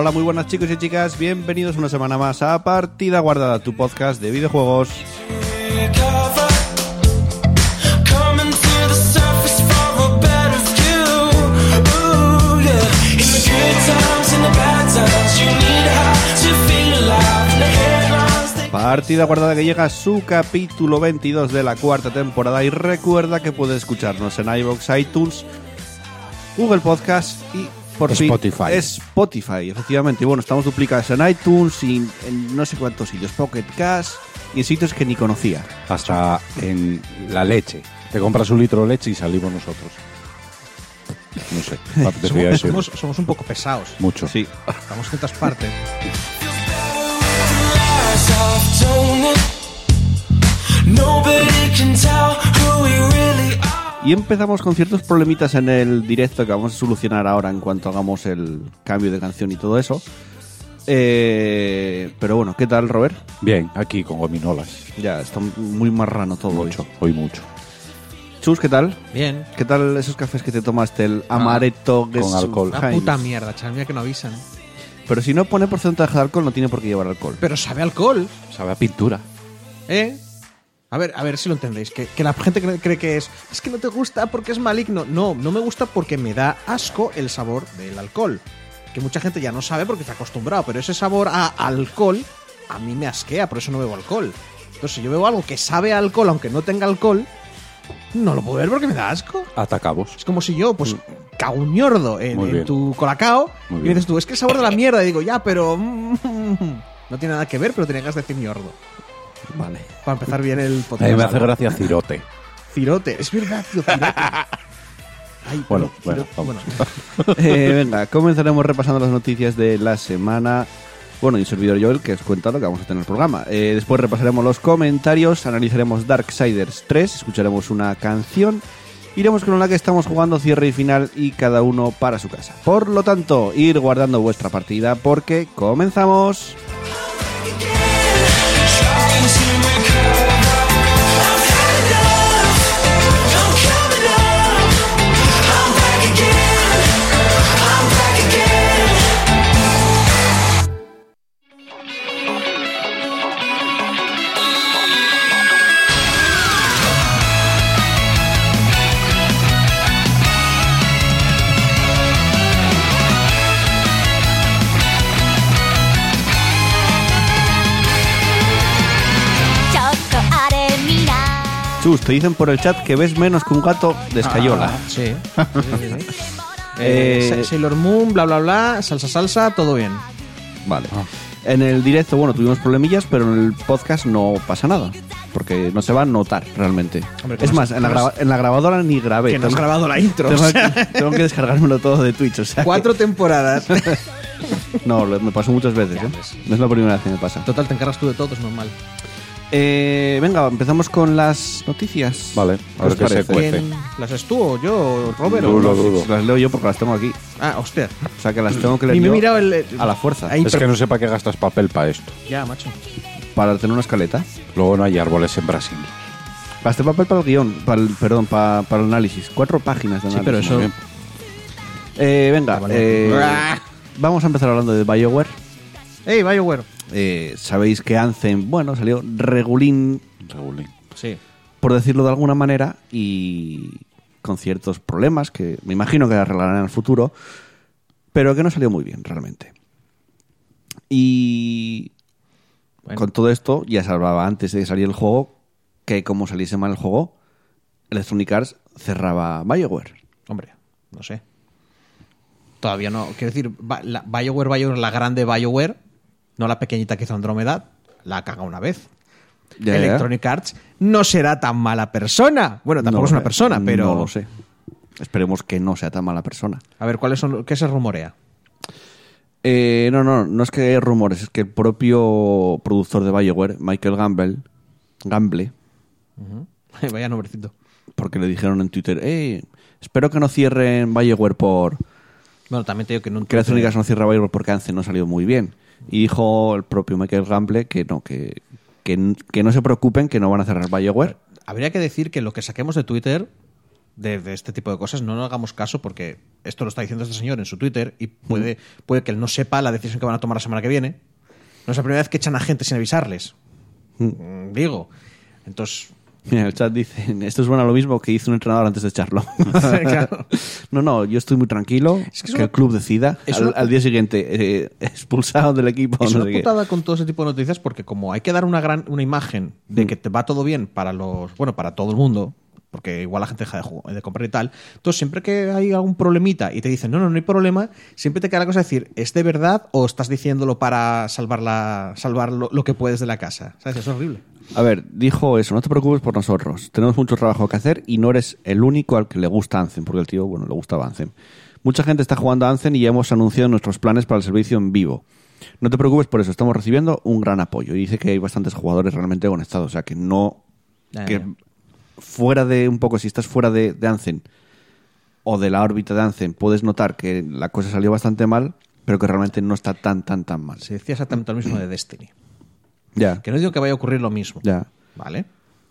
Hola, muy buenas chicos y chicas, bienvenidos una semana más a Partida Guardada, tu podcast de videojuegos. Partida Guardada que llega a su capítulo 22 de la cuarta temporada. Y recuerda que puedes escucharnos en iVoox, iTunes, Google Podcast y por fin Spotify. Spotify, efectivamente. Y bueno, estamos duplicados en iTunes y en no sé cuántos sitios, Pocket Cash y en sitios que ni conocía. hasta en la leche. Te compras un litro de leche y salimos nosotros. No sé, Somos, somos, somos un poco pesados. Mucho. Sí, Estamos en todas partes. Nobody can tell who we really are. Y empezamos con ciertos problemitas en el directo que vamos a solucionar ahora en cuanto hagamos el cambio de canción y todo eso. Eh, pero bueno, ¿qué tal, Robert? Bien, aquí con gominolas. Ya está muy marrano todo Mucho, hoy. hoy mucho. Chus, ¿qué tal? Bien. ¿Qué tal esos cafés que te tomaste? El amaretto con alcohol. La puta mierda, chaval, mira que no avisan. Pero si no pone porcentaje de alcohol, no tiene por qué llevar alcohol. Pero sabe a alcohol, Sabe a pintura. ¿eh? A ver, a ver si lo entendéis. Que, que la gente cree, cree que es. Es que no te gusta porque es maligno. No, no me gusta porque me da asco el sabor del alcohol. Que mucha gente ya no sabe porque está acostumbrado. Pero ese sabor a alcohol a mí me asquea, por eso no bebo alcohol. Entonces, si yo bebo algo que sabe a alcohol, aunque no tenga alcohol, no lo puedo beber porque me da asco. Atacabos. Es como si yo, pues, cago un ñordo en, en tu colacao y dices tú, es que el sabor de la mierda. Y digo, ya, pero. mm, no tiene nada que ver, pero tenías que decir ñordo. Vale. Para empezar bien el A mí podcast. me hace gracia Cirote. Cirote, es verdad, tío, cirote. Ay, Bueno, bueno, vamos. Eh, venga, comenzaremos repasando las noticias de la semana. Bueno, y un servidor Joel, que os cuenta lo que vamos a tener en el programa. Eh, después repasaremos los comentarios, analizaremos Darksiders 3, escucharemos una canción, iremos con la que estamos jugando cierre y final y cada uno para su casa. Por lo tanto, ir guardando vuestra partida porque comenzamos. Chus, te dicen por el chat que ves menos que un gato de escayola. Ah, sí. sí, sí, sí. Eh, Eh, Sailor Moon, bla, bla, bla, salsa, salsa, todo bien. Vale. En el directo, bueno, tuvimos problemillas, pero en el podcast no pasa nada. Porque no se va a notar realmente. Hombre, es no más, en la, en la grabadora ni grabé. Que no has grabado la intro. tengo, o sea, que, tengo que descargármelo todo de Twitch. O sea, cuatro temporadas. no, me pasó muchas veces. ¿eh? No es la primera vez que me pasa. Total, te encargas tú de todo, es normal. Eh, venga, empezamos con las noticias. Vale, a ver qué se cuece. ¿Las es tú o yo Robert? o- dudo. Las leo yo porque las tengo aquí. Ah, hostia. O sea que las tengo que leer Ni me he yo mirado el. a la fuerza. Ahí, Es que no sé para qué gastas papel para esto. Ya, macho. Para tener una escaleta. Luego no hay árboles en Brasil. Para este papel para el guion. Para el, perdón, para, para el análisis. Cuatro páginas de Sí, análisis. pero eso- Muy bien. Eh, venga, vale. eh, vamos a empezar hablando de BioWare. ¡Ey, BioWare! Eh, Sabéis que Anthem, bueno, salió regulín, Regulín. Sí. por decirlo de alguna manera, y con ciertos problemas que me imagino que arreglarán en el futuro, pero que no salió muy bien realmente. Y Bueno. con todo esto, ya se hablaba antes de que saliera el juego, que como saliese mal el juego, Electronic Arts cerraba BioWare. Hombre, no sé. Todavía no. Quiero decir, la- BioWare, BioWare, la grande BioWare, no la pequeñita que hizo Andrómeda, la caga una vez. Ya, ya. Electronic Arts no será tan mala persona. Bueno, tampoco No es una sé, persona, pero. No lo sé. Esperemos que no sea tan mala persona. A ver, ¿cuáles son, ¿qué se rumorea? Eh, no, no, no es que hay rumores, es que el propio productor de BioWare, Michael Gamble, Gamble, Vaya nombrecito. porque le dijeron en Twitter, eh, espero que no cierren BioWare por... Bueno, también te digo que no Que Electronic no cierra BioWare porque Anthem no salió muy bien. Y dijo el propio Michael Gamble que no, que, que, que no se preocupen, que no van a cerrar BioWare. Habría que decir que lo que saquemos de Twitter de, de este tipo de cosas no nos hagamos caso porque esto lo está diciendo este señor en su Twitter y puede, puede que él no sepa la decisión que van a tomar la semana que viene. No es la primera vez que echan a gente sin avisarles. Mm, Digo. Entonces, Mira, el chat dice, esto suena a lo mismo que hizo un entrenador antes de echarlo. Claro. No, no, yo estoy muy tranquilo, Es que que, es una- el club decida. Al, una- al día siguiente, eh, expulsado del equipo. es no una qué. putada con todo ese tipo de noticias porque como hay que dar una gran una imagen de que te va todo bien para los bueno para todo el mundo porque igual la gente deja de, jugar- de comprar y tal entonces siempre que hay algún problemita y te dicen no no no hay problema siempre te queda la cosa de decir es de verdad o estás diciéndolo para salvar la salvar lo, lo que puedes de la casa sabes es horrible A ver, dijo eso, no te preocupes por nosotros. Tenemos mucho trabajo que hacer y no eres el único al que le gusta Anthem, porque el tío, bueno, le gustaba Anthem. Mucha gente está jugando a Anthem y ya hemos anunciado nuestros planes para el servicio en vivo. No te preocupes por eso, estamos recibiendo un gran apoyo. Y dice que hay bastantes jugadores realmente conectados, o sea que no... Que. Fuera de un poco, si estás fuera de, de Anthem o de la órbita de Anthem, puedes notar que la cosa salió bastante mal, pero que realmente no está tan, tan, tan mal. se decía exactamente lo mismo de Destiny Ya, que no digo que vaya a ocurrir lo mismo ya. vale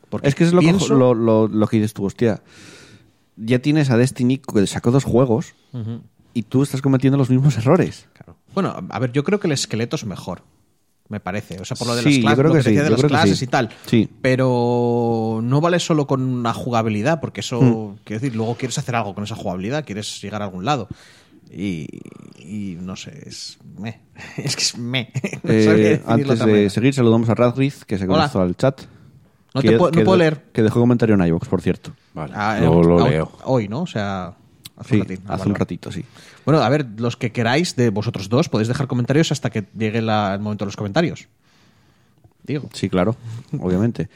porque Es que es lo, que- pienso- lo, lo- lo que dices tú, hostia. Ya tienes a Destiny que sacó dos juegos y tú estás cometiendo los mismos errores. Claro. Bueno, a ver, yo creo que el esqueleto es mejor. Me parece. O sea, por lo de Sí, las yo clases, lo que sí, decía de las creo que clases sí. y tal. Sí. Pero no vale solo con una jugabilidad, porque eso, Hmm. quiero decir, luego quieres hacer algo con esa jugabilidad, quieres llegar a algún lado. Y, y no sé, es me. Es que es me. No Eh, antes de manera. seguir, saludamos a Radriz, que se conectó al chat. No Que- te puedo- no que puedo de- leer. Que dejó comentario en iVoox, por cierto. Vale, Ah, lo, eh, lo leo. Hoy, ¿no? O sea, hace Sí, un. Ah, hace un ratito, sí. Bueno, a ver, los que queráis de vosotros dos, podéis dejar comentarios hasta que llegue la- el momento de los comentarios. Digo. Sí, claro, obviamente.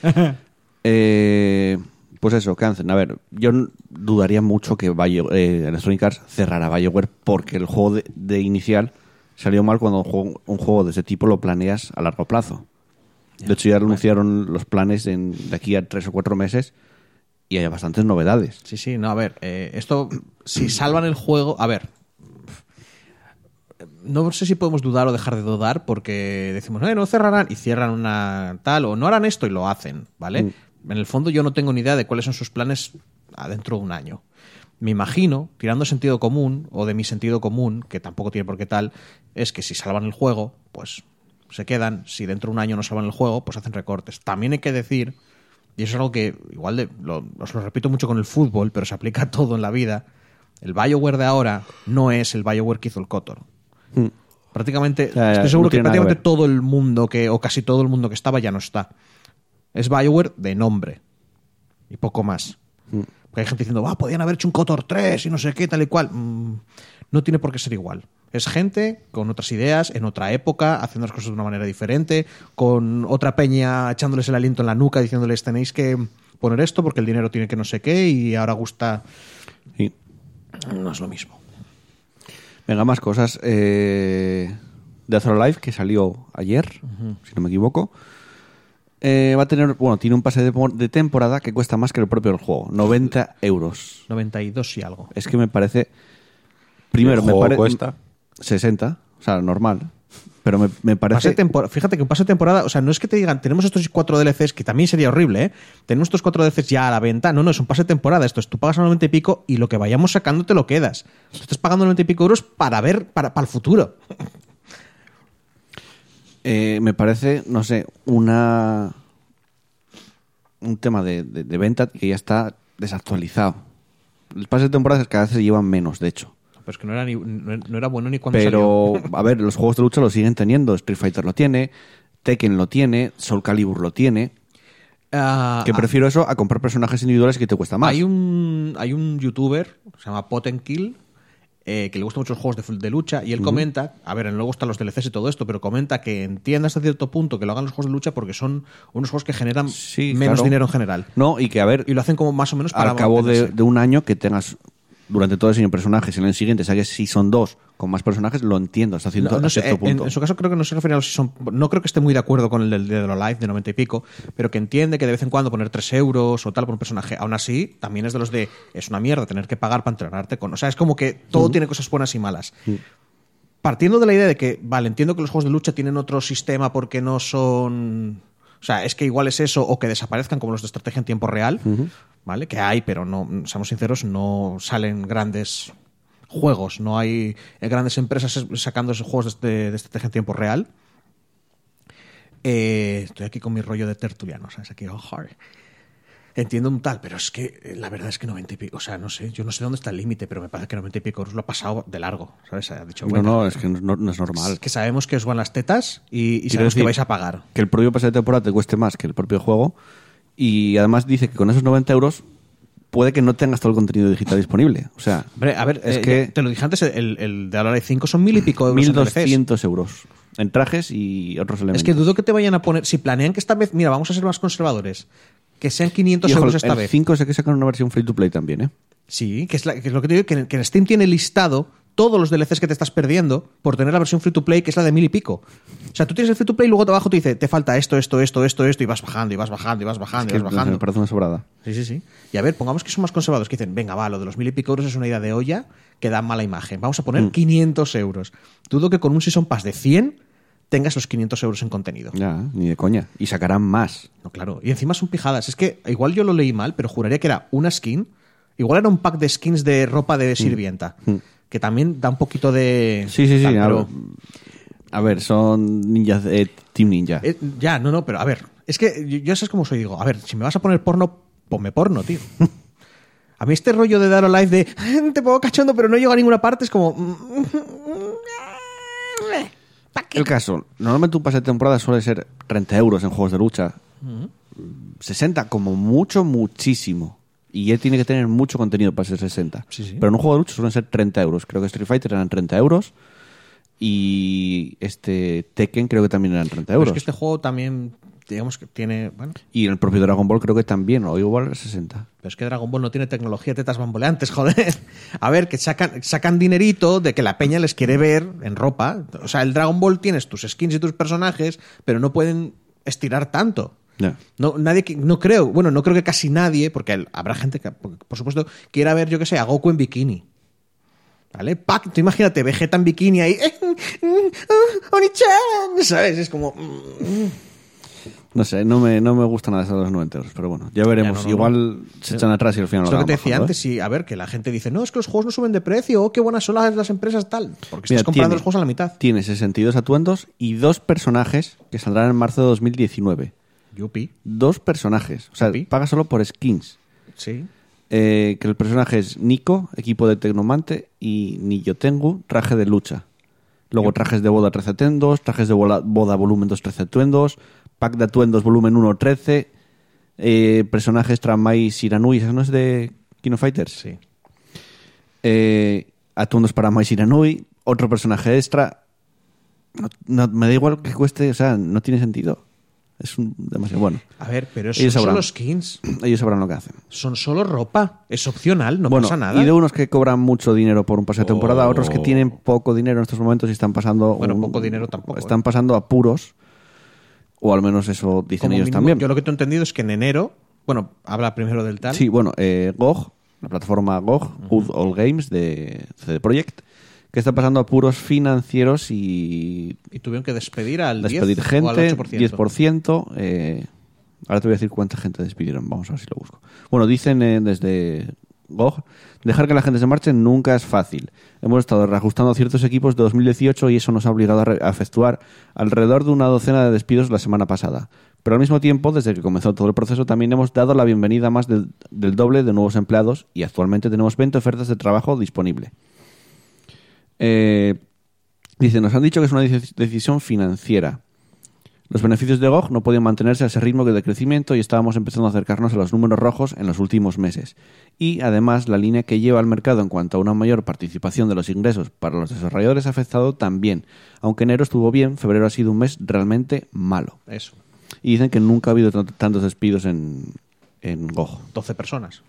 Eh, pues eso, Anthem. A ver, yo dudaría mucho que Bio- eh, Electronic Arts cerrara BioWare porque el juego de, de inicial salió mal cuando un juego, un juego de ese tipo lo planeas a largo plazo. De hecho, ya anunciaron los planes en- de aquí a tres o cuatro meses y hay bastantes novedades. Sí, sí, no, a ver, eh, esto, si salvan el juego, a ver, no sé si podemos dudar o dejar de dudar porque decimos, eh, no cerrarán y cierran una tal, o no harán esto y lo hacen, ¿vale? En el fondo yo no tengo ni idea de cuáles son sus planes adentro de un año. Me imagino, tirando sentido común, o de mi sentido común, que tampoco tiene por qué tal, es que si salvan el juego, pues se quedan. Si dentro de un año no salvan el juego, pues hacen recortes. También hay que decir, y eso es algo que igual de, lo- os lo repito mucho con el fútbol, pero se aplica a todo en la vida. El Bioware de ahora no es el Bioware que hizo el Kotor. Prácticamente, Ya, ya, estoy seguro no que prácticamente todo el mundo que, o casi todo el mundo que estaba ya no está. Es Bioware de nombre. Y poco más. Mm. Porque hay gente diciendo, ah, podían haber hecho un Kotor 3 y no sé qué, tal y cual. Mm, no tiene por qué ser igual. Es gente con otras ideas, en otra época, haciendo las cosas de una manera diferente, con otra peña echándoles el aliento en la nuca, diciéndoles tenéis que poner esto porque el dinero tiene que no sé qué y ahora gusta. Sí. No es lo mismo. Venga, más cosas. Eh, Death or Alive, que salió ayer, si no me equivoco. Eh, va a tener, bueno, tiene un pase de, de temporada que cuesta más que el propio juego, 90 euros. 92 y algo. Es que me parece. Primero, ¿El me juego parece. cuesta? 60, o sea, normal. Pero me, me parece. Fíjate que un pase de temporada, o sea, no es que te digan, tenemos estos cuatro DLCs, que también sería horrible, ¿eh? Tenemos estos cuatro DLCs ya a la venta. No, no, es un pase de temporada. Esto es, tú pagas a 90 y pico y lo que vayamos sacando te lo quedas. Tú estás pagando 90 y pico euros para ver, para, para el futuro. eh, me parece, no sé, una. Un tema de, de- de venta que ya está desactualizado. El pase de temporada cada vez se llevan menos, de hecho. Pero es que no era, ni- no no era bueno ni cuando salió. Pero, a ver, los juegos de lucha lo siguen teniendo. Street Fighter lo tiene, Tekken lo tiene, Soul Calibur lo tiene. Ah, Que ah, prefiero eso a comprar personajes individuales que te cuesta más. Hay un, hay un youtuber, se llama Potenkill, eh, que le gustan mucho los juegos de, de lucha, y él comenta, a ver, le gustan los DLCs y todo esto, pero comenta que entiende hasta cierto punto que lo hagan los juegos de lucha porque son unos juegos que generan Sí, menos claro. dinero en general. No, y que a ver, Y lo hacen como más o menos para al cabo de un año que tengas durante todo el de personajes. En el siguiente saques si son dos con más personajes, lo entiendo hasta cierto, No, no sé, hasta cierto punto. en su caso creo que no se refiere a los son no creo que esté muy de acuerdo con el del Dead or Alive de 90 y pico pero que entiende que de vez en cuando poner 3 euros o tal por un personaje aún así también es de los de es una mierda tener que pagar para entrenarte con o sea es como que todo tiene cosas buenas y malas partiendo de la idea de que vale entiendo que los juegos de lucha tienen otro sistema porque no son o sea, es que igual es eso o que desaparezcan como los de estrategia en tiempo real, ¿vale? Que hay, pero no, seamos sinceros, no salen grandes juegos, no hay eh, grandes empresas es- sacando esos juegos de, de estrategia en tiempo real. Eh, estoy aquí con mi rollo de tertuliano, ¿sabes? Aquí, oh, joder. Entiendo un tal, pero es que eh, la verdad es que 90 y pico, o sea, no sé, yo no sé dónde está el límite, pero me parece que 90 y pico euros lo ha pasado de largo, ¿sabes? Ha dicho, no, bueno, no, es que no, no es normal. es que sabemos que os van las tetas y, sabemos que vais a pagar. Que el propio pase de temporada te cueste más que el propio juego. Y además dice que con esos 90 euros puede que no tengas todo el contenido digital disponible. O sea, Hombre, a ver, es eh, que te lo dije antes, el, el de Alara 5 son mil y pico euros. en DLCs. 1.200 euros en trajes y otros elementos. Es que dudo que te vayan a poner. Si planean que esta vez, mira, vamos a ser más conservadores, que sean 500 Y, ojo, euros esta el vez. 5 sé que sacan una versión free to play también, ¿eh? Sí, que es, la- que es lo que te digo, que en, que en Steam tiene listado todos los DLCs que te estás perdiendo por tener la versión free to play, que es la de mil y pico. O sea, tú tienes el free to play y luego abajo te dice, te falta esto, esto, esto, esto, esto, y vas bajando, y vas bajando, y vas bajando, Que y vas bajando. me parece una sobrada. Sí, sí, sí. Y a ver, pongamos que son más conservadores, que dicen, venga, va, lo de los mil y pico euros es una idea de olla que da mala imagen. Vamos a Mm. poner 500 euros. Dudo que con un Season Pass de 100 tengas los 500 euros en contenido. Ya, ni de coña. Y sacarán más. No, claro. Y encima son pijadas. Es que igual yo lo leí mal, pero juraría que era una skin. Igual era un pack de skins de ropa de sirvienta. Que también da un poquito de. Mm. Sí, sí, sí. tal, a, pero- a ver, son ninjas, eh, Team Ninja. Eh, ya, no, no, pero a ver. Es que yo, yo sabes cómo soy. Digo, a ver, si me vas a poner porno, ponme porno, tío. A mí este rollo de dar live de "Eh, te pongo cachondo, pero no llego a ninguna parte, es como. El caso, normalmente un pase de temporada suele ser 30 euros en juegos de lucha. 60 como mucho, muchísimo. Y ya tiene que tener mucho contenido para ser 60. Sí, sí. Pero en un juego de lucha suelen ser 30 euros. Creo que Street Fighter eran 30 euros. Y este Tekken creo que también eran 30 Pero euros. es que este juego también, digamos que tiene. Bueno, Y el propio Dragon Ball creo que también, o igual era 60. Pero es que Dragon Ball no tiene tecnología de tetas bamboleantes, joder. A ver, que sacan, sacan dinerito de que la peña les quiere ver en ropa. O sea, el Dragon Ball tienes tus skins y tus personajes, pero no pueden estirar tanto. Ya. No, nadie, no creo, bueno, no creo que casi nadie, porque el- habrá gente que, por supuesto, quiera ver, yo que sé, a Goku en bikini. ¿Vale? Pac, tú imagínate, Vegeta en bikini ahí. "Ah, Oni-chan", ¿Sabes? Es como. mm, No sé, no me, no me gustan nada esos 90 euros. Pero bueno, ya veremos. Ya, no, no, Igual se echan atrás y al final lo lo que te decía antes, ¿eh? sí, a ver, que la gente dice, no, es que los juegos no suben de precio, oh, qué buenas son las, las empresas tal. Porque Mira, estás comprando tiene- los juegos a la mitad. Tiene 62 atuendos y dos personajes que saldrán en marzo de 2019. Yupi. Dos personajes. O sea, paga solo por skins. Sí. Eh, que el personaje es Nico, equipo de Tecnomante, y Niyotengu, traje de lucha. Luego trajes de boda 13 atuendos, trajes de boda volumen 2 13 atuendos, pack de atuendos volumen 1 13, eh, personajes Tramai Siranui, ¿esa no es de Kino Fighters? Sí. Eh, atuendos para Mai Siranui, otro personaje extra. No, no- me da igual que cueste, o sea, no tiene sentido. Es un- demasiado bueno. A ver, pero son Ellos sabrán. solo skins. Ellos sabrán lo que hacen. Son solo ropa. Es opcional, no bueno, pasa nada. y de unos que cobran mucho dinero por un pase de temporada, Oh. otros que tienen poco dinero en estos momentos y están pasando. Bueno, un- poco dinero tampoco, Están ¿eh? pasando apuros. O al menos eso dicen Como ellos mínimo, también. Yo lo que te he entendido es que en enero, bueno, habla primero del tal. Sí, bueno, eh, GOG, la plataforma GOG, Good All Games de CD Projekt, que está pasando apuros financieros y Y tuvieron que despedir al despedir 10 gente, o al 8%. 10%. eh, ahora te voy a decir cuánta gente despidieron, vamos a ver si lo busco. Bueno, dicen eh, desde Dejar que la gente se marche nunca es fácil. Hemos estado reajustando ciertos equipos de 2018 y eso nos ha obligado a, efectuar alrededor de una docena de despidos la semana pasada. Pero al mismo tiempo, desde que comenzó todo el proceso, también hemos dado la bienvenida a más del, doble de nuevos empleados y actualmente tenemos 20 ofertas de trabajo disponible. Eh, dice, nos han dicho que es una deci- decisión financiera. Los beneficios de GOG no podían mantenerse a ese ritmo de crecimiento y estábamos empezando a acercarnos a los números rojos en los últimos meses. Y además la línea que lleva al mercado en cuanto a una mayor participación de los ingresos para los desarrolladores ha afectado también. Aunque enero estuvo bien, febrero ha sido un mes realmente malo. Eso. Y dicen que nunca ha habido tant- tantos despidos en, en GOG. 12 personas.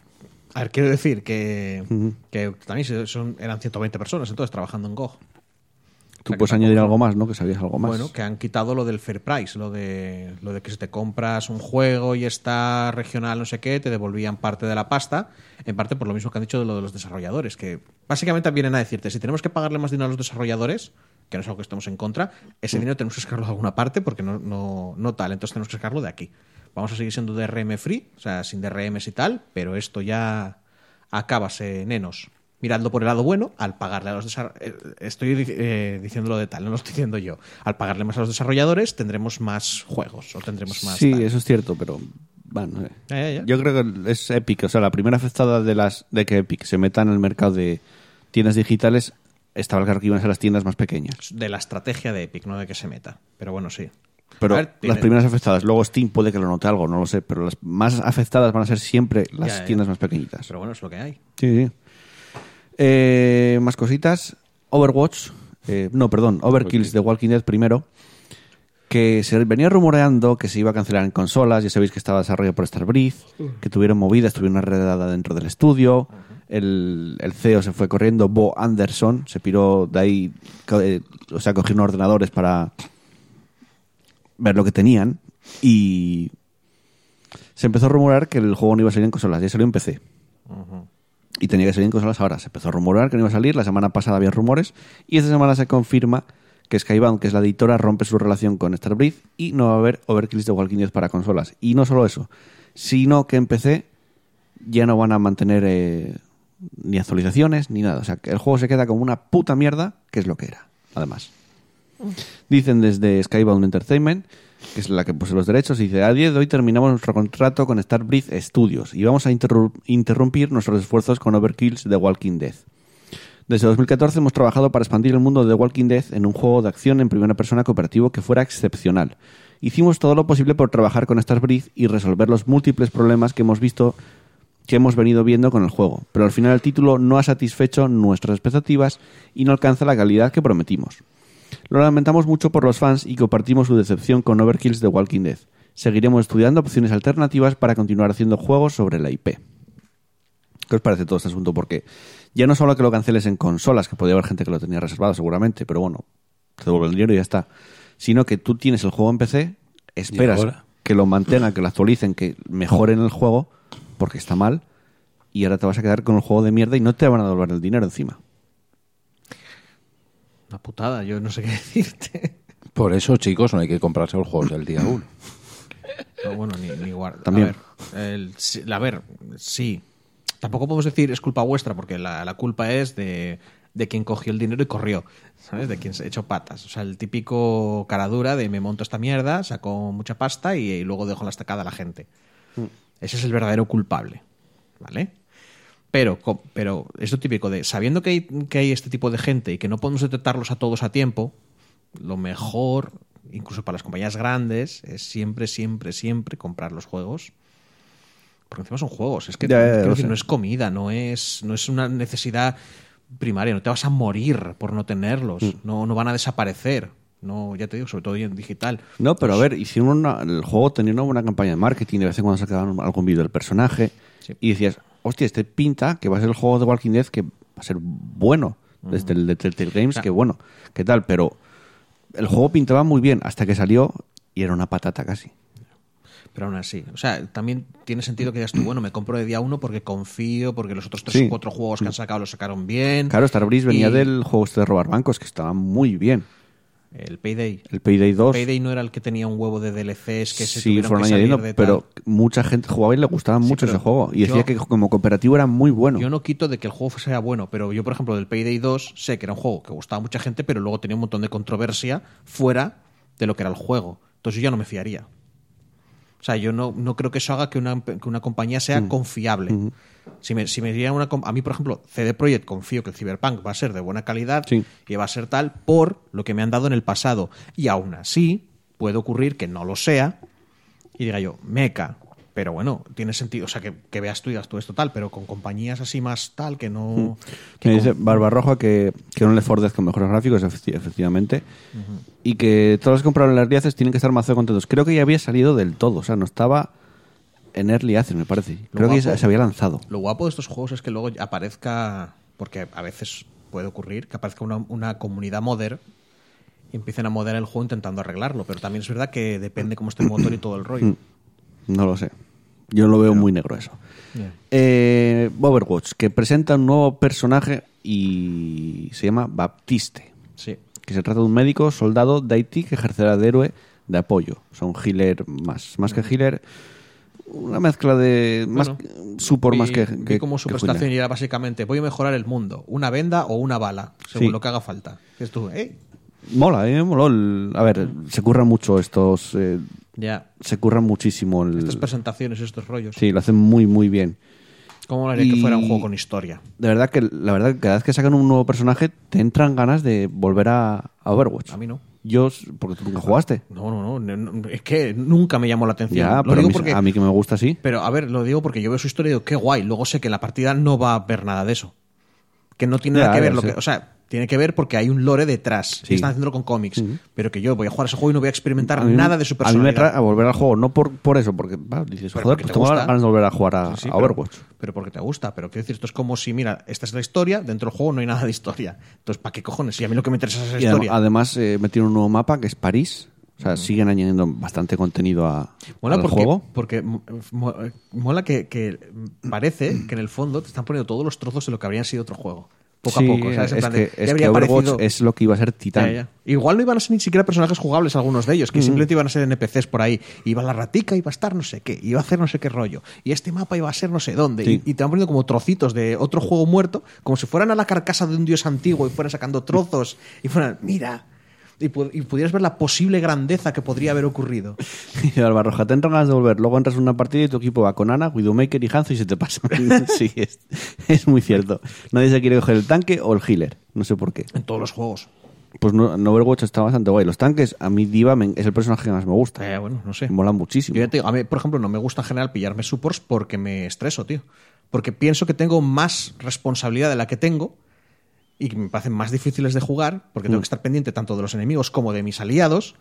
A ver, quiero decir que, también son, eran 120 personas entonces trabajando en GOG. Tú puedes añadir algo más, ¿no? Que sabías algo más. Bueno, que han quitado lo del fair price, lo de, lo de que si te compras un juego y está regional, no sé qué, te devolvían parte de la pasta, en parte por lo mismo que han dicho de lo de los desarrolladores, que básicamente vienen a decirte, si tenemos que pagarle más dinero a los desarrolladores, que no es algo que estemos en contra, ese dinero tenemos que sacarlo de alguna parte porque no, no, no tal, entonces tenemos que sacarlo de aquí. Vamos a seguir siendo DRM free, o sea, sin DRMs y tal, pero esto ya acábase, nenos. Mirando por el lado bueno, al pagarle a los desarrolladores. Estoy di- eh, diciéndolo de tal, no lo estoy diciendo yo. Al pagarle más a los desarrolladores, tendremos más juegos o tendremos más. sí, tal. eso es cierto, pero bueno, eh. Ya, ya, ya. yo creo que es Epic, o sea, la primera afectada de las de que Epic se meta en el mercado de tiendas digitales estaba claro que iban a ser las tiendas más pequeñas. De la estrategia de Epic, no de que se meta. Pero bueno, sí. Pero A ver, tiene- las primeras afectadas, luego Steam puede que lo note algo, no lo sé, pero las más afectadas van a ser siempre las ya. tiendas más pequeñitas. Pero bueno, es lo que hay. Sí, sí. Eh, más cositas. Overwatch. eh, no, perdón. Overkills de Walking Dead primero. Que se venía rumoreando que se iba a cancelar en consolas. Ya sabéis que estaba desarrollado por Starbreeze. Que tuvieron movidas, tuvieron una redada dentro del estudio. El, el CEO se fue corriendo. Bo Anderson se piró de ahí. eh, o sea, cogieron ordenadores para ver lo que tenían. Y se empezó a rumorar que el juego no iba a salir en consolas. Ya salió en PC y tenía que salir en consolas ahora. Se empezó a rumorar que no iba a salir, la semana pasada había rumores y esta semana se confirma que Skybound, que es la editora, rompe su relación con Starbreeze y no va a haber Overkills de Walking Dead para consolas. Y no solo eso, sino que en PC ya no van a mantener eh, ni actualizaciones ni nada. O sea, que el juego se queda como una puta mierda, que es lo que era, además. Dicen desde Skybound Entertainment, que es la que puso los derechos, dice, a día de hoy terminamos nuestro contrato con Starbreeze Studios y vamos a interru- interrumpir nuestros esfuerzos con Overkills de Walking Dead. Desde 2014 hemos trabajado para expandir el mundo de The Walking Dead en un juego de acción en primera persona cooperativo que fuera excepcional. Hicimos todo lo posible por trabajar con Starbreeze y resolver los múltiples problemas que hemos visto que hemos venido viendo con el juego, pero al final el título no ha satisfecho nuestras expectativas y no alcanza la calidad que prometimos. Lo lamentamos mucho por los fans y compartimos su decepción con Overkills de Walking Dead. Seguiremos estudiando opciones alternativas para continuar haciendo juegos sobre la IP. ¿Qué os parece todo este asunto? Porque ya no solo que lo canceles en consolas, que podría haber gente que lo tenía reservado seguramente, pero bueno, te devuelve el dinero y ya está. Sino que tú tienes el juego en PC, esperas que lo mantengan, que lo actualicen, que mejoren el juego, porque está mal, y ahora te vas a quedar con el juego de mierda y no te van a devolver el dinero encima. Una putada, yo no sé qué decirte. Por eso, chicos, no hay que comprarse los juegos del día uno. No, bueno, ni, ni guarda. También. A ver, el- a ver, sí. Tampoco podemos decir es culpa vuestra, porque la, la culpa es de, de quien cogió el dinero y corrió, ¿sabes? De quien se echó patas. O sea, el típico cara dura de me monto esta mierda, saco mucha pasta y, y luego dejo la estacada a la gente. Ese es el verdadero culpable, ¿vale? Pero, pero es lo típico de, sabiendo que hay, que hay este tipo de gente y que no podemos detectarlos a todos a tiempo, lo mejor, incluso para las compañías grandes, es siempre, siempre, siempre comprar los juegos. Porque encima son juegos, es que Ya, ya, decir, no es comida, no es, no es una necesidad primaria, no te vas a morir por no tenerlos, Mm. no, no van a desaparecer. No, ya te digo, sobre todo en digital. No, pero a ver, hicieron una- el juego tenía una buena campaña de marketing, de vez en cuando sacaban algún vídeo del personaje Sí. y decías, hostia, este pinta que va a ser el juego de Walking Dead que va a ser bueno, desde el de Telltale Games, sea- que bueno, qué tal, pero el juego pintaba muy bien hasta que salió y era una patata casi. Pero aún así, o sea, también tiene sentido que digas tú, bueno, me compro de día uno porque confío, porque los otros tres Sí. o cuatro juegos que han sacado los sacaron bien. Claro, Starbreeze venía Y del juego este de robar bancos, que estaba muy bien. El Payday. El Payday 2 Payday no era el que tenía un huevo de DLCs que se sí tuvieron que salir de tal. pero mucha gente jugaba y le gustaba mucho ese juego. Y yo- decía que como cooperativo era muy bueno. Yo no quito de que el juego sea bueno, pero yo, por ejemplo, del Payday 2 sé que era un juego que gustaba a mucha gente, pero luego tenía un montón de controversia fuera de lo que era el juego. Entonces yo ya no me fiaría. O sea, yo no, no creo que eso haga que una, que una compañía sea Mm. confiable. Si me, si me diera una... A mí, por ejemplo, CD Projekt confío que el Cyberpunk va a ser de buena calidad Sí. y va a ser tal por lo que me han dado en el pasado. Y aún así, puede ocurrir que no lo sea y diga yo, meca. Pero bueno, tiene sentido. O sea, que, que veas tú y digas tú esto tal, pero con compañías así más tal que no. que Me con- dice Barbarroja que, que Left 4 Dead con mejores gráficos, efecti- efectivamente. Y que todos los que compraron las 10 tienen que estar mazo contentos. Creo que ya había salido del todo. O sea, no estaba en Early Access, me parece. Creo que ya se había lanzado. Lo guapo de estos juegos es que luego aparezca, porque a veces puede ocurrir, que aparezca una, una comunidad modder y empiecen a moderar el juego intentando arreglarlo. Pero también es verdad que depende cómo esté el motor y todo el rollo. No lo sé. Yo lo veo muy negro eso. Eh, Overwatch, que presenta un nuevo personaje y se llama Baptiste. Sí. Que se trata de un médico soldado de Haití que ejercerá de héroe de apoyo. O sea, un healer más. Más que healer, una mezcla de. Más, Bueno, más que. que como su prestación era básicamente voy a mejorar el mundo, una venda o una bala, según Sí. lo que haga falta. Dices tú, "Ey". Mola, me moló. el- A ver, se curran mucho estos. eh, ya, se curran muchísimo. El, estas presentaciones, estos rollos. sí, lo hacen muy, muy bien. ¿Cómo haría que fuera un juego con historia? De verdad que la verdad que cada vez que sacan un nuevo personaje te entran ganas de volver a, a Overwatch. A mí no. Yo, porque tú nunca jugaste. No, no, no, es que nunca me llamó la atención. Ya, Lo pero a digo mí, porque, a mí que me gusta sí. Pero a ver, lo digo porque yo veo su historia y digo, qué guay. Luego sé que en la partida no va a haber nada de eso. Que no tiene Ya, nada que ya ver. Lo que, o sea, tiene que ver porque hay un lore detrás. Sí. Y están haciéndolo con cómics. Pero que yo voy a jugar ese juego y no voy a experimentar A mí- nada de su A mí me personalidad. trae a volver al juego, no por, por eso, porque va, dices, Pero joder, porque pues te tengo gusta. ganas de volver a jugar a, Sí, sí, a pero- Overwatch. Pero, porque te gusta. Pero quiero decir, esto es como si, mira, esta es la historia, dentro del juego no hay nada de historia. Entonces, ¿para qué cojones? Si a mí lo que me interesa es esa Y historia. además eh, metieron un nuevo mapa que es París. O sea, siguen añadiendo bastante contenido a, Mola al porque, juego. porque mo- mola que, que parece que en el fondo te están poniendo todos los trozos de lo que habrían sido otro juego. Poco Sí, a poco. ¿sabes? En es plan que, de, es que Overwatch lo que iba a ser. Ya, ya. Igual no iban a ser ni siquiera personajes jugables algunos de ellos, que simplemente iban a ser NPCs por ahí. Iba la ratica, iba a estar no sé qué, iba a hacer no sé qué rollo. Y este mapa iba a ser no sé dónde. Sí. Y, y te van poniendo como trocitos de otro juego muerto, como si fueran a la carcasa de un dios antiguo y fueran sacando trozos y fueran, mira. Y, pu- y pudieras ver la posible grandeza que podría haber ocurrido. Y Alba Roja, te entran ganas de volver. Luego entras en una partida y tu equipo va con Ana, Widowmaker y Hanzo y se te pasa. sí, es, es muy cierto. Nadie se quiere coger el tanque o el healer. No sé por qué. En todos los juegos. Pues no, en Overwatch está bastante guay. Los tanques, a mí Diva me- es el personaje que más me gusta. Eh, bueno, no sé. Mola muchísimo. Yo ya te digo, a mí, por ejemplo, no me gusta en general pillarme supports porque me estreso, tío. Porque pienso que tengo más responsabilidad de la que tengo y que me parecen más difíciles de jugar porque Mm. tengo que estar pendiente tanto de los enemigos como de mis aliados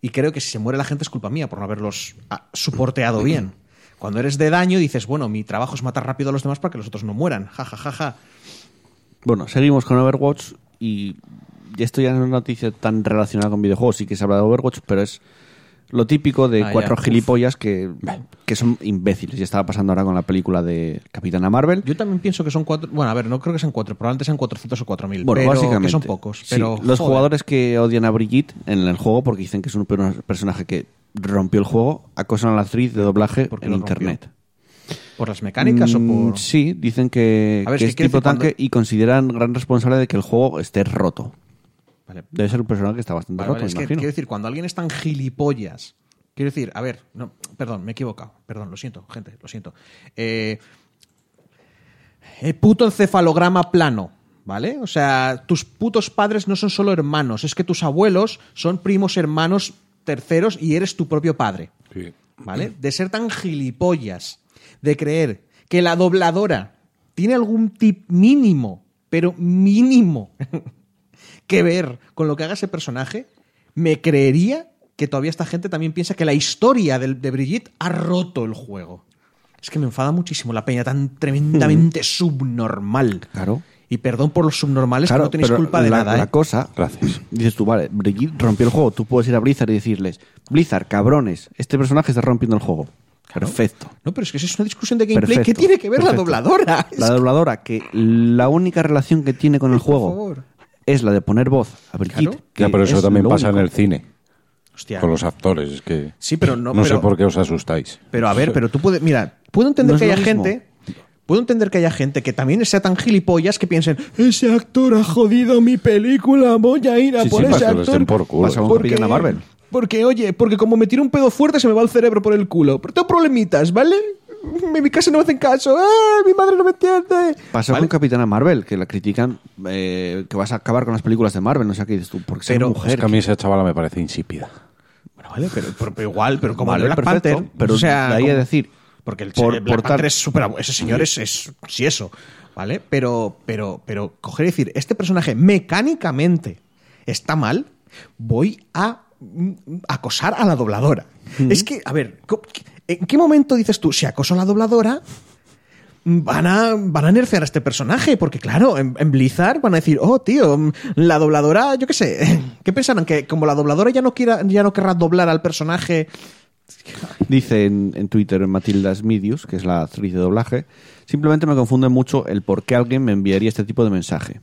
y creo que si se muere la gente es culpa mía por no haberlos ah, soporteado bien. Cuando eres de daño dices, bueno, mi trabajo es matar rápido a los demás para que los otros no mueran. Ja, ja, ja, ja. Bueno, seguimos con Overwatch y y esto ya no es una noticia tan relacionada con videojuegos, sí que se habla de Overwatch, pero es lo típico de Ah, cuatro gilipollas que, que son imbéciles. Y estaba pasando ahora con la película de Capitana Marvel. Yo también pienso que son cuatro. Bueno, a ver, no creo que sean cuatro, probablemente sean 400 o 4000. Bueno, pero básicamente. Que son pocos. sí, Pero, los joder. jugadores que odian a Brigitte en el juego porque dicen que es un per- personaje que rompió el juego, acosan a la actriz de doblaje ¿Por qué en rompió? internet. ¿Por las mecánicas o Mm, por.? Sí, dicen que, A ver, que es que tipo cuando- tanque y consideran gran responsable de que el juego esté roto. Vale, Debe ser un personaje que está bastante Vale, roto, vale, es me que imagino. quiero decir, cuando alguien es tan gilipollas, quiero decir, a ver, no, perdón, me he equivocado, perdón, lo siento, gente, lo siento. Eh, el puto encefalograma plano, ¿vale? O sea, tus putos padres no son solo hermanos, es que tus abuelos son primos hermanos terceros y eres tu propio padre, Sí. ¿vale? De ser tan gilipollas, de creer que la dobladora tiene algún tip mínimo, pero mínimo, que ver con lo que haga ese personaje, me creería que todavía esta gente también piensa que la historia de, Brigitte ha roto el juego. Es que me enfada muchísimo la peña tan tremendamente subnormal. Claro. Y perdón por los subnormales Claro, que no tenéis culpa de la, nada. la ¿eh? cosa, Gracias. dices tú, vale, Brigitte rompió el juego, tú puedes ir a Blizzard y decirles, Blizzard, cabrones, este personaje está rompiendo el juego. Perfecto. No, pero es que esa es una discusión de gameplay. Perfecto, ¿Qué tiene que ver la dobladora? La dobladora, que la única relación que tiene con el Por juego favor. Es la de poner voz a Brigitte. Claro. que Ya, pero eso es también pasa único. en el cine. Hostia. Con los actores. Es que. Sí, pero no- No pero- sé por qué os asustáis. Pero a ver, pero tú puedes. Mira, puedo entender No que haya mismo. gente. Puedo entender que haya gente que también sea tan gilipollas que piensen, ese actor ha jodido mi película, voy a ir a Sí, por sí, ese actor. por culo. Pasa Porque- Marvel. Porque, oye, porque como me tiro un pedo fuerte se me va el cerebro por el culo. Pero tengo problemitas, ¿vale? En mi casa no me hacen caso. ¡Ah! Mi madre no me entiende. Pasó ¿Vale? con Capitana Marvel, que la critican eh, que vas a acabar con las películas de Marvel, no sé qué dices tú, porque Pero- mujer. Es que a mí esa chavala me parece insípida. Bueno, vale, pero, pero- pero igual, pero como Vale, el Black perfecto, Panther. pero o sea, de ahí a decir, Porque el, por- Black por tal- Panther es súper. Ese señor es, es. Sí, eso. ¿Vale? Pero, pero, pero, coger y decir, este personaje mecánicamente está mal, voy a acosar a la dobladora. Es que, a ver, ¿en qué momento dices tú, si acoso a la dobladora, van a, van a nerfear a este personaje? Porque claro, en, en Blizzard van a decir, oh, tío, la dobladora, yo qué sé, ¿qué pensarán? Que como la dobladora ya no, quiera, ya no querrá doblar al personaje... Dice en, en Twitter Matildas Medius, que es la actriz de doblaje, simplemente me confunde mucho el por qué alguien me enviaría este tipo de mensaje.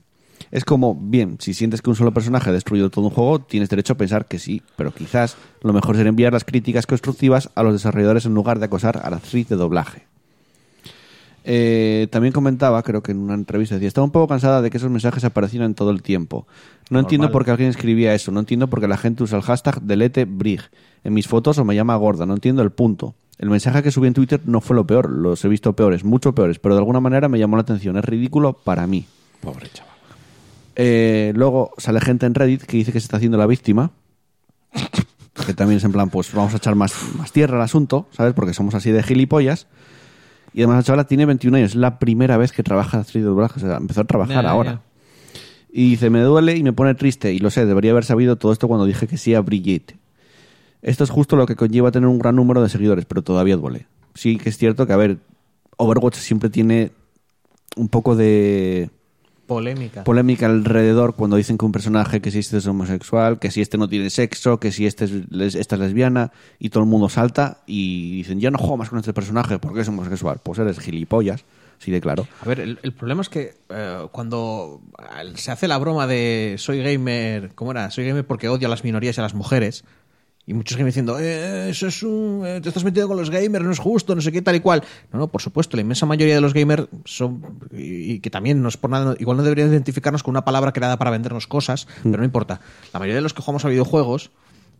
Es como, bien, si sientes que un solo personaje ha destruido todo un juego, tienes derecho a pensar que sí, pero quizás lo mejor sería enviar las críticas constructivas a los desarrolladores en lugar de acosar a la actriz de doblaje. Eh, también comentaba, creo que en una entrevista, decía, estaba un poco cansada de que esos mensajes aparecieran todo el tiempo. No entiendo por qué alguien escribía eso, no entiendo por qué la gente usa el hashtag delete brig en mis fotos o me llama gorda, no entiendo el punto. El mensaje que subí en Twitter no fue lo peor, los he visto peores, mucho peores, pero de alguna manera me llamó la atención, es ridículo para mí. Pobre chaval. Eh, luego sale gente en Reddit que dice que se está haciendo la víctima. Que también es en plan, pues vamos a echar más, más tierra al asunto, ¿sabes? Porque somos así de gilipollas. Y además la chavala tiene 21 años, es la primera vez que trabaja actriz de doblaje, o sea, empezó a trabajar Ya, ahora. Y dice, me duele y me pone triste, y lo sé, debería haber sabido todo esto cuando dije que sí a Brigitte. Esto es justo lo que conlleva tener un gran número de seguidores, pero todavía duele. Sí que es cierto que, a ver, Overwatch siempre tiene un poco de Polémica. polémica alrededor cuando dicen que un personaje, que si este es homosexual, que si este no tiene sexo, que si este es, esta es lesbiana, y todo el mundo salta y dicen, ya no juego más con este personaje porque es homosexual. Pues eres gilipollas, sí de claro. A ver, el, el problema es que eh, cuando se hace la broma de soy gamer, ¿cómo era? Soy gamer porque odio a las minorías y a las mujeres. Y muchos que me diciendo, eh, eso es un. eh, te estás metiendo con los gamers, no es justo, no sé qué, tal y cual. No, no, por supuesto, la inmensa mayoría de los gamers son. Y, y que también no es por nada. Igual no deberían identificarnos con una palabra creada para vendernos cosas, pero no importa. La mayoría de los que jugamos a videojuegos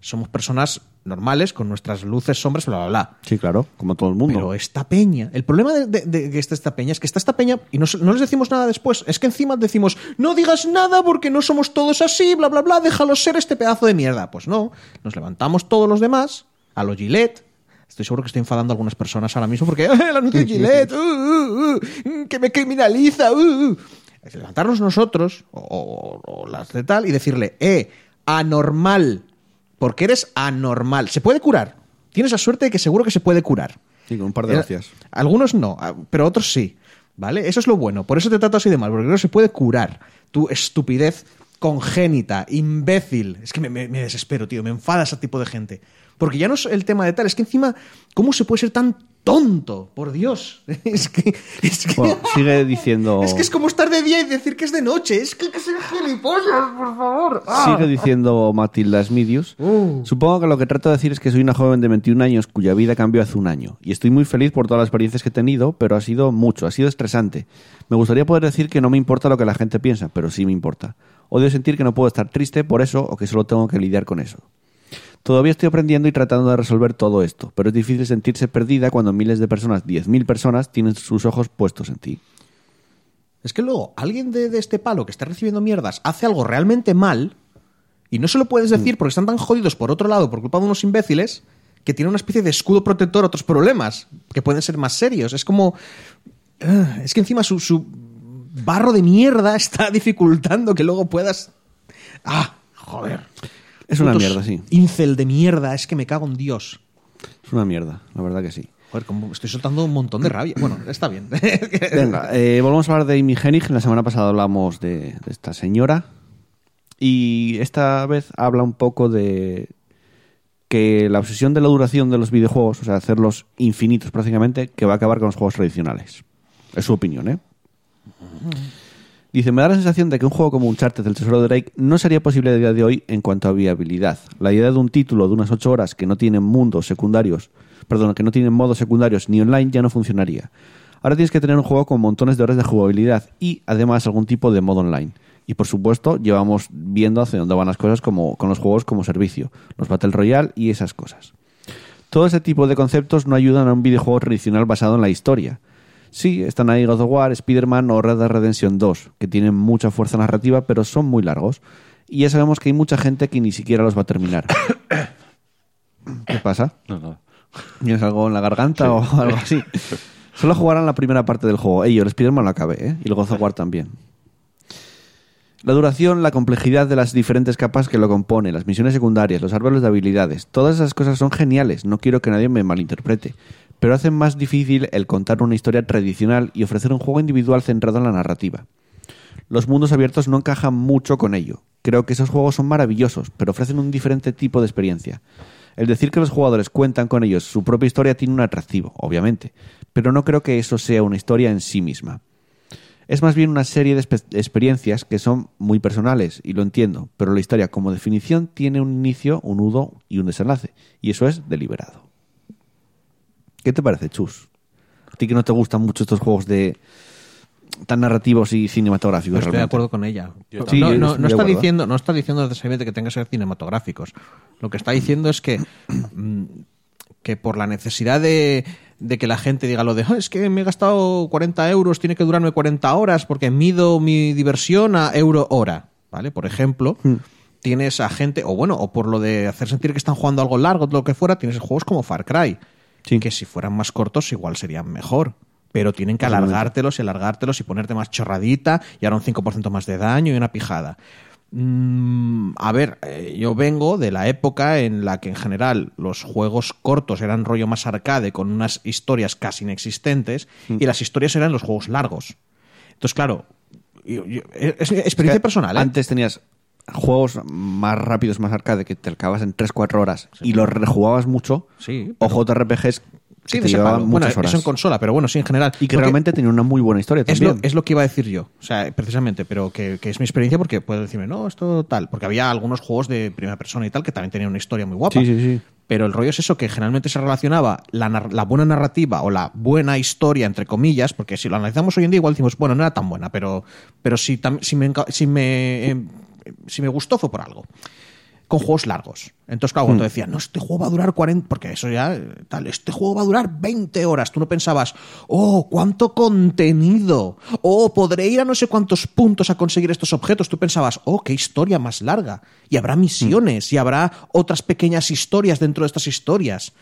somos personas normales, con nuestras luces, sombras, bla, bla, bla. Sí, claro, como todo el mundo. Pero esta peña, el problema de, de- de que está esta peña es que está esta peña y no, no les decimos nada después. Es que encima decimos, no digas nada porque no somos todos así, bla, bla, bla, déjalo ser este pedazo de mierda. Pues no, nos levantamos todos los demás a lo Gillette. Estoy seguro que estoy enfadando a algunas personas ahora mismo porque "Ah, el anuncio de Gillette, uh, uh, uh, que me criminaliza. uh, uh". Levantarnos nosotros o, o- o las de tal y decirle, eh, anormal, porque eres anormal. ¿Se puede curar? Tienes la suerte de que seguro que se puede curar. Sí, con un par de Eh, gracias. Algunos no, ah, pero otros sí. ¿Vale? Eso es lo bueno. Por eso te trato así de mal, porque no se puede curar tu estupidez congénita, imbécil. Es que me, me- me desespero, tío. Me enfada ese tipo de gente. Porque ya no es el tema de tal, es que encima, ¿cómo se puede ser tan tonto? Por Dios. Es que. Es que, Bueno, sigue diciendo... es, que es como estar de día y decir que es de noche. Es que que ser gilipollas, por favor. Ah. Sigue diciendo Matilda Smidius. Uh. Supongo que lo que trato de decir es que soy una joven de 21 años cuya vida cambió hace un año. Y estoy muy feliz por todas las experiencias que he tenido, pero ha sido mucho, ha sido estresante. Me gustaría poder decir que no me importa lo que la gente piensa, pero sí me importa. Odio sentir que no puedo estar triste por eso o que solo tengo que lidiar con eso. Todavía estoy aprendiendo y tratando de resolver todo esto, pero es difícil sentirse perdida cuando miles de personas, 10.000 personas, tienen sus ojos puestos en ti. Es que luego alguien de, de este palo que está recibiendo mierdas hace algo realmente mal y no se lo puedes decir porque están tan jodidos por otro lado por culpa de unos imbéciles que tienen una especie de escudo protector a otros problemas que pueden ser más serios. Es como... es que encima su, su barro de mierda está dificultando que luego puedas... Ah, joder. Es una mierda, sí. Incel de mierda, es que me cago en Dios. Es una mierda, la verdad que sí. Joder, como estoy soltando un montón de rabia. Bueno, está bien. Venga, eh, volvemos a hablar de Amy Hennig. La semana pasada hablamos de, de esta señora. Y esta vez habla un poco de que la obsesión de la duración de los videojuegos, o sea, hacerlos infinitos prácticamente, que va a acabar con los juegos tradicionales. Es su opinión, ¿eh? Dice, me da la sensación de que un juego como Uncharted, el tesoro de Drake, no sería posible a día de hoy en cuanto a viabilidad. La idea de un título de unas 8 horas que no tienen mundos secundarios, perdón, que no tienen modos secundarios ni online ya no funcionaría. Ahora tienes que tener un juego con montones de horas de jugabilidad y además algún tipo de modo online. Y por supuesto, llevamos viendo hacia dónde van las cosas como, con los juegos como servicio, los Battle Royale y esas cosas. Todo ese tipo de conceptos no ayudan a un videojuego tradicional basado en la historia. Sí, están ahí God of War, Spider-Man o Red Dead Redemption 2, que tienen mucha fuerza narrativa, pero son muy largos. Y ya sabemos que hay mucha gente que ni siquiera los va a terminar. ¿Qué pasa? No, no. ¿Tienes algo en la garganta o algo así? Solo jugarán la primera parte del juego. Ey, yo el Spider-Man lo acabé, ¿eh? Y el God of War también. La duración, la complejidad de las diferentes capas que lo componen, las misiones secundarias, los árboles de habilidades, todas esas cosas son geniales, no quiero que nadie me malinterprete, pero hacen más difícil el contar una historia tradicional y ofrecer un juego individual centrado en la narrativa. Los mundos abiertos no encajan mucho con ello. Creo que esos juegos son maravillosos, pero ofrecen un diferente tipo de experiencia. El decir que los jugadores cuentan con ellos su propia historia tiene un atractivo, obviamente, pero no creo que eso sea una historia en sí misma. Es más bien una serie de experiencias que son muy personales, y lo entiendo, pero la historia como definición tiene un inicio, un nudo y un desenlace, y eso es deliberado. ¿Qué te parece, Chus? A ti que no te gustan mucho estos juegos de tan narrativos y cinematográficos. Estoy de acuerdo con ella. No, está diciendo, no está diciendo necesariamente que tengan que ser cinematográficos. Lo que está diciendo es que, mm, que por la necesidad de, de que la gente diga lo de "Ah, es que me he gastado 40 euros, tiene que durarme 40 horas porque mido mi diversión a euro hora. ¿Vale? Por ejemplo, Hmm. tienes a gente, o bueno, o por lo de hacer sentir que están jugando algo largo, lo que fuera, tienes juegos como Far Cry. Sí. Que si fueran más cortos, igual serían mejor. Pero tienen que alargártelos y alargártelos y ponerte más chorradita y ahora un 5% más de daño y una pijada. Mm, a ver, eh, yo vengo de la época en la que en general los juegos cortos eran rollo más arcade con unas historias casi inexistentes y las historias eran los juegos largos. Entonces, claro, yo- yo- es experiencia Que personal. ¿eh? Antes tenías juegos más rápidos, más arcade, que te acabas en 3-4 horas y los rejugabas mucho. Sí, O pero- JRPGs que Sí, te ese llevaban palo. Bueno, muchas horas. eso en consola, pero bueno, sí, en general. y que realmente tenían una muy buena historia Es también. lo, es lo que iba a decir yo, o sea, precisamente, pero que, que es mi experiencia porque puedo decirme, no, esto tal, porque había algunos juegos de primera persona y tal que también tenían una historia muy guapa. Sí, sí, sí. Pero el rollo es eso, que generalmente se relacionaba la, buena narrativa o la buena historia, entre comillas, porque si lo analizamos hoy en día igual decimos, bueno, no era tan buena, pero, pero si, tam- si, me, enca- si, me, em, si me gustó fue por algo. Con juegos largos. Entonces, claro, cuando decía, no, este juego va a durar 40, porque eso ya, tal, este juego va a durar 20 horas. Tú no pensabas, oh, cuánto contenido. Oh, podré ir a no sé cuántos puntos a conseguir estos objetos. Tú pensabas, oh, qué historia más larga. Y habrá misiones, y habrá otras pequeñas historias dentro de estas historias.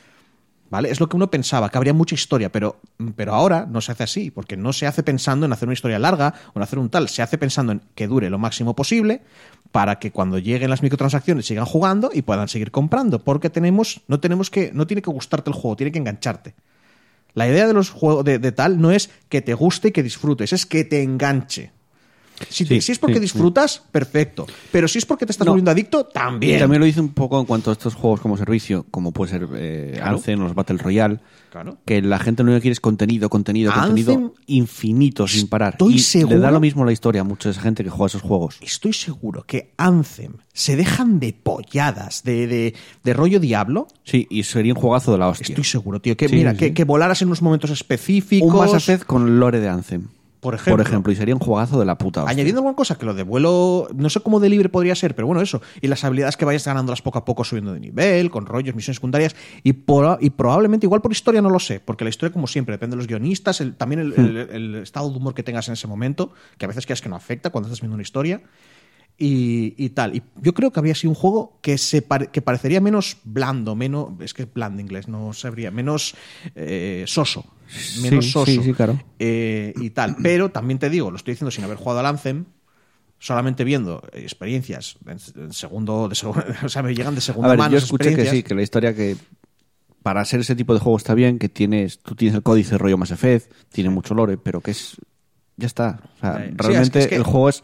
¿Vale? Es lo que uno pensaba, que habría mucha historia, pero, pero ahora no se hace así, porque no se hace pensando en hacer una historia larga o en hacer un tal, se hace pensando en que dure lo máximo posible para que cuando lleguen las microtransacciones sigan jugando y puedan seguir comprando, porque tenemos, no tenemos que, no tiene que gustarte el juego, tiene que engancharte. La idea de los juegos de, de tal no es que te guste y que disfrutes, es que te enganche. Si, te- Sí, si es porque sí, disfrutas, perfecto. Pero si es porque te estás No. volviendo adicto, Y también. también lo hice un poco en cuanto a estos juegos como servicio, como puede ser eh, Claro. Anthem, los Battle Royale, Claro. que la gente lo único que quiere es contenido, contenido, Anthem, contenido infinito sin parar. estoy y le seguro- da lo mismo la historia a mucha esa gente que juega esos juegos. estoy seguro que Anthem se dejan de polladas, de, de, de rollo diablo. Sí, y sería un juegazo de la hostia. Estoy seguro, tío. Que mira, que volaras en unos momentos específicos. un Mass Effect con lore de Anthem. Por ejemplo. y sería un juegazo de la puta hostia. Añadiendo alguna cosa que lo de vuelo, no sé cómo de libre podría ser, pero bueno, eso. Y las habilidades que vayas ganándolas poco a poco subiendo de nivel, con rollos, misiones secundarias. Y, por- y probablemente, igual por historia no lo sé, porque la historia, como siempre, depende de los guionistas, el- también el, el- el estado de humor que tengas en ese momento, que a veces creas que no afecta cuando estás viendo una historia. Y, y tal. Y yo creo que habría sido un juego que, se pare- que parecería menos blando, menos. Es que es bland inglés, no sabría. Menos eh, soso. Menos Sí, soso. sí, sí, claro. Eh, y tal. Pero también te digo, lo estoy diciendo sin haber jugado al Anthem, solamente viendo experiencias en, segundo, de segundo, o sea, me llegan de A segunda ver, mano. yo escuché que sí, que la historia que para ser ese tipo de juego está bien, que tienes, tú tienes el códice rollo Mass Effect, tiene mucho lore, pero que es, ya está. O sea, realmente es que- es que- el juego es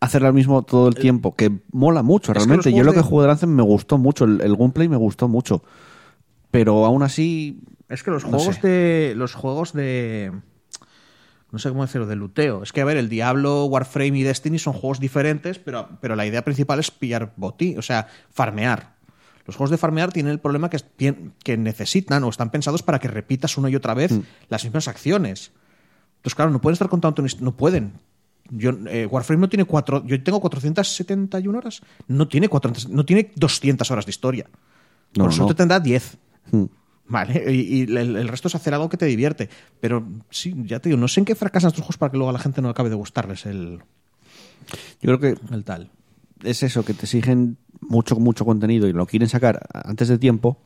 hacer lo mismo todo el tiempo, que mola mucho, realmente. Yo lo que jugué de Anthem me gustó mucho, el, el gameplay me gustó mucho, pero aún así Es que los No juegos sé. de. Los juegos de. No sé cómo decirlo, de luteo. Es que, a ver, el Diablo, Warframe y Destiny son juegos diferentes, pero, pero la idea principal es pillar botín, o sea, farmear. Los juegos de farmear tienen el problema que, que necesitan o están pensados para que repitas una y otra vez las mismas acciones. Entonces, claro, no pueden estar contando No pueden. Yo, eh, Warframe no tiene cuatro. Yo tengo 471 horas. No tiene, 400 no tiene 200 horas de historia. No, Por suerte tendrá 10. hmm, Vale, y, y el, el resto es hacer algo que te divierte. Pero sí, ya te digo, no sé en qué fracasan estos juegos para que luego a la gente no acabe de gustarles el, yo creo que el tal. es eso, que te exigen mucho, mucho contenido y lo quieren sacar antes de tiempo.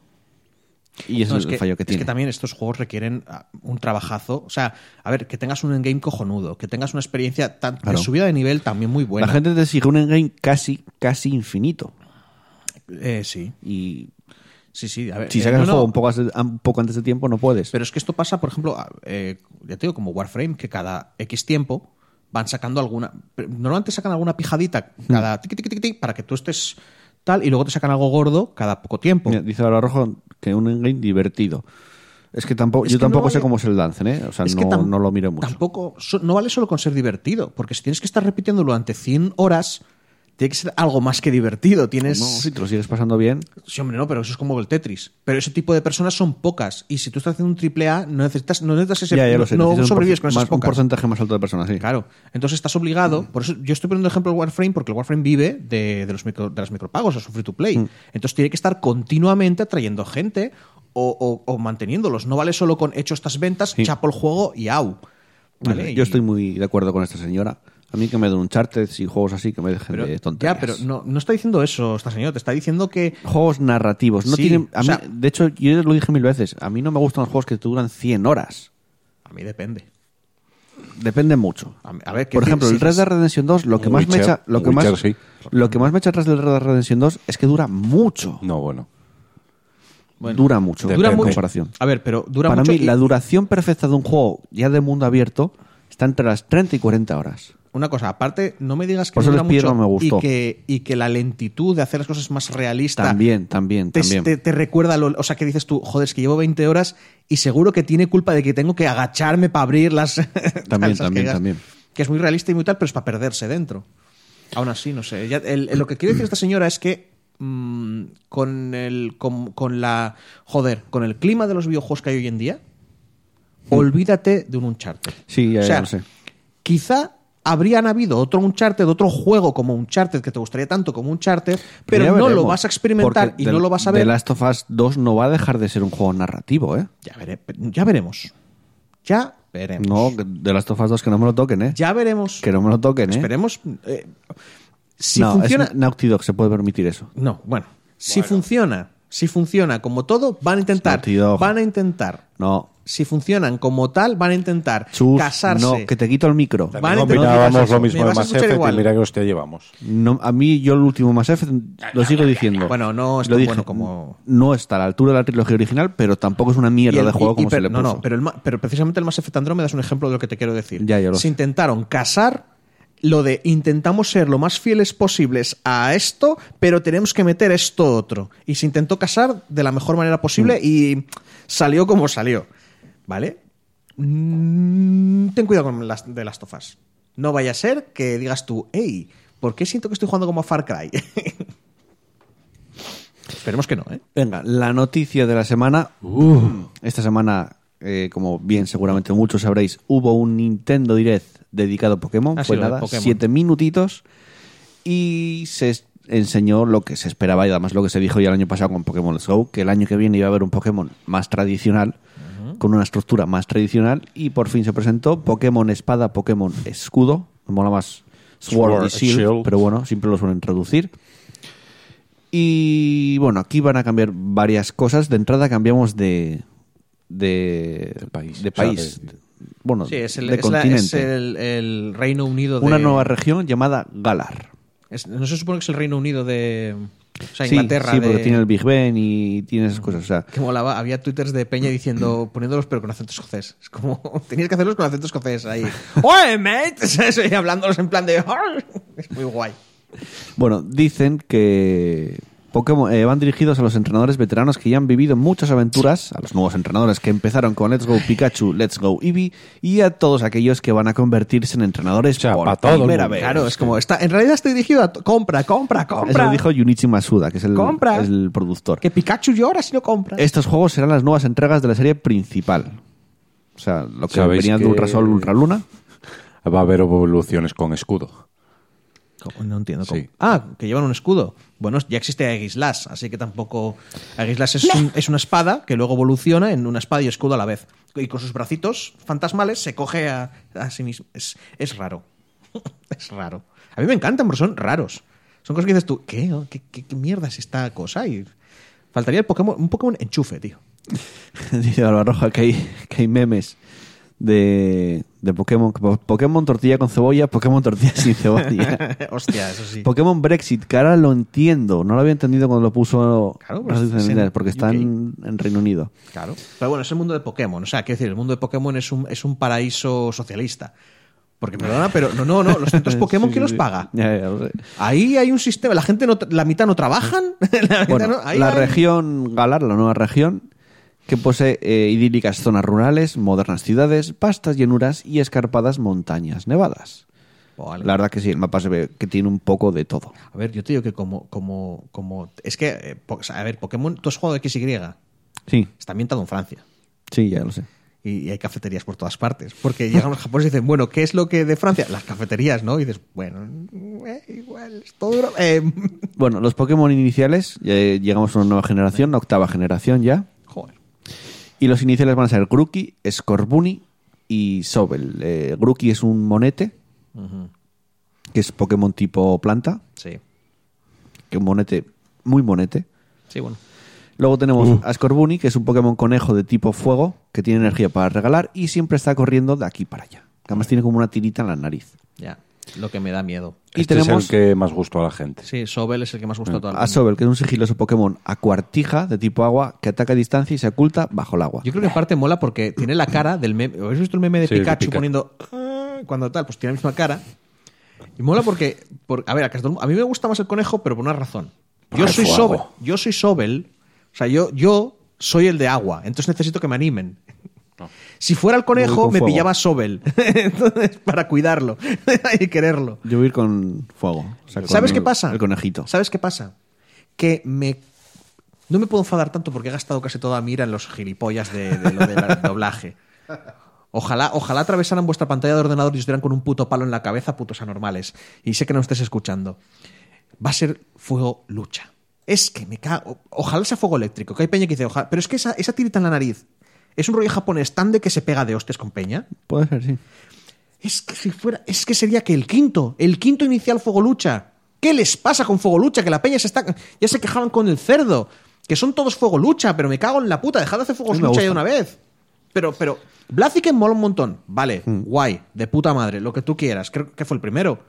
Y ese No, es, el fallo que tiene. Es que también estos juegos requieren ah, un trabajazo. O sea, a ver, que tengas un endgame cojonudo, que tengas una experiencia tan, Claro. de subida de nivel también muy buena. La gente te exige un endgame casi, casi infinito. Eh, sí, Y sí, sí. A ver, si eh, sacas no, el juego no, un poco, hace- un poco antes de tiempo, no puedes. Pero es que esto pasa, por ejemplo, eh, ya te digo, como Warframe, que cada X tiempo van sacando alguna. Normalmente sacan alguna pijadita cada tiqui, tiqui, tiqui, tiqui, para que tú estés tal, y luego te sacan algo gordo cada poco tiempo. Mira, dice ahora Rojo que un endgame divertido. Es que tampoco, Es yo que tampoco no sé vale- cómo es el Dancen, ¿eh? O sea, Es no, no lo miro mucho. Tampoco, no vale solo con ser divertido, porque si tienes que estar repitiéndolo durante 100 horas, tiene que ser algo más que divertido. Tienes. No, si te lo sigues pasando bien, Sí, hombre, no, pero eso es como el Tetris. Pero ese tipo de personas son pocas. Y si tú estás haciendo un triple A, no necesitas, no necesitas ese. ya, ya lo sé. no sobrevives con esas más- un porcentaje más alto de personas, sí. Claro. Entonces estás obligado. Por eso yo estoy poniendo de ejemplo el Warframe, porque el Warframe vive de, de los micro- de las micropagos, es un free to play. Mm. Entonces tiene que estar continuamente atrayendo gente o, o- o manteniéndolos. No vale solo con hecho estas ventas, Sí. chapo el juego y au. ¿Vale? Yo Y- estoy muy de acuerdo con esta señora. A mí que me den un charter y juegos así que me dejen pero, de tonterías. ya, pero no, no está diciendo eso esta señora. Te está diciendo que. Juegos narrativos. No Sí, tienen, a mí- sea- de hecho, yo lo dije mil veces. A mí no me gustan los juegos que te duran 100 horas. A mí depende. Depende mucho. A, a ver, ¿qué Por ejemplo, el Red Dead Redemption 2, lo que más me Witcher, echa, lo que Witcher, más, sí. lo que más me echa atrás del Red Dead Redemption 2 es que dura mucho. No, bueno. dura mucho. En mucho. comparación. A ver, pero dura Para mucho. mí, y- la duración perfecta de un juego ya de mundo abierto está entre las 30 y 40 horas. Una cosa, aparte, no me digas que Por eso dura mucho me gustó. Y, que, y que la lentitud de hacer las cosas más realista También, también, te, también. te- te recuerda, lo, o sea, que dices tú, joder, es que llevo 20 horas y seguro que tiene culpa de que tengo que agacharme para abrir las... También, también, que- también. Que es muy realista y muy tal, pero es para perderse dentro. Aún así, no sé. Ya- el- el- lo que quiere decir esta señora es que mm, con el con, con la joder, con el clima de los videojuegos que hay hoy en día, olvídate de un Uncharted. Sí, ya, O ya lo sé. Quizá habrían habido otro Uncharted, otro juego como Uncharted que te gustaría tanto como Uncharted, pero ya no lo vas a experimentar porque y no lo vas a ver. The Last of Us 2 no va a dejar de ser un juego narrativo, ¿eh? Ya, veré- ya veremos. Ya veremos. No, The Last of Us 2 que no me lo toquen, ¿eh? Ya veremos. Que no me lo toquen, ¿eh? Esperemos. eh, si no, funciona. es Naughty Dog, se puede permitir eso. No, bueno. Si funciona, si funciona como todo, van a intentar. Naughty Dog. Van a intentar. No, Si funcionan como tal, van a intentar chus, casarse. no, que te quito el micro. Van a También intentar- vas a- lo mismo de Mass Effect igual. y mira que hostia llevamos. No, a mí, yo el último Mass Effect lo sigo diciendo. Bueno, no es Lo tan dije, bueno como- No está a la altura de la trilogía original, pero tampoco es una mierda Y el- de juego y- y como se pero- le puso. No, no, pero, el pero precisamente el Mass Effect Andromeda es un ejemplo de lo que te quiero decir. Ya, ya lo Se sé. intentaron casar lo de intentamos ser lo más fieles posibles a esto, pero tenemos que meter esto otro. Y se intentó casar de la mejor manera posible Mm. y salió como salió. ¿Vale? Mm, ten cuidado con las de las tofas. No vaya a ser que digas tú, hey, ¿por qué siento que estoy jugando como a Far Cry? Esperemos que no, ¿eh? Venga, la noticia de la semana. Esta semana, eh, como bien seguramente muchos sabréis, hubo un Nintendo Direct dedicado a Pokémon. Ah, Fue sí, nada, Pokémon. siete minutitos. Y se enseñó lo que se esperaba y además lo que se dijo ya el año pasado con Pokémon Let's Go, que el año que viene iba a haber un Pokémon más tradicional, con una estructura más tradicional. Y por fin se presentó Pokémon Espada, Pokémon Escudo. Me mola más Sword, y Shield, Shield. pero bueno, siempre lo suelen traducir. Y bueno, aquí van a cambiar varias cosas. De entrada cambiamos de. de, De país. de O sea, país. de- bueno, Sí, es el, de es la- continente. es el- el Reino Unido de... Una nueva región llamada Galar. Es- no se supone que es el Reino Unido de. O sea, sí, Inglaterra. sí, porque de- tiene el Big Ben y tiene esas cosas. O sea, Que molaba. Había twitters de Peña diciendo, poniéndolos pero con acento escocés. Es como, tenías que hacerlos con acento escocés ahí. ¡Oye, mate! Y hablándolos en plan de. Es muy guay. bueno, dicen que Pokémon eh, van dirigidos a los entrenadores veteranos que ya han vivido muchas aventuras, a los nuevos entrenadores que empezaron con Let's Go Pikachu, Let's Go Eevee y a todos aquellos que van a convertirse en entrenadores O sea, por primera vez. Claro, es como. Está, en realidad estoy dirigido a. to- Compra, compra, Eso compra. lo dijo Junichi Masuda, que es el, Compra. es el productor. Que Pikachu llora si no compra. Estos juegos serán las nuevas entregas de la serie principal. O sea, lo que ¿Sabéis venía de Ultrasol, Ultraluna. Va a haber evoluciones con escudo. ¿Cómo? No entiendo cómo. Sí. Ah, que llevan un escudo. Bueno, ya existe Aegislash, así que tampoco. Aegislash es, un- es una espada que luego evoluciona en una espada y escudo a la vez. Y con sus bracitos fantasmales se coge a, a sí mismo. Es, es raro. es raro. A mí me encantan, pero son raros. Son cosas que dices tú, ¿qué? ¿Qué, qué, qué mierda es esta cosa? Y faltaría el Pokémon, un Pokémon enchufe, tío. Dice Barbarroja que hay, que hay memes de, de Pokémon. Pokémon tortilla con cebolla, Pokémon tortilla sin cebolla. Hostia, eso sí. Pokémon Brexit, que ahora lo entiendo. No lo había entendido cuando lo puso Claro, pues, es en porque está UK. en, en Reino Unido. Claro. Pero bueno, es el mundo de Pokémon. O sea, quiero decir, el mundo de Pokémon es un, es un paraíso socialista. Porque, perdona, pero no, no, no. Los centros Pokémon, Sí, ¿quién los paga? Ya, ya. Ahí hay un sistema. La gente, no, la mitad no trabajan. la mitad Bueno, no- ahí la hay- región Galar, la nueva región, que posee eh, idílicas zonas rurales, modernas ciudades, vastas llanuras y escarpadas montañas nevadas. Vale. La verdad que sí, el mapa se ve que tiene un poco de todo. A ver, yo te digo que como. como, como es que, eh, po- a ver, Pokémon, tú has jugado XY. Sí, Está ambientado en Francia. sí, ya lo sé. Y, y hay cafeterías por todas partes. Porque llegan los japoneses y dicen, bueno, ¿qué es lo que de Francia? Las cafeterías, ¿no? Y dices, bueno, eh, igual, es todo. duro. Eh, Bueno, los Pokémon iniciales, eh, llegamos a una nueva generación, la octava generación ya. Y los iniciales van a ser Grookey, Scorbunny y Sobel. Eh, Grookey es un monete, que es Pokémon tipo planta, Sí. que un monete muy monete. Sí, bueno. Luego tenemos a Scorbunny, que es un Pokémon conejo de tipo fuego, que tiene energía para regalar y siempre está corriendo de aquí para allá. Además tiene como una tirita en la nariz. Ya. Lo que me da miedo. Y este tenemos es el que más gustó a la gente. Sí, Sobel es el que más gusta a todo el a mundo. Sobel, que es un sigiloso Pokémon acuartija de tipo agua que ataca a distancia y se oculta bajo el agua. Yo creo que en parte mola porque tiene la cara del meme. ¿Habéis visto el meme de Sí, Pikachu Pika. poniendo. "Ah", Cuando tal, pues tiene la misma cara. Y mola porque. por- a ver, a, a mí me gusta más el conejo, pero por una razón. Yo soy. Sobel. Yo soy Sobel. O sea, yo, yo soy el de agua. Entonces necesito que me animen. Si fuera el conejo, con me fuego. pillaba Sobel. Entonces, para cuidarlo y quererlo. Yo voy a ir con fuego. o sea, con ¿Sabes qué pasa? El conejito. ¿Sabes qué pasa? Que me. No me puedo enfadar tanto porque he gastado casi toda mi ira en los gilipollas de, de lo del doblaje. Ojalá, ojalá atravesaran vuestra pantalla de ordenador y os dieran con un puto palo en la cabeza, putos anormales. Y sé que no estés escuchando. Va a ser fuego lucha. Es que me cago. Ojalá sea fuego eléctrico, que hay peña que dice, ojalá. Pero es que esa, esa tirita en la nariz es un rollo japonés tan de que se pega de hostes con peña. Puede ser, sí. Es que si fuera, es que sería que el quinto, el quinto inicial Fuego Lucha. ¿Qué les pasa con Fuego Lucha? Que la peña se está, ya se quejaban con el cerdo, que son todos Fuego Lucha, pero me cago en la puta, dejad de hacer Fuego Lucha ya de una vez. Pero, pero, Blaziken mola un montón, vale, Mm. guay, de puta madre, lo que tú quieras, creo que fue el primero.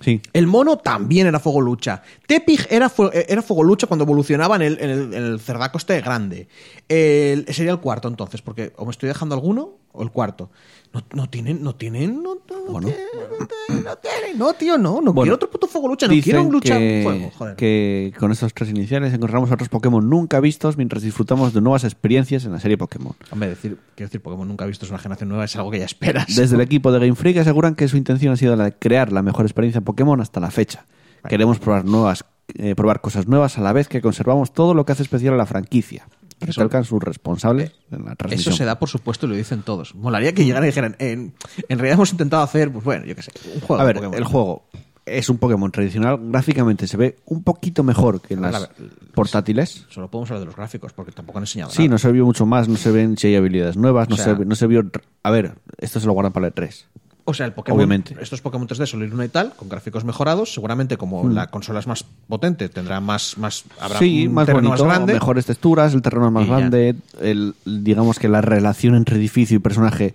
Sí. El mono también era fuego lucha. Tepig era, fu- era fuego lucha cuando evolucionaba en el cerdaco este grande. El- sería el cuarto entonces, porque o me estoy dejando alguno o el cuarto. No, no tienen, no tienen, no, no, Bueno. tienen, no tienen, no tío, no, no Bueno, quiero otro puto fuego lucha, no quiero un lucha que, fuego, joder. que con estos tres iniciales encontramos otros Pokémon nunca vistos mientras disfrutamos de nuevas experiencias en la serie Pokémon. Hombre, decir, quiero decir, Pokémon nunca ha visto es una generación nueva, es algo que ya esperas. Desde el equipo de Game Freak aseguran que su intención ha sido la de crear la mejor experiencia Pokémon hasta la fecha. Queremos probar nuevas, eh, probar cosas nuevas a la vez que conservamos todo lo que hace especial a la franquicia. Recalcan sus responsables en la Eso transmisión. se da por supuesto y lo dicen todos. Molaría que llegaran y dijeran, en, en realidad hemos intentado hacer, pues bueno, yo qué sé, un juego. A ver, Pokémon. el juego es un Pokémon tradicional. Gráficamente se ve un poquito mejor que en La- las la- portátiles. Solo podemos hablar de los gráficos porque tampoco han enseñado Sí, nada. no se vio mucho más, no se ven si hay habilidades nuevas, no, sea- se, no se vio... A ver, esto se lo guardan para el 3. O sea, el Pokémon, Obviamente. estos Pokémon 3D son Luna y tal, con gráficos mejorados. Seguramente, como la consola es más potente, tendrá más. más habrá Hmm. sí, un más terreno bonito, más grande. mejores texturas, el terreno es más Y grande, el, digamos que la relación entre edificio y personaje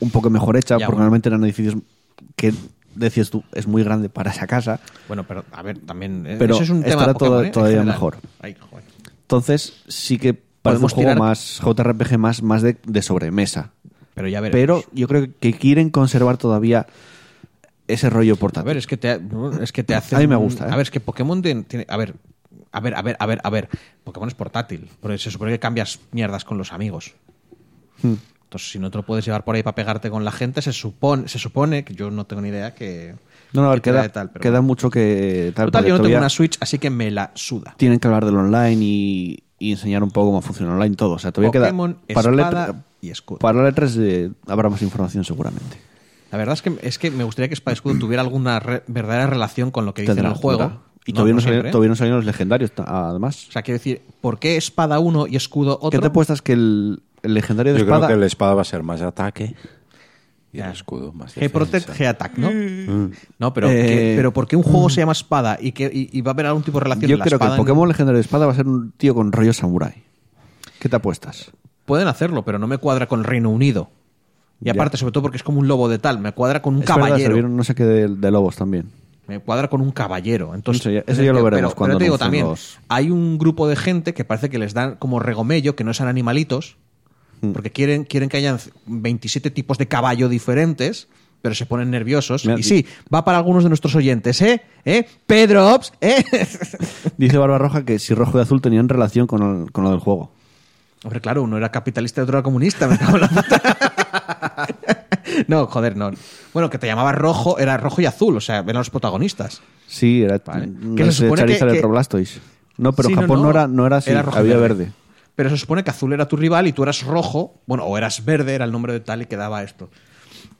un poco mejor hecha, Ya, porque bueno. normalmente eran edificios que decías tú, es muy grande para esa casa. Bueno, pero a ver, también. eh, Pero eso es un tema estará de Pokémon, todo- ¿eh? Todavía mejor. Ay, joder. Entonces, sí que parece un Podemos juego tirar- más JRPG, más, más de, de sobremesa. Pero ya veremos. Pero yo creo que quieren conservar todavía ese rollo A portátil. ver, es que te, es que te hace. A mí me gusta, ¿eh? A ver, es que Pokémon tiene. a ver. A ver, a ver, a ver, a ver. Pokémon es portátil. Porque se supone que cambias mierdas con los amigos. Hmm. Entonces, si no te lo puedes llevar por ahí para pegarte con la gente, se supone, se supone que yo no tengo ni idea que. No, no, a ver, queda, tal, pero queda bueno. mucho que tal. Total, yo no tengo una Switch, así que me la suda. Tienen que hablar del online y, y enseñar un poco cómo funciona online todo. O sea, todavía Pokémon, queda. Para espada E3 y escudo. Para el E3 eh, habrá más información seguramente. La verdad es que, es que me gustaría que Espada y Escudo tuviera alguna re- verdadera relación con lo que dice en el juego. Y No, todavía, no no salieron, ¿eh? todavía no salieron los legendarios, además. O sea, quiero decir, ¿por qué espada uno y escudo otro? ¿Qué te apuestas que el, el legendario de Yo espada. creo que el espada va a ser más de ataque y el escudo más G Protect. G Attack, ¿no? No, pero, Eh, ¿qué- pero ¿por qué un juego se llama espada y, que, y, y va a haber algún tipo de relación Yo la creo que el espada en- Pokémon legendario de espada va a ser un tío con rollo samurai. ¿Qué te apuestas? Pueden hacerlo, pero no me cuadra con el Reino Unido. Y Ya. aparte, sobre todo porque es como un lobo de tal, me cuadra con un Es verdad, caballero. salieron no sé qué de, de lobos también. Me cuadra con un caballero. Entonces, Eso ya- eso ya lo veremos pero, cuando pero te digo también, los- hay un grupo de gente que parece que les dan como regomello, que no sean animalitos. Porque quieren, quieren que hayan 27 tipos de caballo diferentes, pero se ponen nerviosos. Mira, y sí, va para algunos de nuestros oyentes, ¿eh? ¿Eh? Pedro Ops, ¿eh? Dice Barbarroja que si rojo y azul tenían relación con, el- con lo del juego. Hombre, claro, uno era capitalista y otro era comunista. Me cago en la puta. no, joder, no. Bueno, que te llamaba rojo, era rojo y azul, o sea, eran los protagonistas. Sí, era Vale. mm, Que se supone que- que-. No, pero Sí, Japón no, era, no era así, Era rojo y había verde. Pero se supone que azul era tu rival y tú eras rojo, bueno, o eras verde, era el nombre de tal y quedaba esto.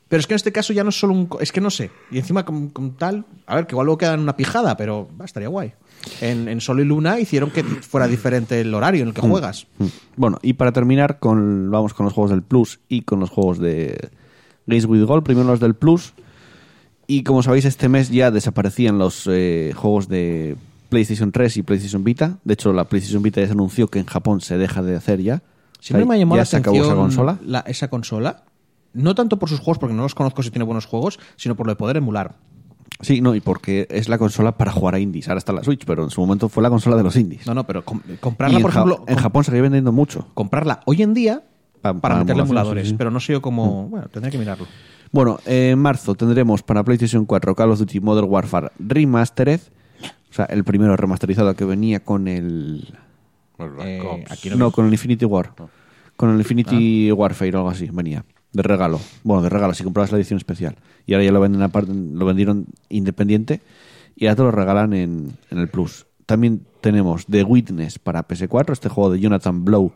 Pero es que en este caso ya no es solo un... Es que no sé. Y encima con, con tal... A ver, que igual luego queda en una pijada, pero estaría guay. En, en Sol y Luna hicieron que fuera diferente el horario en el que juegas. Mm. Bueno, y para terminar, con, vamos con los juegos del Plus y con los juegos de Games with Gold. Primero los del Plus. Y como sabéis, este mes ya desaparecían los eh, juegos de PlayStation 3 y PlayStation Vita. De hecho, la PlayStation Vita ya se anunció que en Japón se deja de hacer ya. Siempre O sea, me ha llamado ya la se acabó atención esa consola. la- esa consola. No tanto por sus juegos, porque no los conozco si tiene buenos juegos, sino por lo de poder emular. Sí, no, y porque es la consola para jugar a indies. Ahora está la Switch, pero en su momento fue la consola de los indies. No, no, pero com- Y comprarla, por Ja- ejemplo... en Japón se sigue vendiendo mucho. comprarla hoy en día Pa- para, para meterle emuladores, sí, sí. pero no sé yo cómo... Bueno, tendré que mirarlo. Bueno, en marzo tendremos para PlayStation 4 Call of Duty Modern Warfare Remastered. O sea, el primero remasterizado que venía con el. Black Eh, Ops. aquí No, no, con el Infinity War. Con el Infinity Warfare o algo así, venía. De regalo. Bueno, de regalo, si comprabas la edición especial. Y ahora ya lo venden aparte, lo vendieron independiente. Y ahora te lo regalan en, en el Plus. También tenemos The Witness para PS4, este juego de Jonathan Blow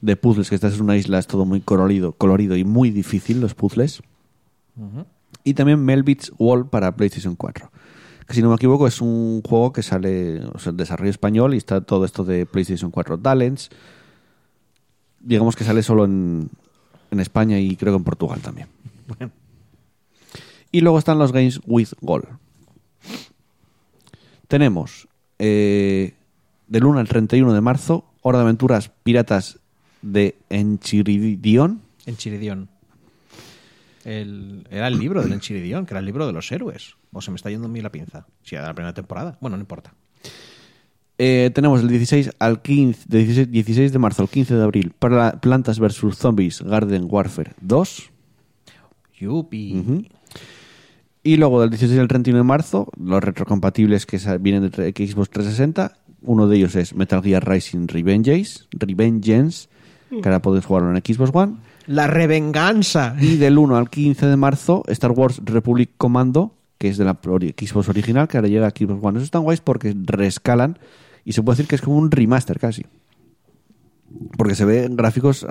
de puzzles, que estás en una isla, es todo muy colorido, colorido y muy difícil los puzzles. Y también Melbits Wall para PlayStation 4. Que si no me equivoco es un juego que sale, o sea, desarrollo español y está todo esto de PlayStation 4 Talents. Digamos que sale solo en, en España y creo que en Portugal también. Y luego están los Games with Gold. Tenemos eh, del 1 al 31 de marzo Hora de Aventuras Piratas de Enchiridion. Enchiridión. El, era el libro del Enchiridión, que era el libro de los héroes. O se me está yendo a mí la pinza. Si era la primera temporada. Bueno, no importa. Eh, tenemos el 16 al 15, de 16, 16 de marzo al 15 de abril para Plantas vs Zombies Garden Warfare 2. Yupi. Y luego del 16 al 31 de marzo, los retrocompatibles que vienen de Xbox 360. Uno de ellos es Metal Gear Rising Revengeance, Revengeance que ahora podéis jugarlo en Xbox One. La revenganza. Y del 1 al 15 de marzo, Star Wars Republic Commando, que es de la Xbox original, que ahora llega a Xbox One. Eso están guays porque rescalan y se puede decir que es como un remaster casi. Porque se ve en gráficos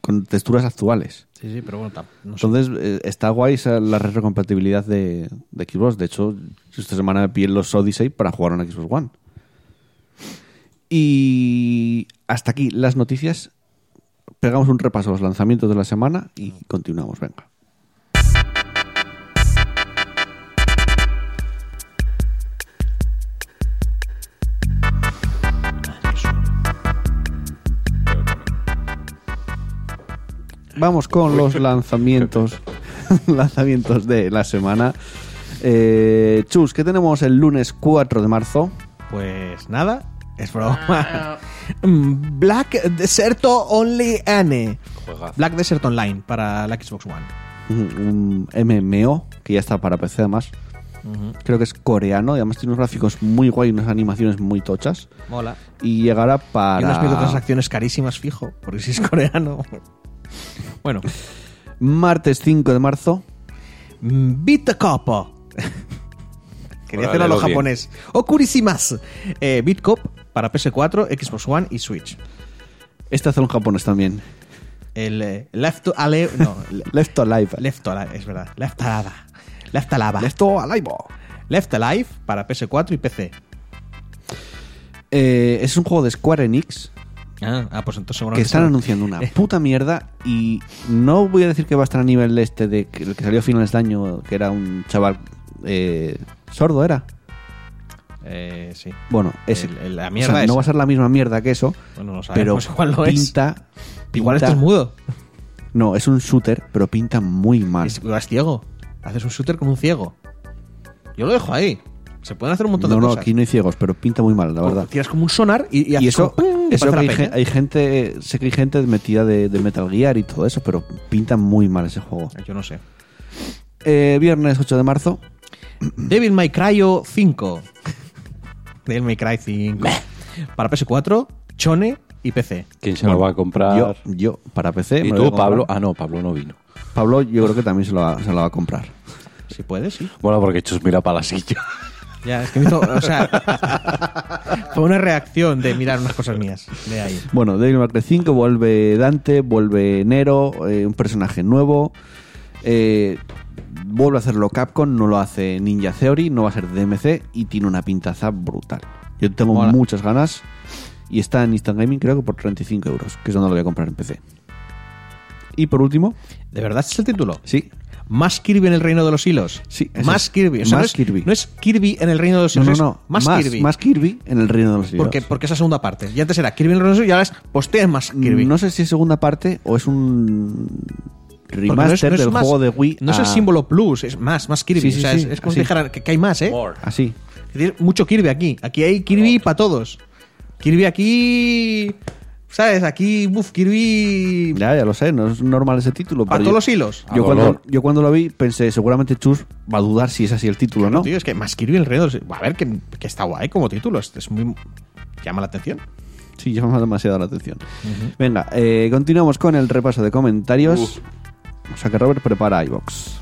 con texturas actuales. Sí, sí, pero bueno, tam- no sé. Entonces, eh, está guay esa- la retrocompatibilidad de, de Xbox. De hecho, esta semana me pillé los Odyssey para jugar en Xbox One. Y hasta aquí las noticias. Pegamos un repaso a los lanzamientos de la semana y continuamos. Venga. Vamos con los lanzamientos lanzamientos de la semana. Eh, Chus, ¿qué tenemos el lunes 4 de marzo? Pues nada, es broma. Black Deserto Only N. Juegazo. Black Desert Online para la Xbox One. Un MMO que ya está para PC además. Creo que es coreano y además tiene unos gráficos muy guay y unas animaciones muy tochas. Mola. Y llegará Y para unas microtransacciones carísimas, fijo, porque si es coreano. bueno, martes 5 de marzo. Bitcopo. Quería hacerlo a lo japonés. Okurisimas. Eh, Bitcop para PS4, Xbox One y Switch. Este hace en japonés también. El eh, Left to. No, Left Alive. Left Alive, es verdad. Left Alive. Left Alive. Left Alive. Left Alive para PS4 y PC. Eh, es un juego de Square Enix Ah, ah, pues entonces que están anunciando una puta mierda y no voy a decir que va a estar a nivel este de que, el que salió a finales de año, que era un chaval eh, sordo, ¿era? Eh, sí. Bueno, ese. El- el- la O mierda no va a ser la misma mierda que eso, Bueno, no pero sabemos cuál no es. pinta, Igual pinta- este es mudo. No, es un shooter, pero pinta muy mal. Es, igual es ciego. Haces un shooter con un ciego. Yo lo dejo ahí. Se pueden hacer un montón No, de no, cosas. aquí no hay ciegos, pero pinta muy mal, la verdad. Tiras como un sonar y, y, Y eso, eso que hay, gente, sé que hay gente metida de, de Metal Gear y todo eso, pero pinta muy mal ese juego. Yo no sé. Eh, viernes 8 de marzo, Devil May Cry 5. Devil May Cry 5. Para PS4, Chone y PC. ¿Quién se lo va a comprar? yo, yo para PC. ¿Y me lo tú, Pablo? Ah, no, Pablo no vino. Pablo, yo creo que también se lo va, se lo va a comprar. Si puedes, sí. Bueno, porque Chus mira para la silla. Ya, es que me hizo. O sea. fue una reacción de mirar unas cosas mías. De ahí. Bueno, Devil May Cry 5 vuelve Dante, vuelve Nero, eh, un personaje nuevo. eh, vuelve a hacerlo Capcom, no lo hace Ninja Theory, no va a ser DMC y tiene una pintaza brutal. Yo tengo Mola. muchas ganas y está en Instant Gaming creo que por 35 euros, que es donde lo voy a comprar en PC. Y por último, ¿De verdad es el título? sí, Más Kirby en el reino de los hilos. Sí, Más es. Kirby. O sea, Más no es, Kirby. No es Kirby en el reino de los no, hilos. no, es no, Más, Kirby. más Kirby en el Reino de los Cielos. porque, porque esa segunda parte. Y antes era Kirby en el reino de los hilos y ahora es tienes más Kirby. No sé si es segunda parte o es un Porque no es- remaster no es del más- juego de Wii. No es el a- símbolo plus, es más, más Kirby. Sí, sí, o sea, sí, es, es como así. si dijeran que, que hay más, ¿eh? Así. Es decir, mucho Kirby aquí. Aquí hay Kirby para todos. Kirby aquí. ¿Sabes? Aquí, uff, Kirby. Ya, ya lo sé, no es normal ese título. Para pero todos yo- los hilos. Yo A cuando, yo cuando lo vi pensé, seguramente Chus va a dudar si es así el título, ¿no? Tío, es que más Kirby hilos. A ver, que, que está guay como título. Es, es muy. llama la atención. Sí, llama demasiado la atención. Venga, eh, continuamos con el repaso de comentarios. O sea que Robert prepara iBox.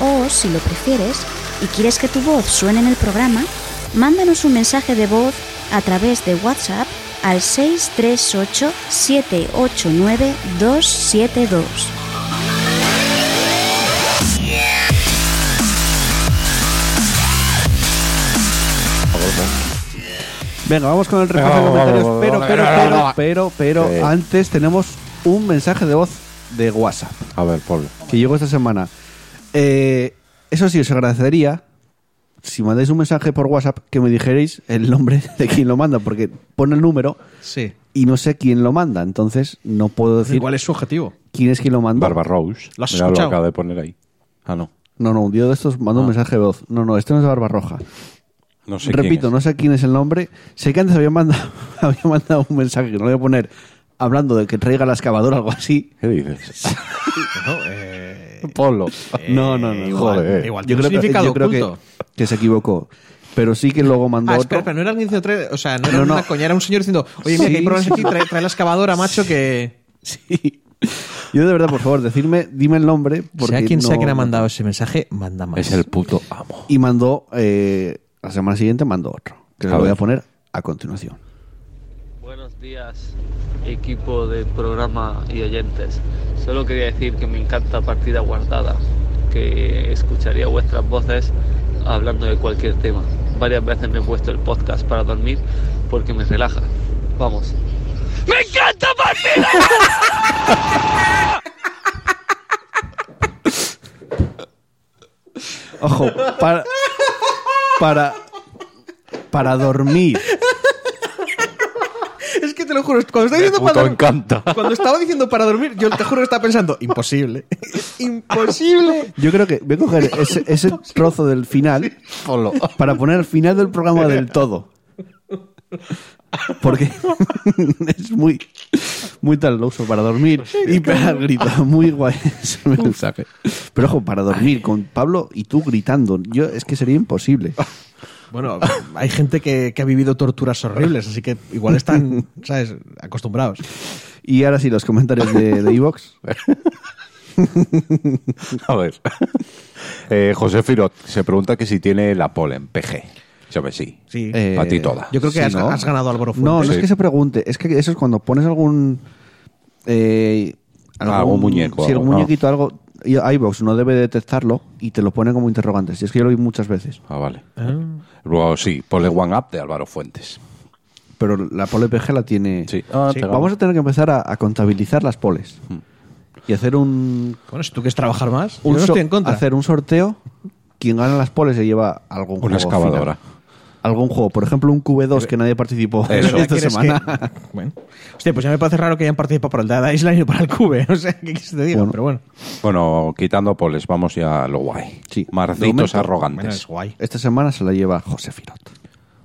o, si lo prefieres y quieres que tu voz suene en el programa, mándanos un mensaje de voz a través de WhatsApp al 638 789 272. Venga, vamos con el repaso de comentarios. Pero, pero, pero, pero, pero, Sí. antes tenemos un mensaje de voz de WhatsApp A ver, Pablo. que llegó esta semana. Eh, eso sí, os agradecería si mandáis un mensaje por WhatsApp que me dijerais el nombre de quien lo manda, porque pone el número Sí. y no sé quién lo manda, entonces no puedo decir ¿Cuál es su objetivo? quién es quien lo manda. Barba Rose. ¿Lo has Mira, escuchado? acaba de poner ahí. Ah, no. No, no, un día de estos manda un Ah. mensaje de voz. No, no, este no es de Barba Roja. No sé Repito, quién no sé quién es el nombre. Sé que antes había mandado, había mandado un mensaje que no le voy a poner hablando de que traiga la excavadora o algo así. ¿Qué dices? No, eh, Pablo. No, no, no. igual, joder. igual Yo creo, que, yo creo que, oculto. que se equivocó. Pero sí que luego mandó Ah, otro. espera, pero no era alguien diciendo, trae- o sea, no era No, no. una coña, era un señor diciendo, oye, mira, que hay Sí, problemas sí. aquí, trae, trae la excavadora, macho, que... Sí. Yo de verdad, por favor, decirme, dime el nombre. Porque sea quien sea quien ha mandado ese mensaje, manda más. Es el puto amo. Y mandó, eh, la semana siguiente mandó otro. Que A lo voy a poner a continuación. Días, equipo de programa y oyentes. Solo quería decir que me encanta Partida Guardada, que escucharía vuestras voces hablando de cualquier tema. Varias veces me he puesto el podcast para dormir porque me relaja. Vamos. ¡Me encanta Partida! Ojo, para. Para. Para dormir. Es que te lo juro, cuando estaba diciendo para dormir, encanta. cuando estaba diciendo para dormir, yo te juro que estaba pensando, imposible. imposible. Yo creo que voy a coger ese, ese trozo del final para poner el final del programa del todo. Porque es muy, muy talentoso para dormir y pegar gritos. Muy guay ese mensaje. Pero ojo, para dormir con Pablo y tú gritando, yo es que sería imposible. Bueno, hay gente que, que ha vivido torturas horribles, así que igual están, ¿sabes?, acostumbrados. Y ahora sí, los comentarios de de Evox. A ver. Eh, José Firot se pregunta que si tiene la polen, PG. Yo que sí. Sí. Eh, A ti toda. Yo creo que sí, has, ¿no? has ganado Álvaro Fuentes. No, no Sí. es que se pregunte, es que eso es cuando pones algún. Eh, Ah, algún muñeco, Si algún algo, muñequito, algo. y iVoox no debe detectarlo y te lo pone como interrogante. Si es que yo lo vi muchas veces. Ah, vale. Ah. Luego sí, Pole One Up de Álvaro Fuentes. Pero la pole PG la tiene. Sí. Ah, Sí. Vamos a tener que empezar a, a contabilizar las poles. Y hacer un. Bueno, si tú quieres trabajar más, yo un no so- estoy en contra. Hacer un sorteo. Quien gana las poles se lleva algún Una excavadora. final. Algún juego. Por ejemplo, un QB2 que nadie participó Eso. esta ¿Quieres semana. que- Bueno. Hostia, pues ya me parece raro que hayan participado por el Dead Island y para el Cube. No sé qué quieres que te diga, Bueno. pero bueno. Bueno, quitando poles, vamos ya a lo guay. Sí. Marcitos Bueno, arrogantes. es guay. Esta semana se la lleva José Firot.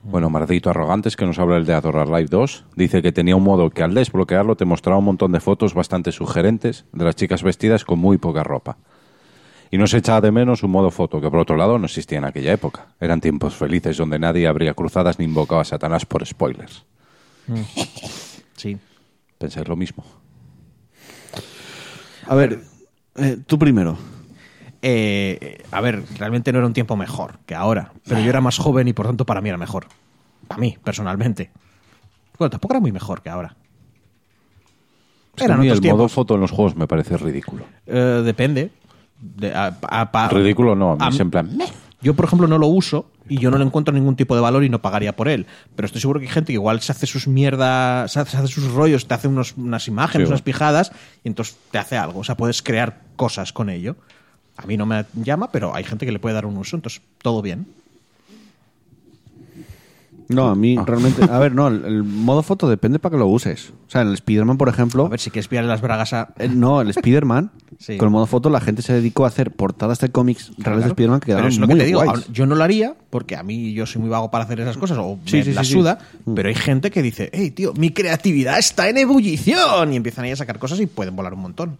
Bueno, Mardito Arrogantes, que nos habla el de Adorar Live 2, dice que tenía un modo que al desbloquearlo te mostraba un montón de fotos bastante sugerentes de las chicas vestidas con muy poca ropa. Y no se echaba de menos un modo foto, que por otro lado no existía en aquella época. Eran tiempos felices donde nadie abría cruzadas ni invocaba a Satanás por spoilers. Sí. Pensáis lo mismo. A ver, eh, tú primero. Eh, a ver, realmente no era un tiempo mejor que ahora, pero yo era más joven y por tanto para mí era mejor. Para mí, personalmente. Bueno, tampoco era muy mejor que ahora. Es que a Eran mí otros el modo foto en los juegos me parece ridículo. Eh, depende. De- a- a- pa- ridículo no, a mí es en plan... "Meh". Yo, por ejemplo, no lo uso y yo no le encuentro ningún tipo de valor y no pagaría por él. Pero estoy seguro que hay gente que igual se hace sus mierdas, se hace, sus rollos, te hace unos- unas imágenes, Sí, unas pijadas y entonces te hace algo. O sea, puedes crear cosas con ello. A mí no me llama, pero hay gente que le puede dar un uso, entonces todo bien. No, a mí Ah. realmente. A ver, no, el, el modo foto depende para que lo uses. O sea, en el Spider-Man, por ejemplo. A ver si quieres pillarle las bragas a. eh, no, el Spider-Man, Sí. con el modo foto, la gente se dedicó a hacer portadas de cómics reales de Claro. Spider-Man que Pero quedaron es lo muy que te digo. guays. ahora, Yo no lo haría porque a mí yo soy muy vago para hacer esas cosas o Sí, me sí, la sí, sí. suda. Mm. Pero hay gente que dice, hey, tío, mi creatividad está en ebullición. Y empiezan ahí a sacar cosas y pueden volar un montón.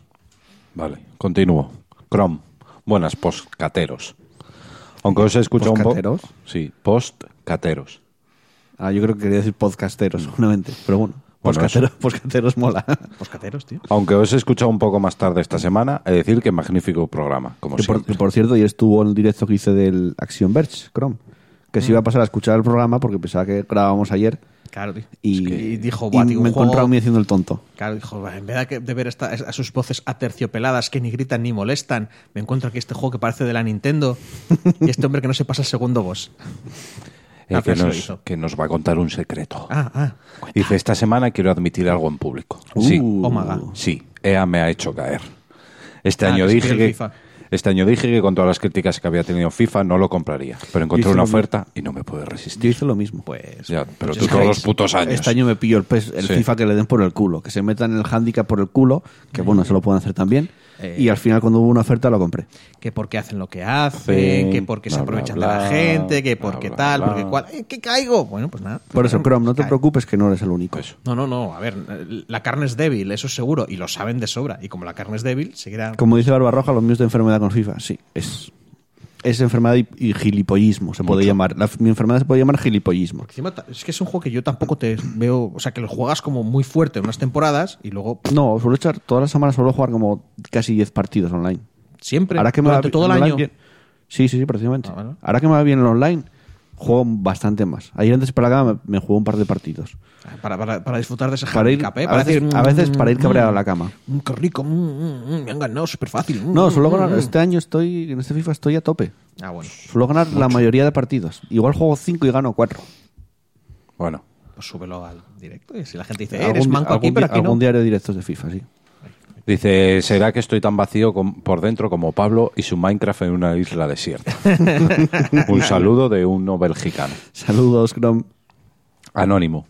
Vale, continúo. Chrome. Buenas, postcateros. Aunque os he escuchado un poco... ¿Postcateros? Sí, postcateros. Ah, yo creo que quería decir podcasteros, seguramente. Pero bueno, Bueno, podcateros, podcateros mola. Poscateros, tío. Aunque os he escuchado un poco más tarde esta semana, he de decir que magnífico programa, como que, por, siempre. que, por cierto, y estuvo en el directo que hice del Action Verge, Chrome. Que Mm. se iba a pasar a escuchar el programa porque pensaba que grabábamos ayer. Claro, tío. Y, Es que- y dijo, y "Buah, tío, me encontrado a mí haciendo el tonto. Claro, dijo, "Va, en vez de ver esta- a sus voces aterciopeladas que ni gritan ni molestan, me encuentro aquí este juego que parece de la Nintendo y este hombre que no se pasa el segundo boss. Eh, que, se nos, que nos va a contar un secreto. Ah, ah. Dice, esta semana quiero admitir algo en público. sí, Uh. Oh my God. sí, EA me ha hecho caer. Este Ah, año se dije que... Este año dije que con todas las críticas que había tenido FIFA no lo compraría, pero encontré una mismo. oferta y no me pude resistir. Yo hice lo mismo. Pues. Ya, pero pues tú todos que- los putos años. Este año me pillo el, PES el Sí. FIFA que le den por el culo. Que se metan el handicap por el culo. Que bueno, eso lo pueden hacer también. Eh. Y al final, cuando hubo una oferta, lo compré. que porque hacen lo que hacen, Sí, que porque se aprovechan bla, de la gente, que porque tal, porque cual. ¿Eh, ¿Qué caigo? Bueno, pues nada. Por eso, Chrome, no te Cae. preocupes que no eres el único. Eso. No, no, no. A ver, la carne es débil, eso es seguro. Y lo saben de sobra. Y como la carne es débil, seguirá. Como dice Barbarroja, los míos de enfermedad con FIFA. Sí, es, es enfermedad y, y gilipollismo, se puede Mucho. llamar. La- mi enfermedad se puede llamar gilipollismo. Encima, ta- es que es un juego que yo tampoco te veo. O sea, que lo juegas como muy fuerte unas temporadas y luego No, suelo echar todas las semanas, suelo jugar como casi 10 partidos online. siempre, Ahora que me va durante bi- todo el online año. bien- Sí, sí, sí, precisamente. Ah. Ahora que me va bien el online, juego bastante más. Ayer antes para la cama me, me jugué un par de partidos. Para, para, para disfrutar de ese Para ir, handicap, ¿eh? a, Para veces, decir, a veces mm, para ir cabreado a mm, la cama. mm, qué rico, mm, mm, me han ganado súper fácil. No, suelo mm, ganar. Este año estoy, en este FIFA estoy a tope. Ah, bueno. Suelo ganar la mayoría de partidos. Igual juego 5 y gano 4. Bueno, Pues súbelo al directo. Y si la gente dice, "Eh, eres manco aquí, algún, pero di- aquí no. algún diario de directos de FIFA, sí. Dice, ¿será que estoy tan vacío por dentro como Pablo y su Minecraft en una isla desierta? un saludo de un no belgicano. Saludos, Chrome. Anónimo.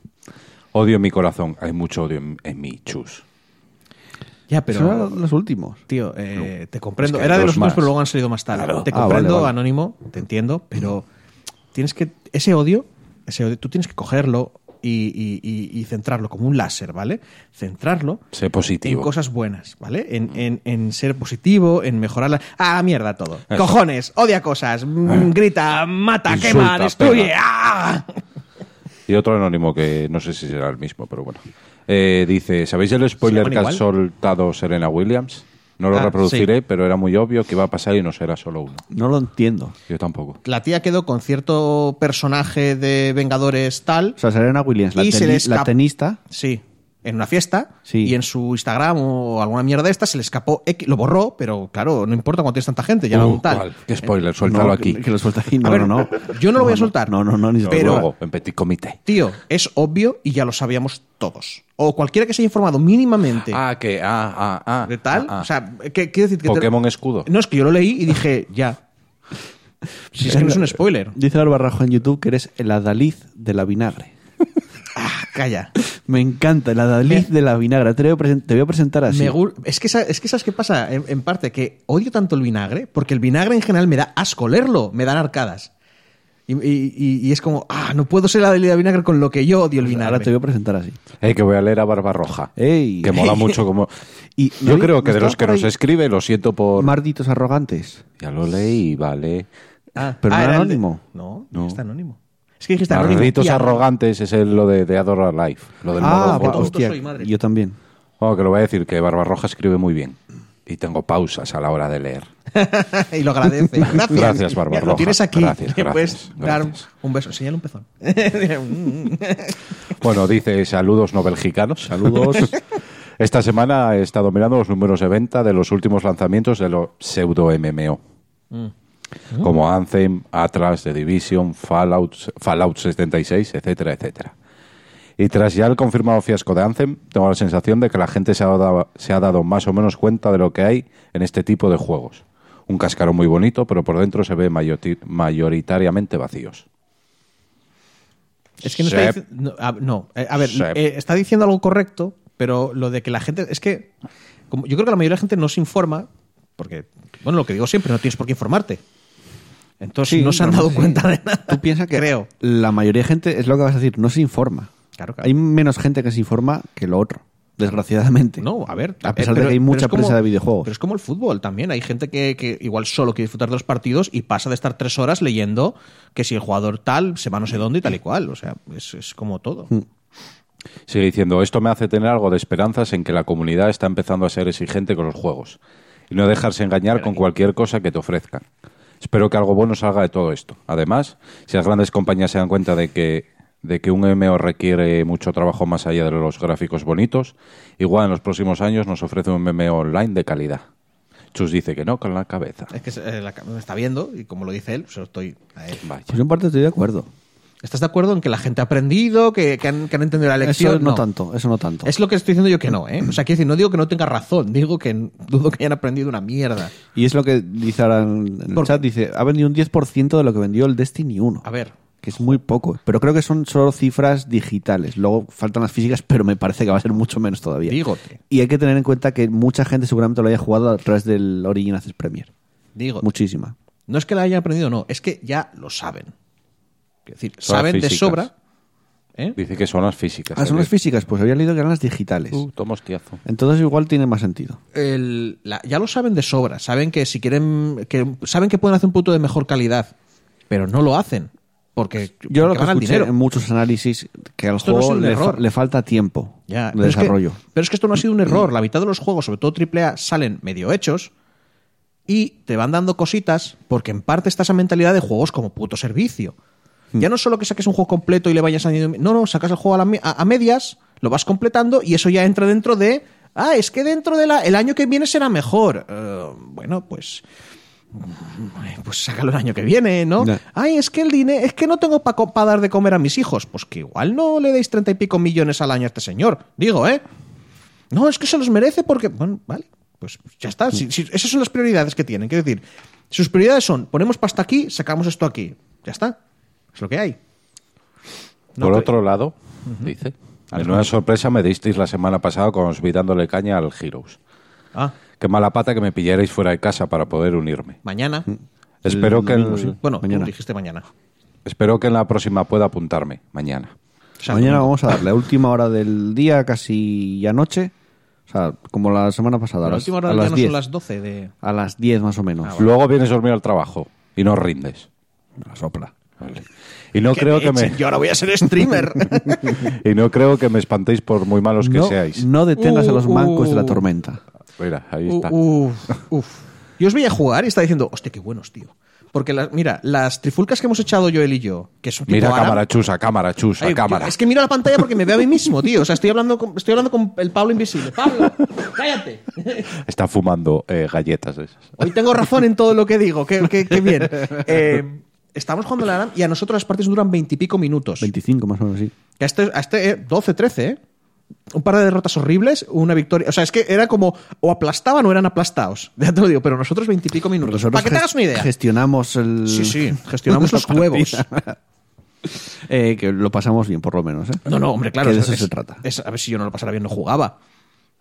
Odio en mi corazón. Hay mucho odio en, en mi chus. Ya, Pero son los últimos. Tío, eh, te comprendo. Es que Era de los últimos, más. pero luego han salido más tarde. Claro. Te Ah, comprendo, vale, vale. Anónimo, te entiendo, pero tienes que. Ese odio, ese odio, tú tienes que cogerlo, y, y- y- y centrarlo como un láser, ¿vale? Centrarlo Sé positivo. en cosas buenas, ¿vale? En, en- en ser positivo, en mejorarla. ¡Ah, mierda todo! Eso. ¡Cojones! ¡Odia cosas! mm, ¡Grita! ¡Mata! Insulta, ¡Quema! ¡Destruye! ¡Ah! Y otro anónimo que no sé si será el mismo, pero bueno. Eh, dice, ¿sabéis el spoiler que ha soltado Serena Williams? No lo Ah, reproduciré, pero era muy obvio que iba a pasar y no será solo uno. No lo entiendo. Yo tampoco. La tía quedó con cierto personaje de Vengadores tal. O sea, Serena Williams, la, Y se teni- le la tenista, Sí. En una fiesta. Sí. Y en su Instagram o alguna mierda de esta se le escapó. X, lo borró, pero claro, no importa cuando tienes tanta gente. Ya Uh, no tal. ¿Qué spoiler? Suéltalo no, aquí. Que, que lo suelta aquí. No, ver, no, no. yo no lo voy a soltar. No, no, no, ni Pero-. Luego, en petit comité. Tío, es obvio y ya lo sabíamos todos. O cualquiera que se haya informado mínimamente Ah, que... Ah, ah, ah. de tal. ah, ah. O sea, ¿qué quiero decir? Que te- Pokémon escudo. No, es que yo lo leí y dije, ya. Si es que no es un spoiler. Dice Álvaro Rajo en YouTube que eres el adaliz de la vinagre. Ah, calla. Me encanta, el adaliz de la vinagre. Te voy a, presen- te voy a presentar así. Me es, que, es que sabes qué pasa, en, en parte, que odio tanto el vinagre, porque el vinagre en general me da asco leerlo, me dan arcadas. Y, y- y- y es como, ah, no puedo ser la de vinagre con lo que yo odio el Pues vinagre. Ahora te voy a presentar así. Eh, que voy a leer a Barbarroja. Ey. Que mola mucho como... Y Yo ¿no- creo que de los que nos escribe, lo siento por... Marditos arrogantes. Ya lo leí, vale. Ah, Pero no era de- anónimo. No. no está anónimo. Es que dijiste arrogantes es el, lo de, de Adora Life. Lo del Ah, modo hostia. soy madre. Yo también. Oh, que lo voy a decir, que Barbarroja escribe muy bien. Y tengo pausas a la hora de leer. y lo agradece. Gracias. Gracias, Barbarroja. Lo tienes aquí. Gracias, gracias, puedes dar un beso. Enseñale un pezón. Bueno, dice saludos no belgicanos. Saludos. Esta semana he estado mirando los números de venta de los últimos lanzamientos de los pseudo MMO. Como Anthem, Atlas, The Division, Fallout, Fallout 76, etcétera, etcétera. Y tras ya el confirmado fiasco de Anthem, tengo la sensación de que la gente se ha, dado, se ha dado más o menos cuenta de lo que hay en este tipo de juegos. Un cascarón muy bonito, pero por dentro se ve mayoritariamente vacíos. Es que no está diciendo. No, a, eh, ver, eh, está diciendo algo correcto, pero lo de que la gente. Es que. como- yo creo que la mayoría de la gente no se informa, porque. Bueno, lo que digo siempre, no tienes por qué informarte. Entonces Sí, no se han dado sí. cuenta de nada. Tú piensas que Creo. la mayoría de gente, es lo que vas a decir, no se informa. Claro, claro. Hay menos gente que se informa que lo otro, desgraciadamente. No, a ver. A eh, pesar de que hay mucha como- prensa de videojuegos. Pero es como el fútbol también. Hay gente que, que igual solo quiere disfrutar de los partidos y pasa de estar tres horas leyendo que si el jugador tal se va no sé dónde y tal y cual. O sea, es, es como todo. Mm. Sigue diciendo, esto me hace tener algo de esperanzas en que la comunidad está empezando a ser exigente con los juegos y no dejarse engañar con cualquier cosa que te ofrezcan. Espero que algo bueno salga de todo esto. Además, si las grandes compañías se dan cuenta de que, de que un MMO requiere mucho trabajo más allá de los gráficos bonitos, igual en los próximos años nos ofrece un MMO online de calidad. Chus dice que no con la cabeza. Es que eh, la- me está viendo y como lo dice él, pues estoy a él. Vaya. Pues yo en parte estoy de acuerdo. ¿Estás de acuerdo en que la gente ha aprendido, que, que han, que han entendido la lección? Eso no, tanto, eso no tanto. Es lo que estoy diciendo yo que no, ¿eh? O sea, quiero decir, no digo que no tenga razón, digo que dudo que hayan aprendido una mierda. Y es lo que dice ahora en el Porque- chat, dice, ha vendido un 10% de lo que vendió el Destiny 1. A ver, Que es muy poco. Pero creo que son solo cifras digitales. Luego faltan las físicas, pero me parece que va a ser mucho menos todavía. dígote, Y hay que tener en cuenta que mucha gente seguramente lo haya jugado a través del Origin Access Premier. digo. Muchísima. No es que la hayan aprendido, no, es que ya lo saben. Es decir, Son saben de sobra. ¿eh? Dice que son las físicas. Ah, son las físicas. Pues había leído que eran las digitales. Uh, toma hostiazo. Entonces igual tiene más sentido. El- la- ya lo saben de sobra. Saben que si quieren. que Saben que pueden hacer un punto de mejor calidad, pero no lo hacen. Porque, Yo lo porque que escuché dinero. en muchos análisis que al Esto juego le, fa- error. le falta tiempo Ya, de pero es que- desarrollo. pero es que esto no ha sido un error. La mitad de los juegos, sobre todo AAA, salen medio hechos y te van dando cositas porque en parte está esa mentalidad de juegos como puto servicio. Hmm. Ya no solo que saques un juego completo y le vayas añadiendo... No, no, sacas el juego a, la a- a medias, lo vas completando y eso ya entra dentro de... Ah, es que dentro del año que viene será mejor. Eh, bueno, pues... mm, Pues sácalo el año que viene, ¿no? Ay, es que el dinero, es que no tengo para dar de comer a mis hijos. Pues que igual no le deis treinta y pico millones al año a este señor. Digo, ¿eh? No, es que se los merece porque. Bueno, vale. Pues ya está. Si- si- esas son las prioridades que tienen. Quiero decir, sus prioridades son: ponemos pasta aquí, sacamos esto aquí. Ya está. Es lo que hay. No Por otro lado, dice, menuda sorpresa me disteis la semana pasada cuando os vi dándole caña al Heroes. Ah, Qué mala pata que me pillarais fuera de casa para poder unirme. mañana. Espero que, el-. Bueno, Mañana. dijiste mañana. espero que en la próxima pueda apuntarme, mañana. O sea, Mañana vamos a darle a última hora del día, casi ya noche. O sea, como la semana pasada. a La las- última hora a del día las no 10. son las 12 de... A las 10 más o menos. Ah, Luego vienes a dormir al trabajo y no rindes. La sopla. Vale. Y no creo que me Yo ahora voy a ser streamer. y no creo que me espantéis por muy malos que no, seáis. no detengas a los Uh, mancos de la uh. tormenta. Mira, ahí Uh, está. uf, uf. Yo os veía jugar y estaba diciendo, hostia, qué buenos, tío. Porque, las- mira, las trifulcas que hemos echado Joel y yo, que son Mira cámara chusa, cámara chusa, Ay, cámara. Es que miro la pantalla porque me veo a mí mismo, tío. O sea, estoy hablando con, estoy hablando con el Pablo Invisible. Pablo, cállate. Está fumando eh, galletas de esas. Hoy tengo razón en todo lo que digo. Qué, qué- qué bien. Eh, estamos jugando la Aram y a nosotros las partidas duran veintipico minutos. 25 más o menos, sí. A este, a este eh, 12, 13, ¿eh? Un par de derrotas horribles, una victoria. O sea, es que era como o aplastaban o eran aplastados. Ya te lo digo, pero nosotros veintipico minutos. Nosotros Para que te hagas una idea. Gestionamos el... Sí, sí, gestionamos los huevos. Eh, que lo pasamos bien, por lo menos. ¿eh? No, no, hombre, claro. Que de es- eso es- se trata. es- a ver si yo no lo pasara bien, no jugaba.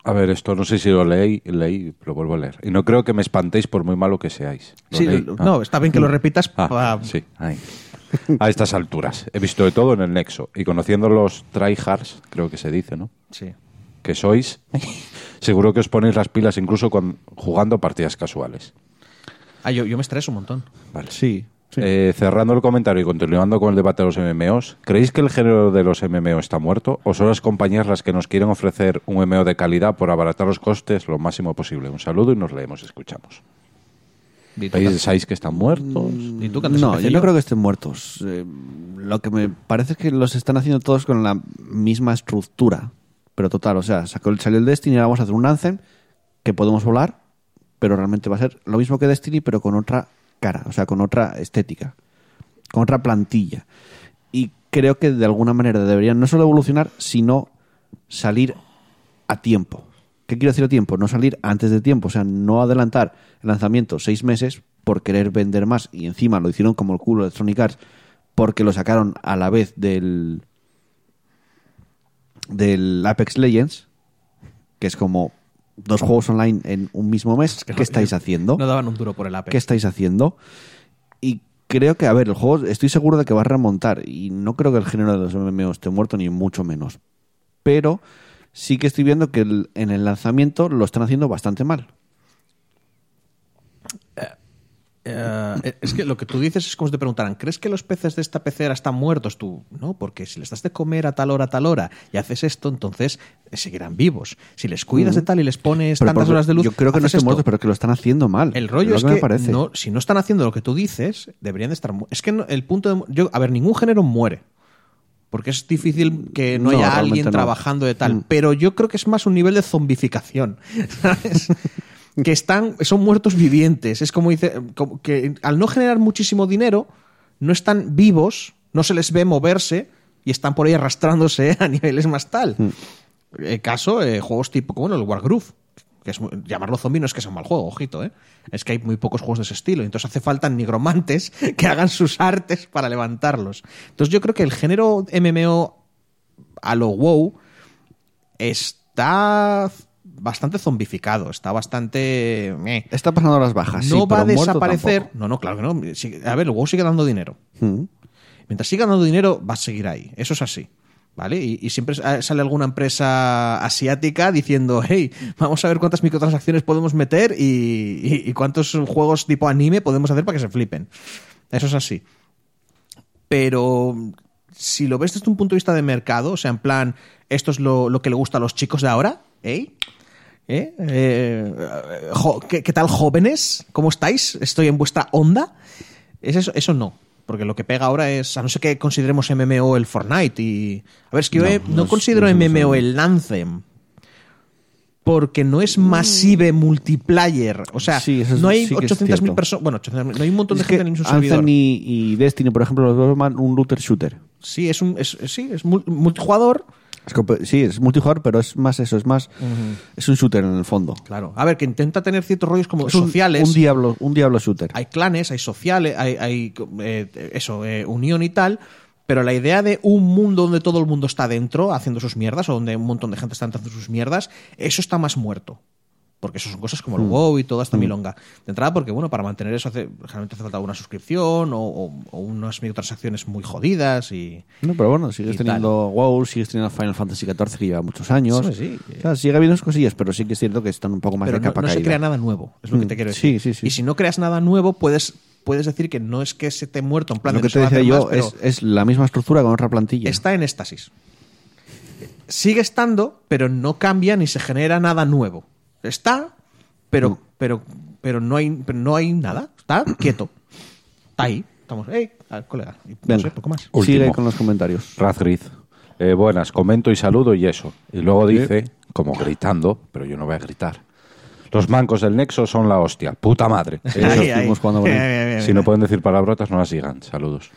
A ver, esto no sé si lo leí, leí, lo vuelvo a leer. Y no creo que me espantéis por muy malo que seáis. Lo Sí, leí. Ah. no, está bien que lo repitas. Ah, pa- sí, ahí. A estas alturas. He visto de todo en el Nexo. Y conociendo los tryhards, creo que se dice, ¿no? sí. Que sois, seguro que os ponéis las pilas incluso con, jugando partidas casuales. Ah, yo, yo me estreso un montón. Vale. Sí. Sí. Eh, cerrando el comentario y continuando con el debate de los MMOs, ¿creéis que el género de los MMO está muerto o son las compañías las que nos quieren ofrecer un MMO de calidad por abaratar los costes lo máximo posible? Un saludo y nos leemos, escuchamos. Tú, ¿Pensáis que están muertos? di tú que antes No, yo no creo que estén muertos. Eh, lo que me parece es que los están haciendo todos con la misma estructura. Pero total, o sea, sacó el, salió el Destiny, ahora vamos a hacer un Anthem que podemos volar, pero realmente va a ser lo mismo que Destiny, pero con otra cara, o sea, con otra estética, con otra plantilla. Y creo que de alguna manera deberían no solo evolucionar, sino salir a tiempo. ¿Qué quiero decir a tiempo? No salir antes de tiempo, o sea, no adelantar el lanzamiento seis meses por querer vender más y encima lo hicieron como el culo de Electronic Arts porque lo sacaron a la vez del del Apex Legends, que es como dos juegos online en un mismo mes. que ¿Qué no- estáis haciendo? No daban un duro por el Apex. ¿Qué estáis haciendo? Y creo que, a ver, el juego estoy seguro de que va a remontar. Y no creo que el género de los MMO esté muerto, ni mucho menos. Pero sí que estoy viendo que el- en el lanzamiento lo están haciendo bastante mal. Eh, es que lo que tú dices es como si te preguntaran, ¿crees que los peces de esta pecera están muertos tú? No, porque si les das de comer a tal hora, a tal hora y haces esto, entonces eh, seguirán vivos. Si les cuidas de tal y les pones Pero tantas horas de luz, yo creo que no esto. muertos, pero que lo están haciendo mal. El rollo lo es que, parece. no, si no están haciendo lo que tú dices, deberían de estar Es que no- el punto de... Yo, a ver, ningún género muere. Porque es difícil que no, No, haya alguien trabajando de tal. Mm. Pero yo creo que es más un nivel de zombificación. ¿sabes? Que están, son muertos vivientes. Es como dice, como que al no generar muchísimo dinero, no están vivos, no se les ve moverse y están por ahí arrastrándose a niveles más tal. El caso, eh, juegos tipo, como bueno, el Wargroove. Que es, llamarlo zombie no es que sea un mal juego, ojito, ¿eh? Es que hay muy pocos juegos de ese estilo. Entonces hace falta nigromantes que hagan sus artes para levantarlos. Entonces yo creo que el género MMO a lo WoW está bastante zombificado, está bastante... meh. Está pasando las bajas. no sí, va a desaparecer. tampoco. No, no, claro que no. A ver, el WoW sigue dando dinero. Mm. Mientras siga dando dinero, va a seguir ahí. Eso es así. ¿Vale? Y, y siempre sa- sale alguna empresa asiática diciendo, hey, vamos a ver cuántas microtransacciones podemos meter y, y- y cuántos juegos tipo anime podemos hacer para que se flipen. Eso es así. Pero si lo ves desde un punto de vista de mercado, o sea, en plan, esto es lo, lo que le gusta a los chicos de ahora, ¿eh? ¿Eh? Eh, jo- ¿qué, qué tal jóvenes? ¿Cómo estáis? ¿Estoy en vuestra onda? Es eso, eso no. Porque lo que pega ahora es, a no ser que consideremos MMO el Fortnite y... A ver, es que yo No, eh, no considero es MMO el Anthem. Porque no es masive multiplayer. O sea, Sí, eso es- no hay sí que es 800.000 cierto. personas... Bueno, 800.000, no hay un montón de Es que gente en el mismo servidor. Anthem y, y Destiny, por ejemplo, los dos van un looter shooter. Sí, es un... Es, sí, es mul- multijugador. Es que, sí, es multijugador, pero es más eso, es más. Es un shooter en el fondo. Claro. A ver, que intenta tener ciertos rollos como Es un, sociales. Un diablo, un diablo shooter. hay clanes, hay sociales, hay, hay, eh, eso, eh, unión y tal, pero la idea de un mundo donde todo el mundo está dentro haciendo sus mierdas, o donde un montón de gente está haciendo sus mierdas, eso está más muerto. Porque eso son cosas como el WoW y toda esta milonga. De entrada, porque bueno, para mantener eso hace, generalmente hace falta una suscripción o, o- o unas microtransacciones muy jodidas y. No, pero bueno, sigues teniendo WoW, sigues teniendo Final Fantasy XIV que lleva muchos años. Sí, sí. O sea, sigue habiendo cosillas, pero sí que es cierto que están un poco más Pero de no, capa no se crea nada nuevo, es lo que Mm, te quiero decir. sí, sí. Y si no creas nada nuevo, puedes, puedes decir que no es que se te muerto en plan Lo de que te decía yo más, es, es la misma estructura con otra plantilla. está en éxtasis. Sigue estando, pero no cambia ni se genera nada nuevo. Está, pero, Mm. pero, pero no hay, pero no hay nada. Está quieto. Está ahí. Estamos, hey, ah, colega. Y no Venga. sé, poco más. Sigue con los comentarios. Razgriz. Eh, buenas, comento y saludo y eso. Y luego dice, como gritando, pero yo no voy a gritar. Los mancos del Nexo son la hostia. Puta madre. Si no pueden decir palabrotas, no las sigan. Saludos.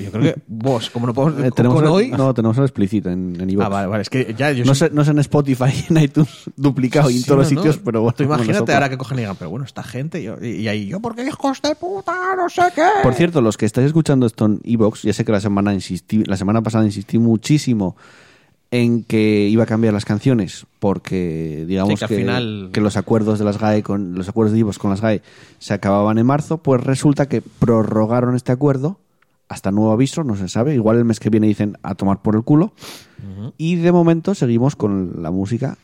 Yo creo que vos, como no podemos Eh, con tenemos el- hoy. No, tenemos el explícito en, en iVoox. ah, vale, vale. Es que ya yo No sé- sé, no sé en Spotify en iTunes duplicado y en todos los no. sitios, pero bueno. Tú imagínate ahora que cogen y digan, pero bueno, esta gente. yo- y, y ahí yo, porque hijos de puta, no sé qué. Por cierto, los que estáis escuchando esto en Evox, ya sé que la semana insistí, la semana pasada insistí muchísimo en que iba a cambiar las canciones porque digamos Sí, que que, final- que los acuerdos de las GAE con los acuerdos de Evox con las GAE se acababan en marzo, pues resulta que prorrogaron este acuerdo hasta nuevo aviso, no se sabe, igual el mes que viene dicen a tomar por el culo y de momento seguimos con la música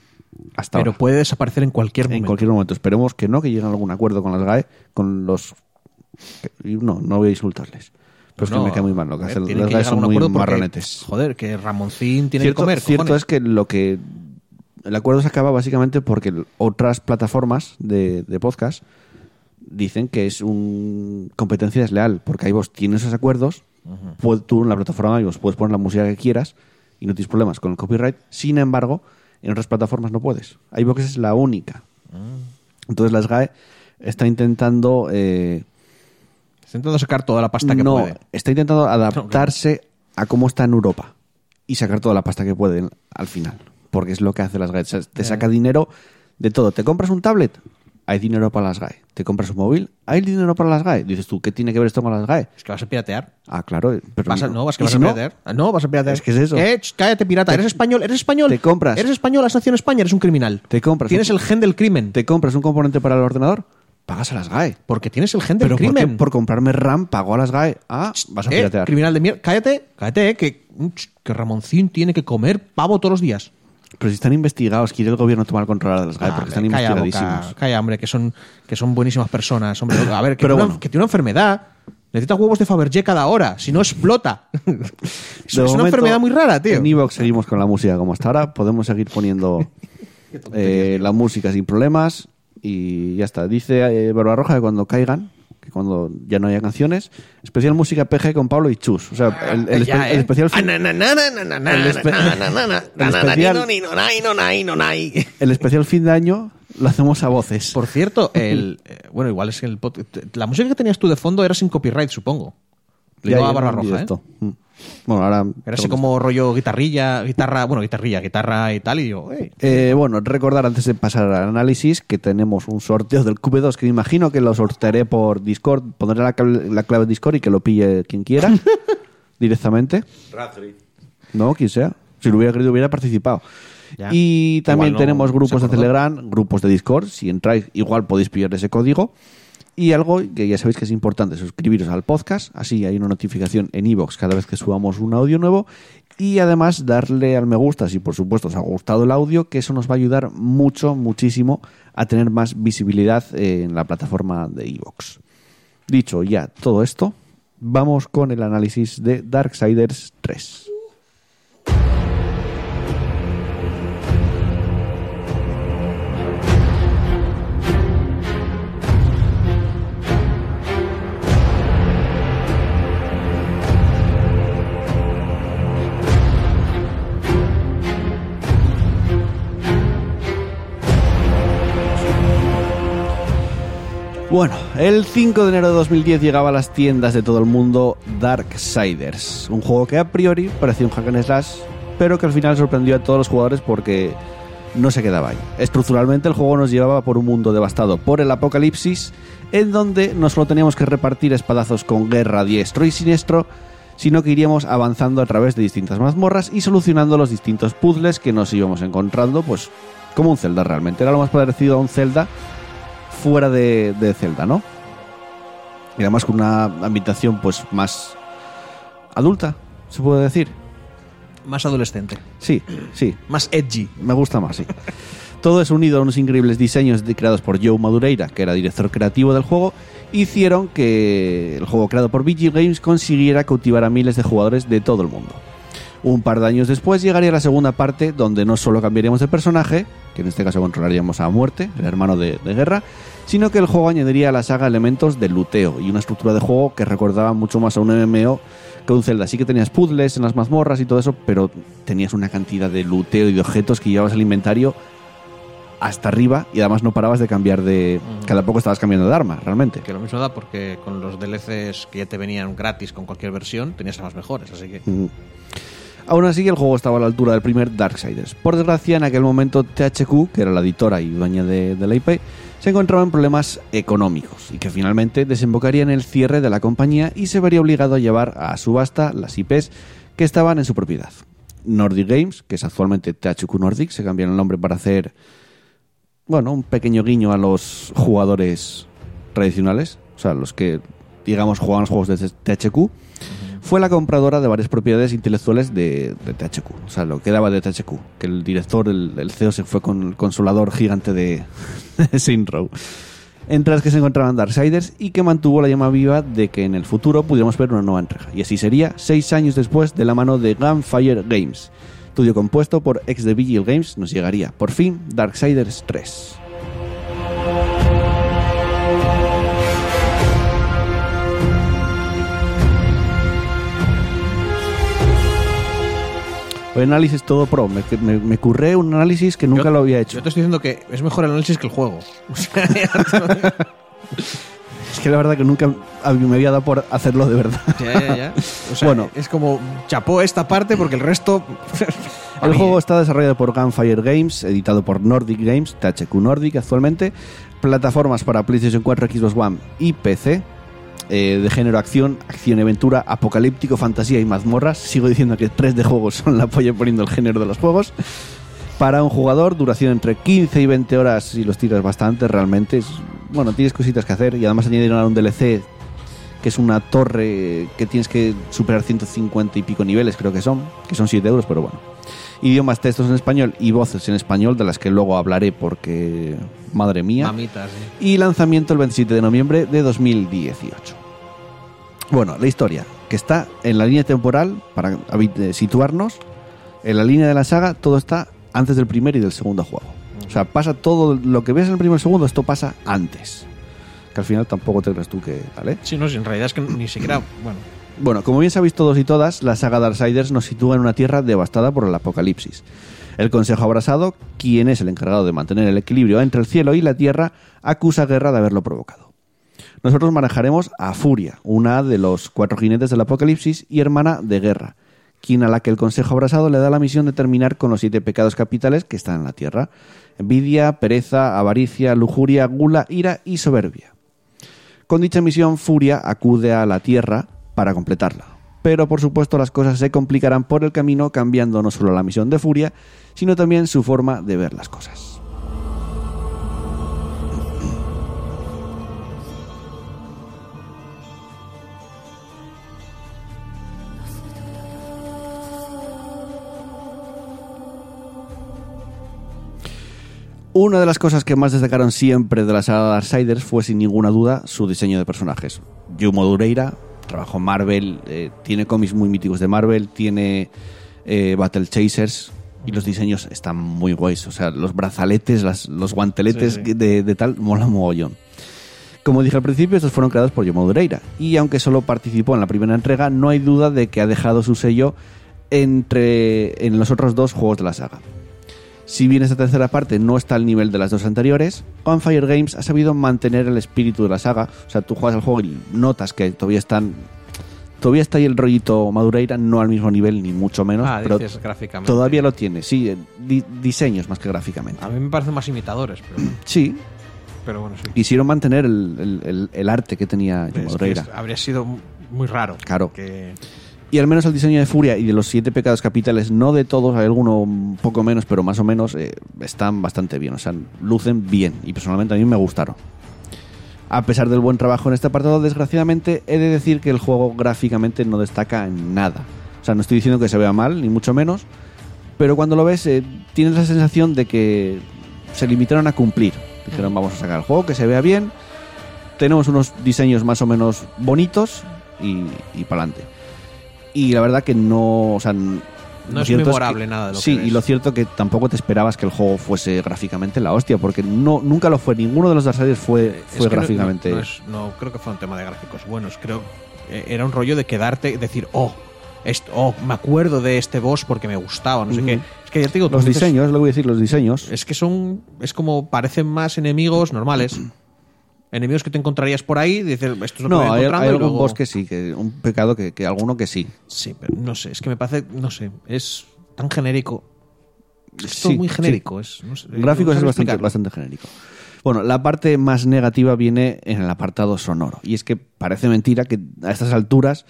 hasta Pero ahora. puede desaparecer en cualquier En momento. cualquier momento. Esperemos que no, que lleguen a algún acuerdo con las GAE, con los... No, no voy a insultarles. Pero es que No, me cae muy mal lo que hacen. Las GAE son muy porque, marronetes. Joder, que Ramoncín tiene Cierto, que comer. cierto cojones. es que lo que... El acuerdo se acaba básicamente porque otras plataformas de, de podcast dicen que es un competencia desleal, porque iVoox tiene esos acuerdos, puede- tú en la plataforma iVoox puedes poner la música que quieras y no tienes problemas con el copyright, sin embargo, en otras plataformas no puedes. iVoox es la única. Entonces las GAE está intentando... eh, Está intentando sacar toda la pasta que no, puede. está intentando adaptarse a cómo está en Europa y sacar toda la pasta que puede al final. Porque es lo que hace las GAE. Te saca dinero de todo. ¿Te compras un tablet? Hay dinero para las GAE. ¿Te compras un móvil? Hay dinero para las GAE. Dices tú, ¿qué tiene que ver esto con las GAE? Es que vas a piratear. Ah, claro. Pero Vas a- no, vas, que ¿y vas si a piratear. Ah, No, vas a piratear. Es que es eso. Eh, ch, cállate, pirata. ¿Eres español? ¿Eres español? te compras- ¿Eres español? ¿Has nacido en España? Eres un criminal. Te compras Tienes un- el gen del crimen. ¿Te compras un componente para el ordenador? Pagas a las GAE. Porque tienes el gen del Pero ¿por crimen. por comprarme RAM pago a las GAE. Ah, vas a Eh, piratear. criminal de mierda. Cállate, cállate, eh, que, ch, que Ramoncín tiene que comer pavo todos los días. Pero si están investigados, quiere el gobierno tomar control de las GAE porque Ah, están calla, investigadísimos. boca, calla, hombre, que son, que son buenísimas personas. Hombre, a ver, que, Pero tiene una, bueno. que tiene una enfermedad. Necesita huevos de Fabergé cada hora, si no explota. es una enfermedad muy rara, tío. En Evox seguimos con la música como hasta ahora. Podemos seguir poniendo eh, la música sin problemas. Y ya está. Dice eh, Barbarroja que cuando caigan, que cuando ya no haya canciones, especial música PG con Pablo y Chus. O sea, el, el espe- Ya, el eh. especial Ah, el especial- fin de año lo hacemos a voces. Por cierto, el, eh, bueno, igual es que el la música que tenías tú de fondo era sin copyright, supongo. Le digo a Barba Roja, ¿eh? Bueno, ahora... Era así como rollo guitarrilla, guitarra, bueno, guitarrilla, guitarra y tal, y yo, "Ey". Eh, bueno, recordar antes de pasar al análisis que tenemos un sorteo del QB2 que me imagino que lo sortearé por Discord. Pondré la, clave- la clave de Discord y que lo pille quien quiera directamente. No, quien sea. Si lo hubiera querido, hubiera participado. Ya. Y también no tenemos grupos de. Telegram, grupos de Discord. Si entráis, igual podéis pillar ese código. Y algo que ya sabéis que es importante, suscribiros al podcast. Así hay una notificación en iVoox cada vez que subamos un audio nuevo. Y además darle al me gusta si por supuesto os ha gustado el audio, que eso nos va a ayudar mucho, muchísimo a tener más visibilidad eh, en la plataforma de iVoox. Dicho ya todo esto, vamos con el análisis de Darksiders 3. Bueno, el 5 de enero de 2010 llegaba a las tiendas de todo el mundo Darksiders, un juego que a priori parecía un hack and slash, pero que al final sorprendió a todos los jugadores porque no se quedaba ahí. Estructuralmente el juego nos llevaba por un mundo devastado por el apocalipsis, en donde no solo teníamos que repartir espadazos con guerra diestro y siniestro, sino que iríamos avanzando a través de distintas mazmorras y solucionando los distintos puzzles que nos íbamos encontrando, pues como un Zelda realmente. Era lo más parecido a un Zelda fuera de, de Zelda, ¿no? Y además con una ambientación pues más adulta, se puede decir. Más adolescente. Sí, sí, Más edgy. me gusta más, sí. Todo es unido a unos increíbles diseños creados por Joe Madureira, que era director creativo del juego, hicieron que el juego creado por VG Games consiguiera cautivar a miles de jugadores de todo el mundo. Un par de años después llegaría la segunda parte, donde no solo cambiaríamos de personaje, que en este caso controlaríamos a Muerte, el hermano de, de Guerra, sino que el juego añadiría a la saga elementos de luteo y una estructura de juego que recordaba mucho más a un MMO que un Zelda. Sí que tenías puzzles en las mazmorras y todo eso, pero tenías una cantidad de luteo y de objetos que llevabas al inventario hasta arriba y además no parabas de cambiar de... Cada poco estabas cambiando de arma, realmente. Que lo mismo da porque con los DLCs que ya te venían gratis con cualquier versión, tenías armas mejores. Así que. Aún así, el juego estaba a la altura del primer Darksiders. Por desgracia, en aquel momento THQ, que era la editora y dueña de, la IP, se encontraba en problemas económicos y que finalmente desembocaría en el cierre de la compañía y se vería obligado a llevar a subasta las IPs que estaban en su propiedad. Nordic Games, que es actualmente THQ Nordic, se cambiaron el nombre para hacer bueno, un pequeño guiño a los jugadores tradicionales, o sea, los que, digamos, jugaban los juegos de THQ, fue la compradora de varias propiedades intelectuales de, THQ, o sea, lo que daba de THQ, que el director, el, CEO, se fue con el consolador gigante de, de Saint Row. Entre las que se encontraban Darksiders y que mantuvo la llama viva de que en el futuro pudiéramos ver una nueva entrega. Y así sería seis años después de la mano de Gunfire Games. Estudio compuesto por ex de Vigil Games nos llegaría, por fin, Darksiders 3. Hoy análisis todo pro. Me, me, me curré un análisis que nunca Yo- lo había hecho. Yo te estoy diciendo que es mejor el análisis que el juego. O sea, Es que la verdad que nunca me había dado por hacerlo de verdad. ya, ya, ya. O sea, Bueno. es como chapó esta parte porque el resto. El juego está desarrollado por Gunfire Games, editado por Nordic Games, THQ Nordic actualmente, plataformas para PlayStation 4, Xbox One y PC, eh, de género acción, acción aventura, apocalíptico, fantasía y mazmorras. Sigo diciendo que 3 de juegos son la polla poniendo el género de los juegos. Para un jugador, duración entre 15 y 20 horas si los tiras bastante, realmente. Es, bueno, tienes cositas que hacer y además añadieron a un DLC que es una torre que tienes que superar 150 y pico niveles, creo que son, que son 7 euros, pero bueno. Idiomas, textos en español y voces en español, de las que luego hablaré porque, madre mía. Mamitas, sí. Y lanzamiento el 27 de noviembre de 2018. Bueno, la historia, que está en la línea temporal, para eh, situarnos, en la línea de la saga, todo está antes del primer y del segundo juego. O sea, pasa todo lo que ves en el primer y el segundo, esto pasa antes. Que al final tampoco te crees tú que tal, ¿eh? Sí, no, en realidad es que ni siquiera. Bueno, Bueno, como bien sabéis todos y todas, la saga Darksiders nos sitúa en una tierra devastada por el apocalipsis. El Consejo Abrasado, quien es el encargado de mantener el equilibrio entre el cielo y la tierra, acusa a Guerra de haberlo provocado. Nosotros manejaremos a Furia, una de los cuatro jinetes del apocalipsis y hermana de Guerra, quien a la que el Consejo Abrasado le da la misión de terminar con los siete pecados capitales que están en la tierra. Envidia, pereza, avaricia, lujuria, gula, ira y soberbia. Con dicha misión, Furia acude a la Tierra para completarla. Pero por supuesto las cosas se complicarán por el camino cambiando no solo la misión de Furia, sino también su forma de ver las cosas. Una de las cosas que más destacaron siempre de la saga Darksiders fue sin ninguna duda su diseño de personajes. Yumo Dureira trabajó en Marvel, eh, tiene cómics muy míticos de Marvel, tiene eh, Battle Chasers y los diseños están muy guays. O sea, los brazaletes, las- los guanteletes Sí, sí. De, de tal, mola mogollón. Como dije al principio, estos fueron creados por Yomo Dureira. Y aunque solo participó en la primera entrega, no hay duda de que ha dejado su sello entre, en los otros dos juegos de la saga. Si bien esta tercera parte no está al nivel de las dos anteriores, Gunfire Games ha sabido mantener el espíritu de la saga. O sea, tú juegas al juego y notas que todavía están. Todavía está ahí el rollito Madureira, no al mismo nivel, ni mucho menos. ah, pero dices gráficamente. todavía lo tiene, sí, eh, di- diseños más que gráficamente. A mí me parecen más imitadores, pero, Sí, pero bueno, sí. quisieron mantener el, el- el- el arte que tenía que Madureira. es- habría sido muy raro. Claro. Que, Y al menos el diseño de Furia y de los siete pecados capitales, no de todos, hay alguno un poco menos, pero más o menos eh, están bastante bien. O sea, lucen bien. Y personalmente a mí me gustaron. A pesar del buen trabajo en este apartado, desgraciadamente he de decir que el juego gráficamente no destaca en nada. O sea, no estoy diciendo que se vea mal, ni mucho menos, pero cuando lo ves eh, tienes la sensación de que se limitaron a cumplir. Dijeron, vamos a sacar el juego, que se vea bien, tenemos unos diseños más o menos bonitos y, y para adelante. Y la verdad que no, o sea, n- No lo es memorable que- nada de lo que Sí, y lo cierto que tampoco te esperabas que el juego fuese gráficamente la hostia, porque no nunca lo fue. Ninguno de los Darksiders fue, Es fue que gráficamente. No, no es- no creo que fue un tema de gráficos buenos. Creo eh, era un rollo de quedarte, decir, oh, esto, oh, me acuerdo de este boss porque me gustaba, no sé qué. Es que ya te digo, los diseños, le voy a decir, los diseños. Es que son. Es como. Parecen más enemigos normales. enemigos que te encontrarías por ahí. Dices, esto es lo que No, voy hay, algún luego- boss que sí, que un pecado que, que alguno que sí. Sí, pero no sé. Es que me parece. No sé. Es tan genérico. Es Sí, todo muy sí. genérico. Es, no sé, Gráficos no es bastante, bastante genérico. Bueno, la parte más negativa viene en el apartado sonoro. Y es que parece mentira que a estas alturas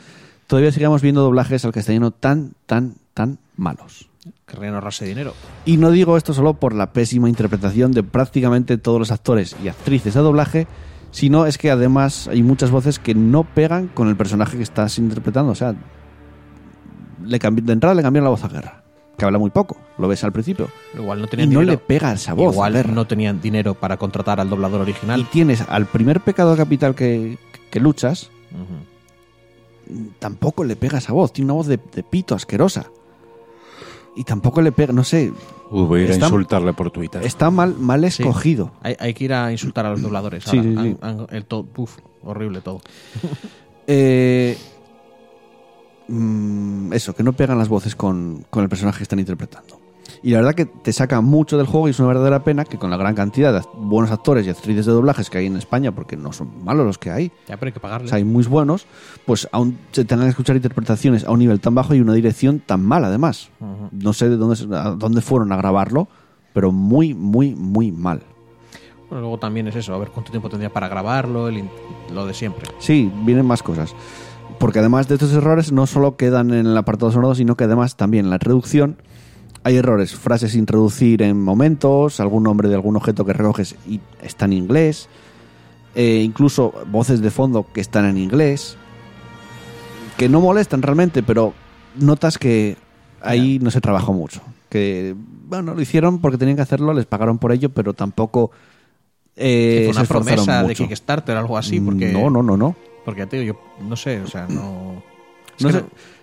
todavía sigamos viendo doblajes al castellano tan, tan, tan malos. Querrían ahorrarse dinero. Y no digo esto solo por la pésima interpretación de prácticamente todos los actores y actrices de doblaje, sino es que además hay muchas voces que no pegan con el personaje que estás interpretando. O sea, le de entrada le cambiaron la voz a Guerra, que habla muy poco, lo ves al principio. Igual no Y tenían no dinero. le pega esa voz. Igual Guerra. no tenían dinero para contratar al doblador Y original. tienes al primer pecado capital que, que luchas, tampoco le pega esa voz. Tiene una voz de, de pito asquerosa. Y tampoco le pega, no sé, Uy, voy a ir a Está- insultarle por Twitter. está mal, mal Sí. escogido. Hay, hay que ir a insultar a los dobladores. Sí, ahora. sí, sí. Han- han- el to- uf, horrible todo. Eh, mm, eso, que no pegan las voces con, con el personaje que están interpretando. Y la verdad que te saca mucho del juego y es una verdadera pena que con la gran cantidad de buenos actores y actrices de doblajes que hay en España, porque no son malos los que hay, Ya, pero hay que o pagarle. sea, hay muy buenos, pues aún se tengan que escuchar interpretaciones a un nivel tan bajo y una dirección tan mala además. No sé de dónde, a dónde fueron a grabarlo, pero muy, muy, muy mal. Bueno, luego también es eso, a ver cuánto tiempo tendría para grabarlo, el lo de siempre. Sí, vienen más cosas. Porque además de estos errores no solo quedan en el apartado sonoro, sino que además también en la traducción hay errores, frases sin traducir en momentos, algún nombre de algún objeto que recoges y está en inglés, eh, incluso voces de fondo que están en inglés, que no molestan realmente, pero notas que ahí no se trabajó mucho. Que, bueno, lo hicieron porque tenían que hacerlo, les pagaron por ello, pero tampoco... eh, Fue una promesa de mucho. Kickstarter o algo así, porque. No, no, no, no. Porque ya te digo, yo no sé, o sea, no.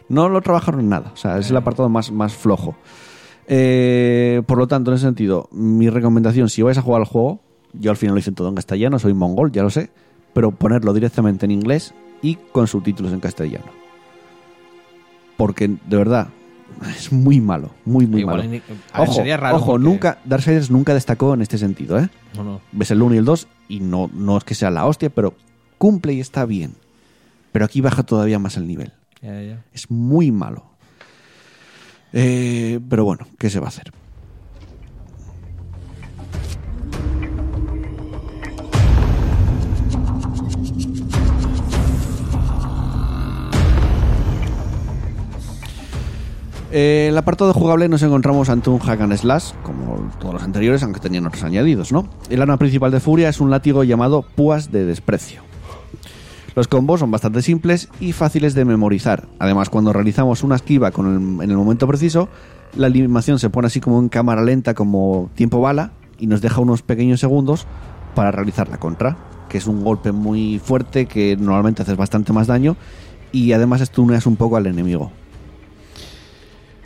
No, lo trabajaron en nada. O sea, es el apartado más, más flojo. Eh, por lo tanto, en ese sentido, mi recomendación, si vais a jugar al juego, yo al final lo hice todo en castellano, soy mongol, ya lo sé, pero ponerlo directamente en inglés y con subtítulos en castellano. Porque, de verdad, es muy malo, muy, muy Igual malo. ver, ojo, sería raro ojo porque- nunca, Darksiders nunca destacó en este sentido, ¿eh? No, no. ves el 1 y el 2 y no, no es que sea la hostia, pero cumple y está bien. Pero aquí baja todavía más el nivel. Ya, ya. Es muy malo. Eh, pero bueno, ¿qué se va a hacer? Eh, el apartado jugable nos encontramos ante un hack slash, como todos los anteriores, aunque tenían otros añadidos, ¿no? El arma principal de Furia es un látigo llamado Púas de Desprecio. Los combos son bastante simples y fáciles de memorizar. Además, cuando realizamos una esquiva en el momento preciso, la animación se pone así como en cámara lenta, como tiempo bala, y nos deja unos pequeños segundos para realizar la contra, que es un golpe muy fuerte que normalmente haces bastante más daño y además estuneas un poco al enemigo.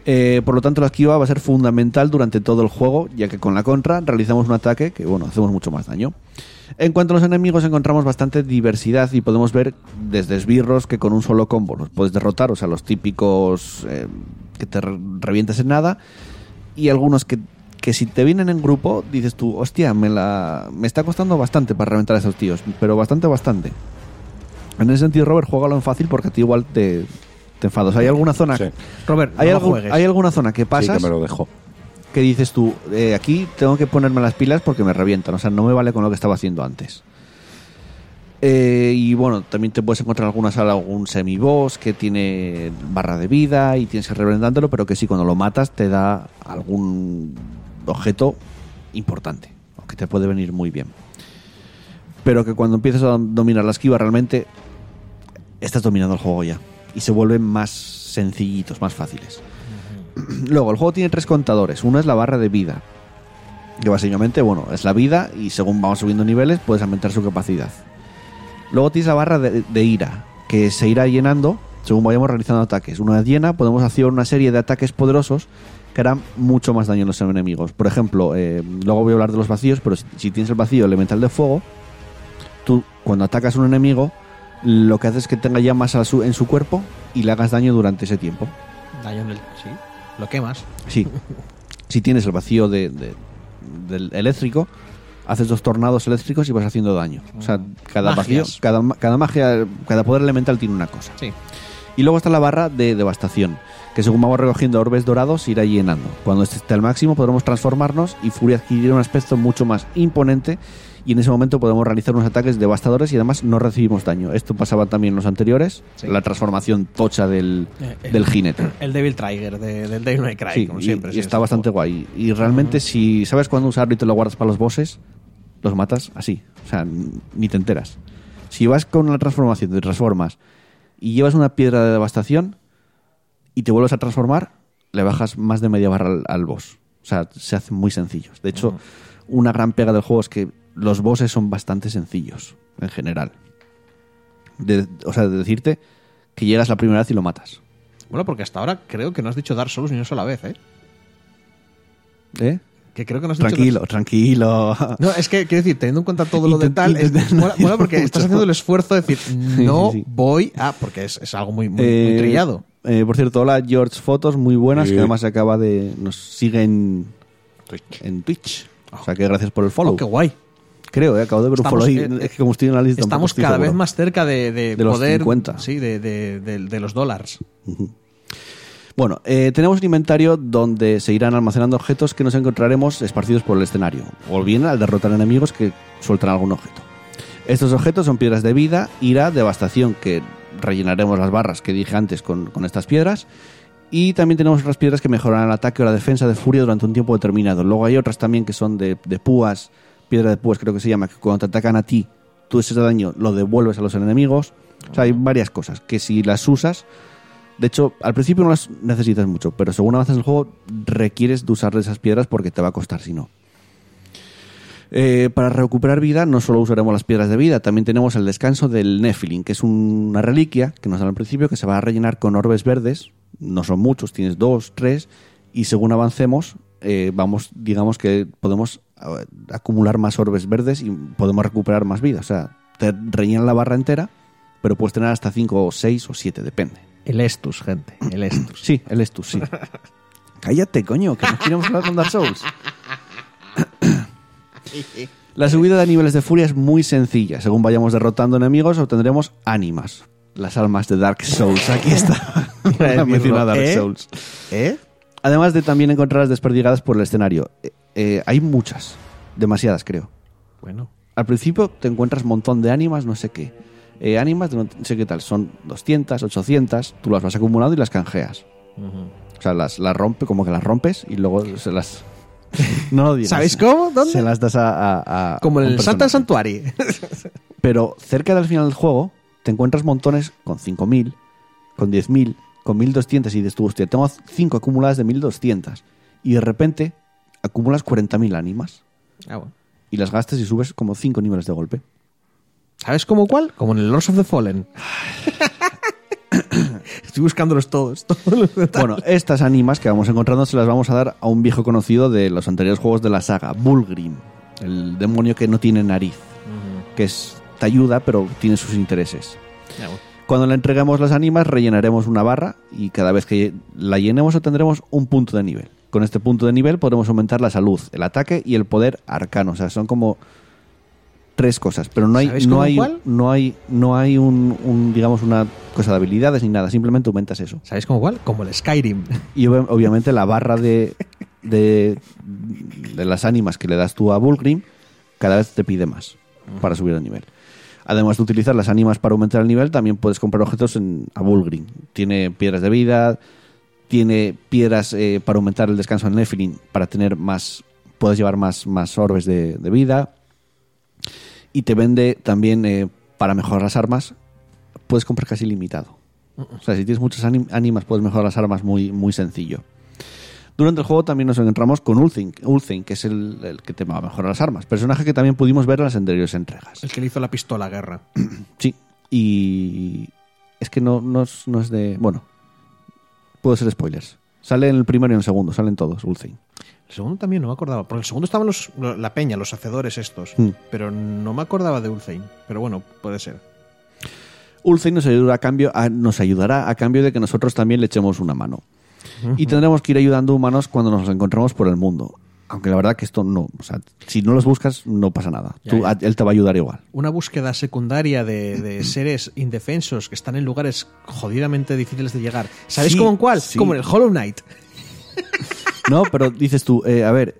Eh, por lo tanto, la esquiva va a ser fundamental durante todo el juego, ya que con la contra realizamos un ataque que, bueno, hacemos mucho más daño. En cuanto a los enemigos, encontramos bastante diversidad y podemos ver desde esbirros que con un solo combo los puedes derrotar, o sea, los típicos eh, que te re- revientas en nada, y algunos que, que si te vienen en grupo, dices tú, hostia, me, la, me está costando bastante para reventar a esos tíos, pero bastante, bastante. En ese sentido, Robert, juégalo en fácil porque a ti igual te, te enfadas. ¿Hay alguna zona? Sí. Robert, ¿Hay, no lo algún- juegues. ¿Hay alguna zona que Sí, pasas que me lo dejó. que dices tú, eh, aquí tengo que ponerme las pilas porque me revientan, o sea, no me vale con lo que estaba haciendo antes. Eh, y bueno, también te puedes encontrar en alguna sala algún semiboss que tiene barra de vida y tienes que reventándolo, pero que sí, cuando lo matas te da algún objeto importante, o que te puede venir muy bien. Pero que cuando empiezas a dominar la esquiva realmente estás dominando el juego ya. Y se vuelven más sencillitos, más fáciles. Luego, el juego tiene tres contadores. Uno es la barra de vida. Que básicamente, bueno, es la vida y según vamos subiendo niveles puedes aumentar su capacidad. Luego tienes la barra de, de ira, que se irá llenando según vayamos realizando ataques. Una vez llena, podemos hacer una serie de ataques poderosos que harán mucho más daño a los enemigos. Por ejemplo, eh, luego voy a hablar de los vacíos, pero si, si tienes el vacío elemental de fuego, tú cuando atacas a un enemigo, lo que haces es que tenga llamas a su- en su cuerpo y le hagas daño durante ese tiempo. Daño en el. Sí. Lo quemas. Sí. si tienes el vacío de, de- del eléctrico, haces dos tornados eléctricos y vas haciendo daño. O sea, cada vacío, cada, cada magia, cada poder elemental tiene una cosa. Sí. Y luego está la barra de devastación, que según vamos recogiendo orbes dorados irá llenando. Cuando este esté al máximo podremos transformarnos y Furia adquirirá un aspecto mucho más imponente y en ese momento podemos realizar unos ataques devastadores y además no recibimos daño. Esto pasaba también en los anteriores, Sí. la transformación tocha del, Eh, el- del jinete. El Devil Trigger de- del Devil May Cry, Sí, como y- siempre. y, sí, está bastante juego. guay. Y realmente si sabes cuándo usarlo y te lo guardas para los bosses, los matas así. O sea, ni te enteras. Si vas con la transformación, te transformas y llevas una piedra de devastación y te vuelves a transformar, le bajas más de media barra al, al boss. O sea, se hacen muy sencillos. De hecho, una gran pega del juego es que los bosses son bastante sencillos, en general. De- o sea, de decirte que llegas la primera vez y lo matas. Bueno, porque hasta ahora creo que no has dicho Dark Souls ni una sola vez, ¿eh? ¿Eh? Que creo que no has dicho Tranquilo, Dark- tranquilo. No, es que, quiero decir, teniendo en cuenta todo lo de tal, es- mola, mola porque estás haciendo el esfuerzo de decir, no sí, sí. voy a. Porque es, es algo muy, muy, muy Eh, trillado. Eh, por cierto, hola George Fotos, muy buenas, Sí. que además se acaba de. nos sigue en Twitch. en Twitch. O sea que gracias por el follow. Oh, qué guay. Creo, eh, acabo de ver un follow ahí. eh, es que como estoy en la lista. Estamos cada seguro. vez más cerca de, de De los poder. 50. Sí, de, de- de- de los dólares. Bueno, eh, tenemos un inventario donde se irán almacenando objetos que nos encontraremos esparcidos por el escenario, o bien al derrotar enemigos que sueltan algún objeto. Estos objetos son piedras de vida, ira, devastación, que rellenaremos las barras que dije antes con, con estas piedras, y también tenemos otras piedras que mejoran el ataque o la defensa de furia durante un tiempo determinado. Luego hay otras también que son de, de púas, piedra de púas creo que se llama, que cuando te atacan a ti, tú ese daño lo devuelves a los enemigos. O sea, hay varias cosas que si las usas, de hecho, al principio no las necesitas mucho, pero según avanzas el juego, requieres de usar esas piedras porque te va a costar si no. Eh, para recuperar vida, no solo usaremos las piedras de vida, también tenemos el descanso del Nephilim, que es un- una reliquia que nos dan al principio que se va a rellenar con orbes verdes. No son muchos, tienes dos, tres, y según avancemos, eh, vamos, digamos que podemos eh, acumular más orbes verdes y podemos recuperar más vida. O sea, te rellenan la barra entera, pero puedes tener hasta cinco o seis o siete, depende. El Estus, gente. El Estus. Sí, el Estus, sí. Cállate, coño, que no queremos hablar con Dark Souls. La subida de niveles de furia es muy sencilla. Según vayamos derrotando enemigos, obtendremos ánimas. Las almas de Dark Souls. Aquí está. La mención a Dark ¿Eh? Souls. ¿Eh? Además de también encontrarlas desperdigadas por el escenario. Eh, eh, hay muchas. Demasiadas, creo. Bueno. Al principio te encuentras un montón de ánimas, no sé qué. Eh, ánimas no sé qué tal. Son 200, 800. Tú las vas acumulando y las canjeas. O sea, las, las rompe, como que las rompes y luego se las. No lo digas. ¿Sabéis cómo? ¿Dónde? Se las das a. a- a Como el Santa. Santuari. Pero cerca del final del juego te encuentras montones con 5.000, con 10.000, con 1.200 y dices tú, hostia, tengo 5 acumuladas de 1.200. Y de repente acumulas 40.000 ánimas Ah, bueno. y las gastas y subes como 5 niveles de golpe. ¿Sabes cómo cuál? Como en el Lords of the Fallen. Estoy buscándolos todos. todos los detalles. Bueno, estas ánimas que vamos encontrando se las vamos a dar a un viejo conocido de los anteriores juegos de la saga, Bulgrim, el demonio que no tiene nariz, que es, te ayuda pero tiene sus intereses. Bueno. Cuando le entreguemos las ánimas rellenaremos una barra y cada vez que la llenemos obtendremos un punto de nivel. Con este punto de nivel podremos aumentar la salud, el ataque y el poder arcano. O sea, son como tres cosas, pero no hay ¿Sabéis no hay cuál? no hay no hay un, un, digamos una cosa de habilidades ni nada, simplemente aumentas eso. ¿Sabéis cómo cuál? Como el Skyrim. Y ob- obviamente la barra de, de, de las ánimas que le das tú a Bulgrim cada vez te pide más para subir de nivel. Además de utilizar las ánimas para aumentar el nivel, también puedes comprar objetos en a Bulgrim. Tiene piedras de vida, tiene piedras eh, para aumentar el descanso en Nephilim, para tener más, puedes llevar más, más orbes de, de vida. Y te vende también eh, para mejorar las armas, puedes comprar casi limitado. O sea, si tienes muchas ánimas, puedes mejorar las armas muy, muy sencillo. Durante el juego también nos encontramos con Ulthing, Ulthing que es el, el que te va a mejorar las armas. Personaje que también pudimos ver en las anteriores entregas. El que le hizo la pistola a guerra. Sí, y es que no, no, es, no es de... Bueno, puedo ser spoilers. Sale en el primero y en el segundo, salen todos, Ulthing. El segundo también no me acordaba. Porque el segundo estaban los, lo- la peña, los hacedores estos. Mm. Pero no me acordaba de Ulfein. Pero bueno, puede ser. Ulthing nos ayudará a cambio, a- nos ayudará a cambio de que nosotros también le echemos una mano. Y tendremos que ir ayudando humanos cuando nos encontremos por el mundo. Aunque la verdad que esto no, o sea, si no los buscas no pasa nada. Ya, Tú- ya. a- él te va a ayudar igual. Una búsqueda secundaria de, de seres indefensos que están en lugares jodidamente difíciles de llegar. ¿Sabéis Sí, cómo en cuál? sí. Como en el Hollow Knight. No, pero dices tú, eh, a ver,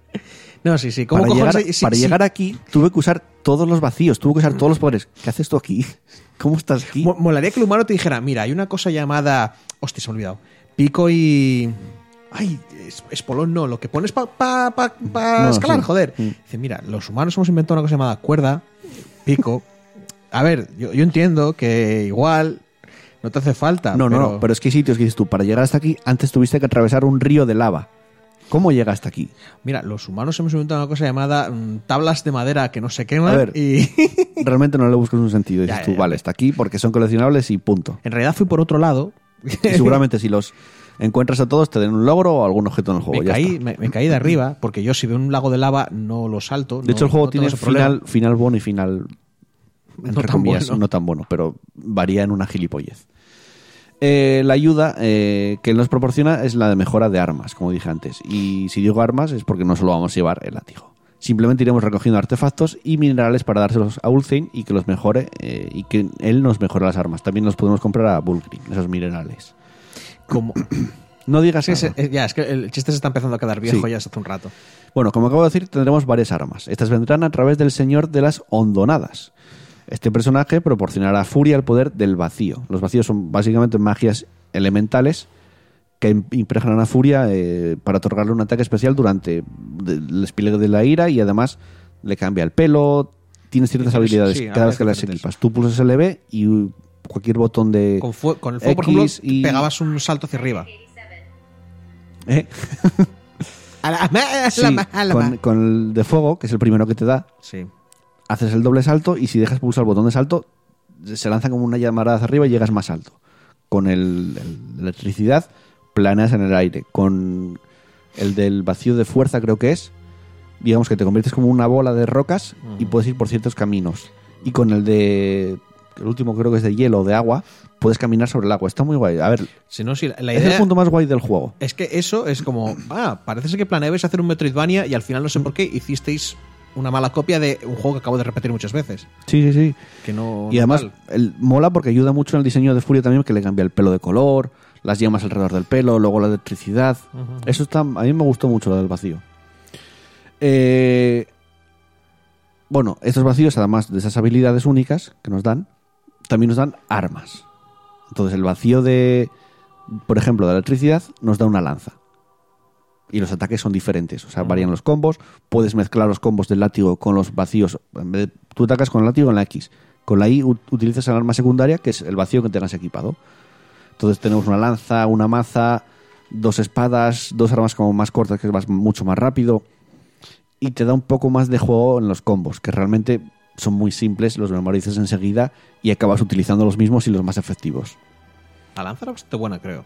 No, sí, sí. ¿Cómo para, cojones llegar, sí, para sí. llegar aquí tuve que usar todos los vacíos, tuve que usar todos los poderes. ¿Qué haces tú aquí? ¿Cómo estás aquí? Mo- Molaría que el humano te dijera, mira, hay una cosa llamada... Hostia, se me ha olvidado. Pico y... Ay, es, espolón no, lo que pones para pa, pa, pa No, escalar, sí. joder. Mm. Dice, mira, los humanos hemos inventado una cosa llamada cuerda, pico. A ver, yo, yo entiendo que igual no te hace falta. No, no, pero, no, pero es que hay sitios que dices tú, para llegar hasta aquí, antes tuviste que atravesar un río de lava. ¿Cómo llega hasta aquí? Mira, los humanos hemos inventado una cosa llamada mm, tablas de madera que no se queman A ver. y... Realmente no le buscas un sentido. Dices Ya, tú, ya. vale, está aquí porque son coleccionables y punto. en realidad fui por otro lado. Y seguramente si los encuentras a todos te den un logro o algún objeto en el juego. me, ya caí, me, me caí de arriba porque yo si veo un lago de lava no lo salto. De no- hecho, el juego no tiene final, final bueno y final. No Entre tan comillas, bueno. no tan bueno, pero varía en una gilipollez. Eh, la ayuda eh, que nos proporciona es la de mejora de armas, como dije antes. Y si digo armas es porque no solo vamos a llevar el látigo. Simplemente iremos recogiendo artefactos y minerales para dárselos a Ulthane y que los mejore eh, y que él nos mejore las armas. También los podemos comprar a Bulgrim, esos minerales. Como, No digas es se- eh, ya, es que el chiste se está empezando a quedar viejo Sí. ya hace un rato. Bueno, como acabo de decir, tendremos varias armas. Estas vendrán a través del Señor de las Hondonadas. Este personaje proporcionará Furia el poder del vacío. Los vacíos son básicamente magias elementales que im- impregnan a Furia eh, para otorgarle un ataque especial durante el despliegue de la ira y además le cambia el pelo. Tienes ciertas Sí, habilidades sí, cada vez que las equipas. Tú pulsas LB y cualquier botón de... Con, fue- con el fuego, por X ejemplo, y- pegabas un salto hacia arriba. ¿Eh? A la- a la- Sí, con, con el de fuego, que es el primero que te da, Sí. Haces el doble salto y si dejas pulsar el botón de salto, se lanza como una llamarada hacia arriba y llegas más alto. Con el, el- electricidad, planeas en el aire. Con el del vacío de fuerza, creo que es, digamos que te conviertes como una bola de rocas y puedes ir por ciertos caminos. Y con el de. El último creo que es de hielo o de agua, puedes caminar sobre el agua. Está muy guay. A ver, Si no, si la, la es el punto más guay del juego. es que eso es como, ah, parece ser que planeabais hacer un Metroidvania y al final no sé por qué hicisteis una mala copia de un juego que acabo de repetir muchas veces. Sí, sí, sí. Que no. Y no además el, mola porque ayuda mucho en el diseño de Furia también, que le cambia el pelo de color, las llamas alrededor del pelo, luego la electricidad. Eso está, a mí me gustó mucho lo del vacío. Eh, bueno, estos vacíos, además de esas habilidades únicas que nos dan, también nos dan armas. Entonces el vacío de, por ejemplo, de electricidad nos da una lanza. Y los ataques son diferentes, o sea, varían los combos. Puedes mezclar los combos del látigo con los vacíos. En vez de- tú atacas con el látigo en la X. Con la Y utilizas el arma secundaria, que es el vacío que tengas equipado. Entonces tenemos una lanza, una maza, dos espadas, dos armas como más cortas que vas mucho más rápido. Y te da un poco más de juego en los combos, que realmente son muy simples, los memorizas enseguida y acabas utilizando los mismos y los más efectivos. La lanza era bastante buena, creo.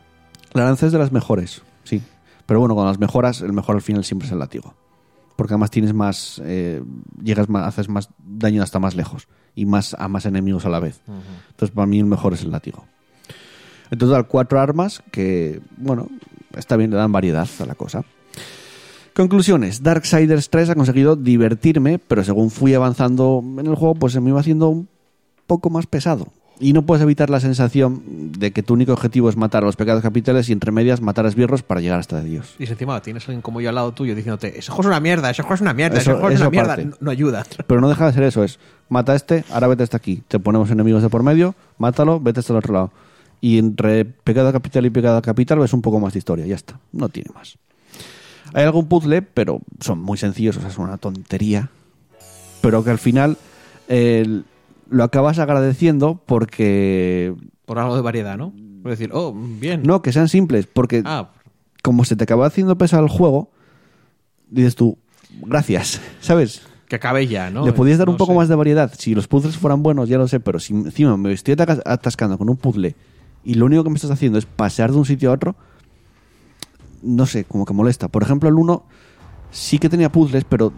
La lanza es de las mejores, sí. Pero bueno, con las mejoras, el mejor al final siempre es el látigo. Porque además tienes más. eh, llegas más, haces más daño hasta más lejos. Y más a más enemigos a la vez. Entonces, para mí, el mejor es el látigo. En total, cuatro armas que, bueno, está bien, le dan variedad a la cosa. Conclusiones. Darksiders 3 ha conseguido divertirme, pero según fui avanzando en el juego, pues se me iba haciendo un poco más pesado. Y no puedes evitar la sensación de que tu único objetivo es matar a los pecados capitales y entre medias matar a esbirros para llegar hasta Dios. Y si encima tienes alguien como yo al lado tuyo diciéndote, ese juego es una mierda, ese juego es una mierda, Eso- ese juego es una mierda, no, no ayuda. Pero no deja de ser eso, es mata a este, ahora vete hasta aquí. Te ponemos enemigos de por medio, mátalo, vete hasta el otro lado. Y entre pecado capital y pecado capital ves un poco más de historia, ya está. No tiene más. Hay algún puzzle, pero son muy sencillos, o sea, es una tontería. Pero que al final eh, lo acabas agradeciendo porque... Por algo de variedad, ¿no? Por decir, oh, bien. No, que sean simples, porque Ah, como se te acaba haciendo pesar el juego, dices tú, gracias, ¿sabes? que acabe ya, ¿no? Le podías dar No un poco sé. más de variedad. Si los puzzles fueran buenos, ya lo sé, pero si encima me estoy atascando con un puzzle y lo único que me estás haciendo es pasear de un sitio a otro, no sé, como que molesta. Por ejemplo, el 1 sí que tenía puzzles, pero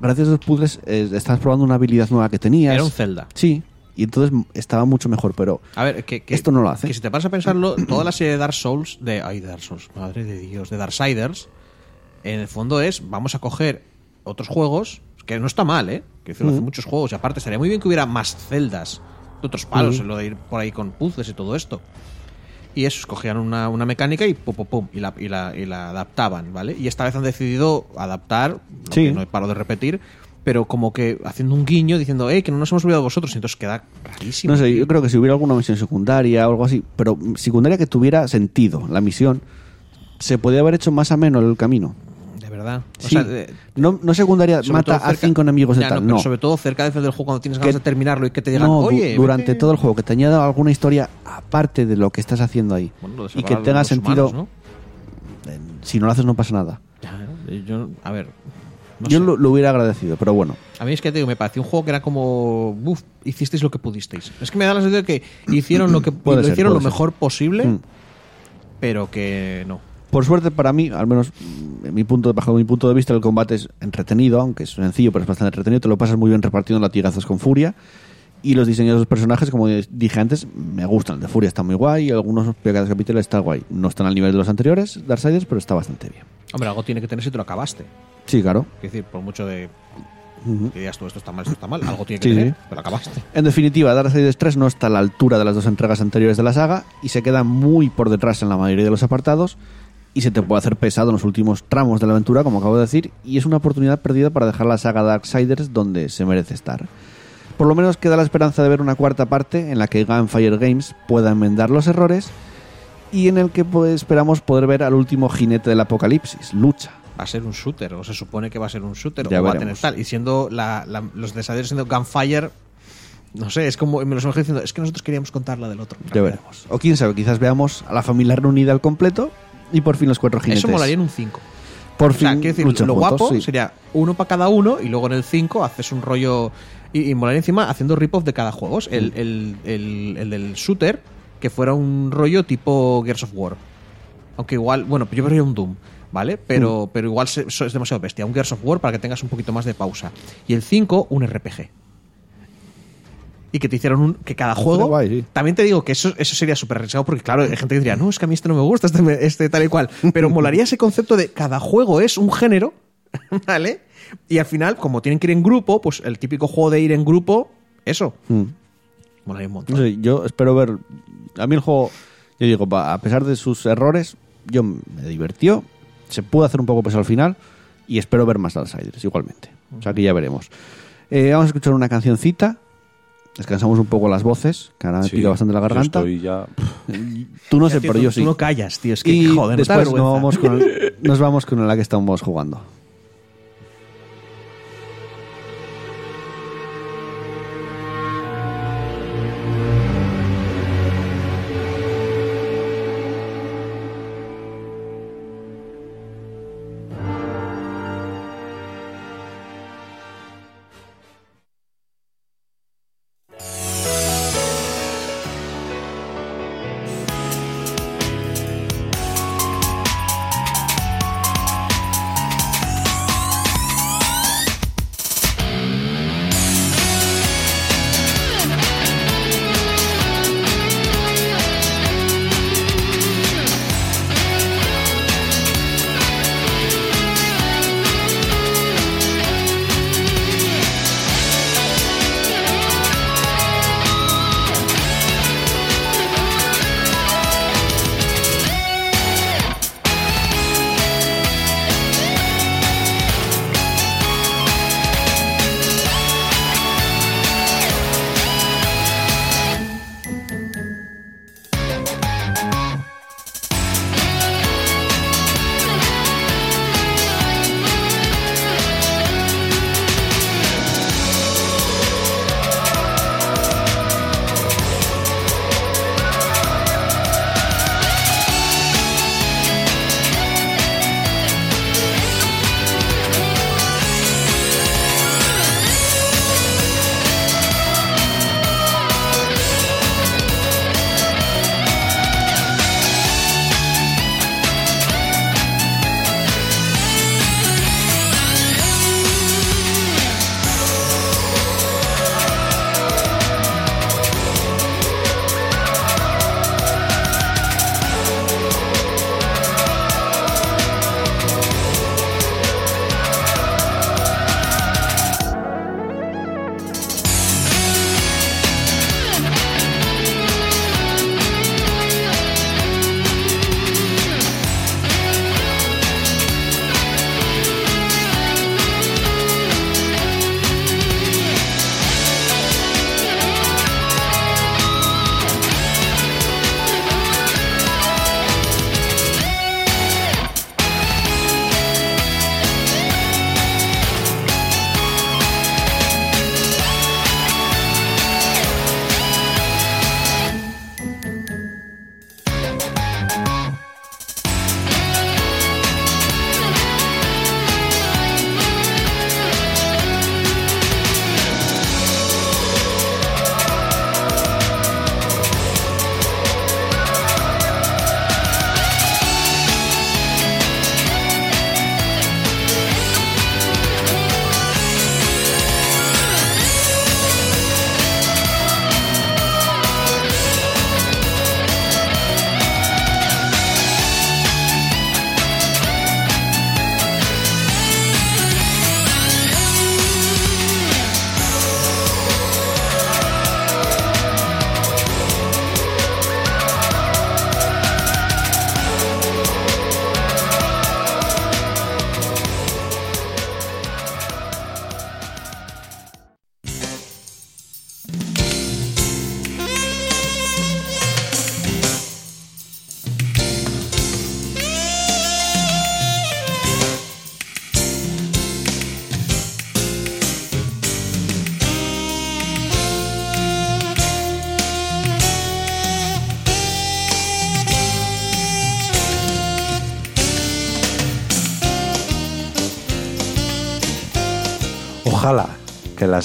gracias a esos puzzles eh, estás probando una habilidad nueva que tenías. Era un Zelda. Sí, y entonces estaba mucho mejor, pero A ver, que, que- Esto no lo hace. Que si te paras a pensarlo, toda la serie de Dark Souls, de. Ay, Dark Souls, madre de Dios, de Darksiders, en el fondo es, vamos a coger otros juegos, que no está mal, ¿eh? Que decirlo, hace muchos juegos, y aparte estaría muy bien que hubiera más celdas de otros palos, en lo de ir por ahí con puzzles y todo esto. Y eso, escogían una, una mecánica y pum, pum, pum, y la, y, la, y la adaptaban, ¿vale? Y esta vez han decidido adaptar, Sí. no paro de repetir, pero como que haciendo un guiño diciendo, eh, que no nos hemos olvidado de vosotros, y entonces queda rarísimo. no sé, yo creo que si hubiera alguna misión secundaria o algo así, pero secundaria que tuviera sentido la misión, se podía haber hecho más ameno el camino. De verdad. O Sí. sea, de- no, no secundaria, mata a cinco enemigos de Ya, tal, pero no. sobre todo cerca del juego cuando tienes ganas Que- de terminarlo y que te digan, No, oye, durante vete". todo el juego, que te añada alguna historia aparte de lo que estás haciendo ahí. Bueno, y que tenga sentido. humanos, eh, Si no lo haces, no pasa nada. Ya, yo, a ver. no Yo lo, lo hubiera agradecido, pero bueno. A mí es que te digo, me pareció un juego que era como. Uf, hicisteis lo que pudisteis. Es que me da la sensación de que hicieron lo que Puede lo ser, hicieron lo ser. mejor posible, Mm. pero que no. Por suerte para mí, al menos mm, en mi punto, bajo mi punto de vista, el combate es entretenido, aunque es sencillo, pero es bastante entretenido. Te lo pasas muy bien repartiendo latigazos con Furia. Y los diseños de los personajes, como dije antes, me gustan. El de Furia está muy guay, algunos pegados capítulos está guay. No están al nivel de los anteriores, Darksiders, pero está bastante bien. Hombre, algo tiene que tener si te lo acabaste. Sí, claro. Es decir, por mucho de. Que digas tú, esto está mal, esto está mal, algo tiene que Sí, tener, sí. pero lo acabaste. En definitiva, Darksiders 3 no está a la altura de las dos entregas anteriores de la saga y se queda muy por detrás en la mayoría de los apartados y se te puede hacer pesado en los últimos tramos de la aventura, como acabo de decir, y es una oportunidad perdida para dejar la saga Darksiders donde se merece estar. Por lo menos queda la esperanza de ver una cuarta parte en la que Gunfire Games pueda enmendar los errores y en el que pues, esperamos poder ver al último jinete del apocalipsis, Lucha. va a ser un shooter, o se supone que va a ser un shooter, Ya o va a tener tal. Y siendo la, la- los desarrolladores siendo Gunfire, no sé, es como me los imagino diciendo, es que nosotros queríamos contar la del otro. Ya veremos. O quién sabe, quizás veamos a la familia reunida al completo y por fin los cuatro jinetes. Eso molaría en un 5. Por O sea, fin quiero decir, luchan lo juntos, guapo sí. sería uno para cada uno y luego en el 5 haces un rollo. Y, y molaría encima haciendo rip-off de cada juego. El, Mm. el, el, el del shooter, que fuera un rollo tipo Gears of War. Aunque igual, bueno, yo vería un Doom, ¿vale? Mm. Pero, pero igual es demasiado bestia. Un Gears of War para que tengas un poquito más de pausa. Y el 5, un RPG. Y que te hicieran un. que cada juego. guay, sí. También te digo que eso, eso sería súper arriesgado porque, claro, hay gente que diría, no, es que a mí este no me gusta, este, me- este tal y cual. Pero molaría ese concepto de cada juego es un género, ¿vale? Y al final, como tienen que ir en grupo, pues el típico juego de ir en grupo, eso. Mm. Molaría un montón. No sé, yo espero ver. A mí el juego, yo digo, a pesar de sus errores, yo me divirtió. Se pudo hacer un poco pesado al final y espero ver más Darksiders igualmente. O sea que ya veremos. Eh, vamos a escuchar una cancioncita. Descansamos un poco las voces, que ahora me Sí, pica bastante la yo garganta. estoy ya... Tú no sé, Tío, pero tú- yo sí. Tú no callas, tío. Es que, y joder, después nos vamos, con el- nos vamos con la que estamos jugando.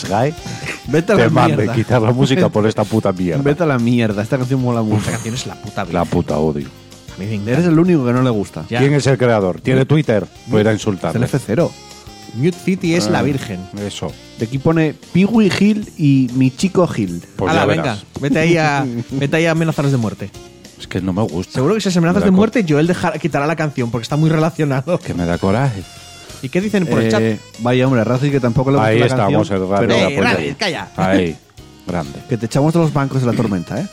Las GAE Vete a te la manden mierda. quitar la música por esta puta mierda. Vete a la mierda. Esta canción mola Esta mucho. canción es la puta vida. La puta odio. A mí me encanta. Eres el único que no le gusta. Ya. ¿Quién es el creador? ¿Tiene Twitter? Voy a ir a Es el insultarle. F0. Mute City es la virgen. Eso. De aquí pone Piwi Hill y mi chico Hill. Pues Hala, ya venga, verás. vete ahí a vete ahí a amenazarles de muerte. Es que no me gusta. Seguro que si es amenazas Me da de co- muerte, Joel dejará, quitará la canción porque está muy relacionado. Que me da coraje. ¿Y qué dicen por el chat? Eh, vaya hombre, Razi que tampoco le gusta Ahí la estamos, canción, el radio. pero Eh. Razi, calla. Ahí. Grande. que te echamos de los bancos de la tormenta, ¿eh?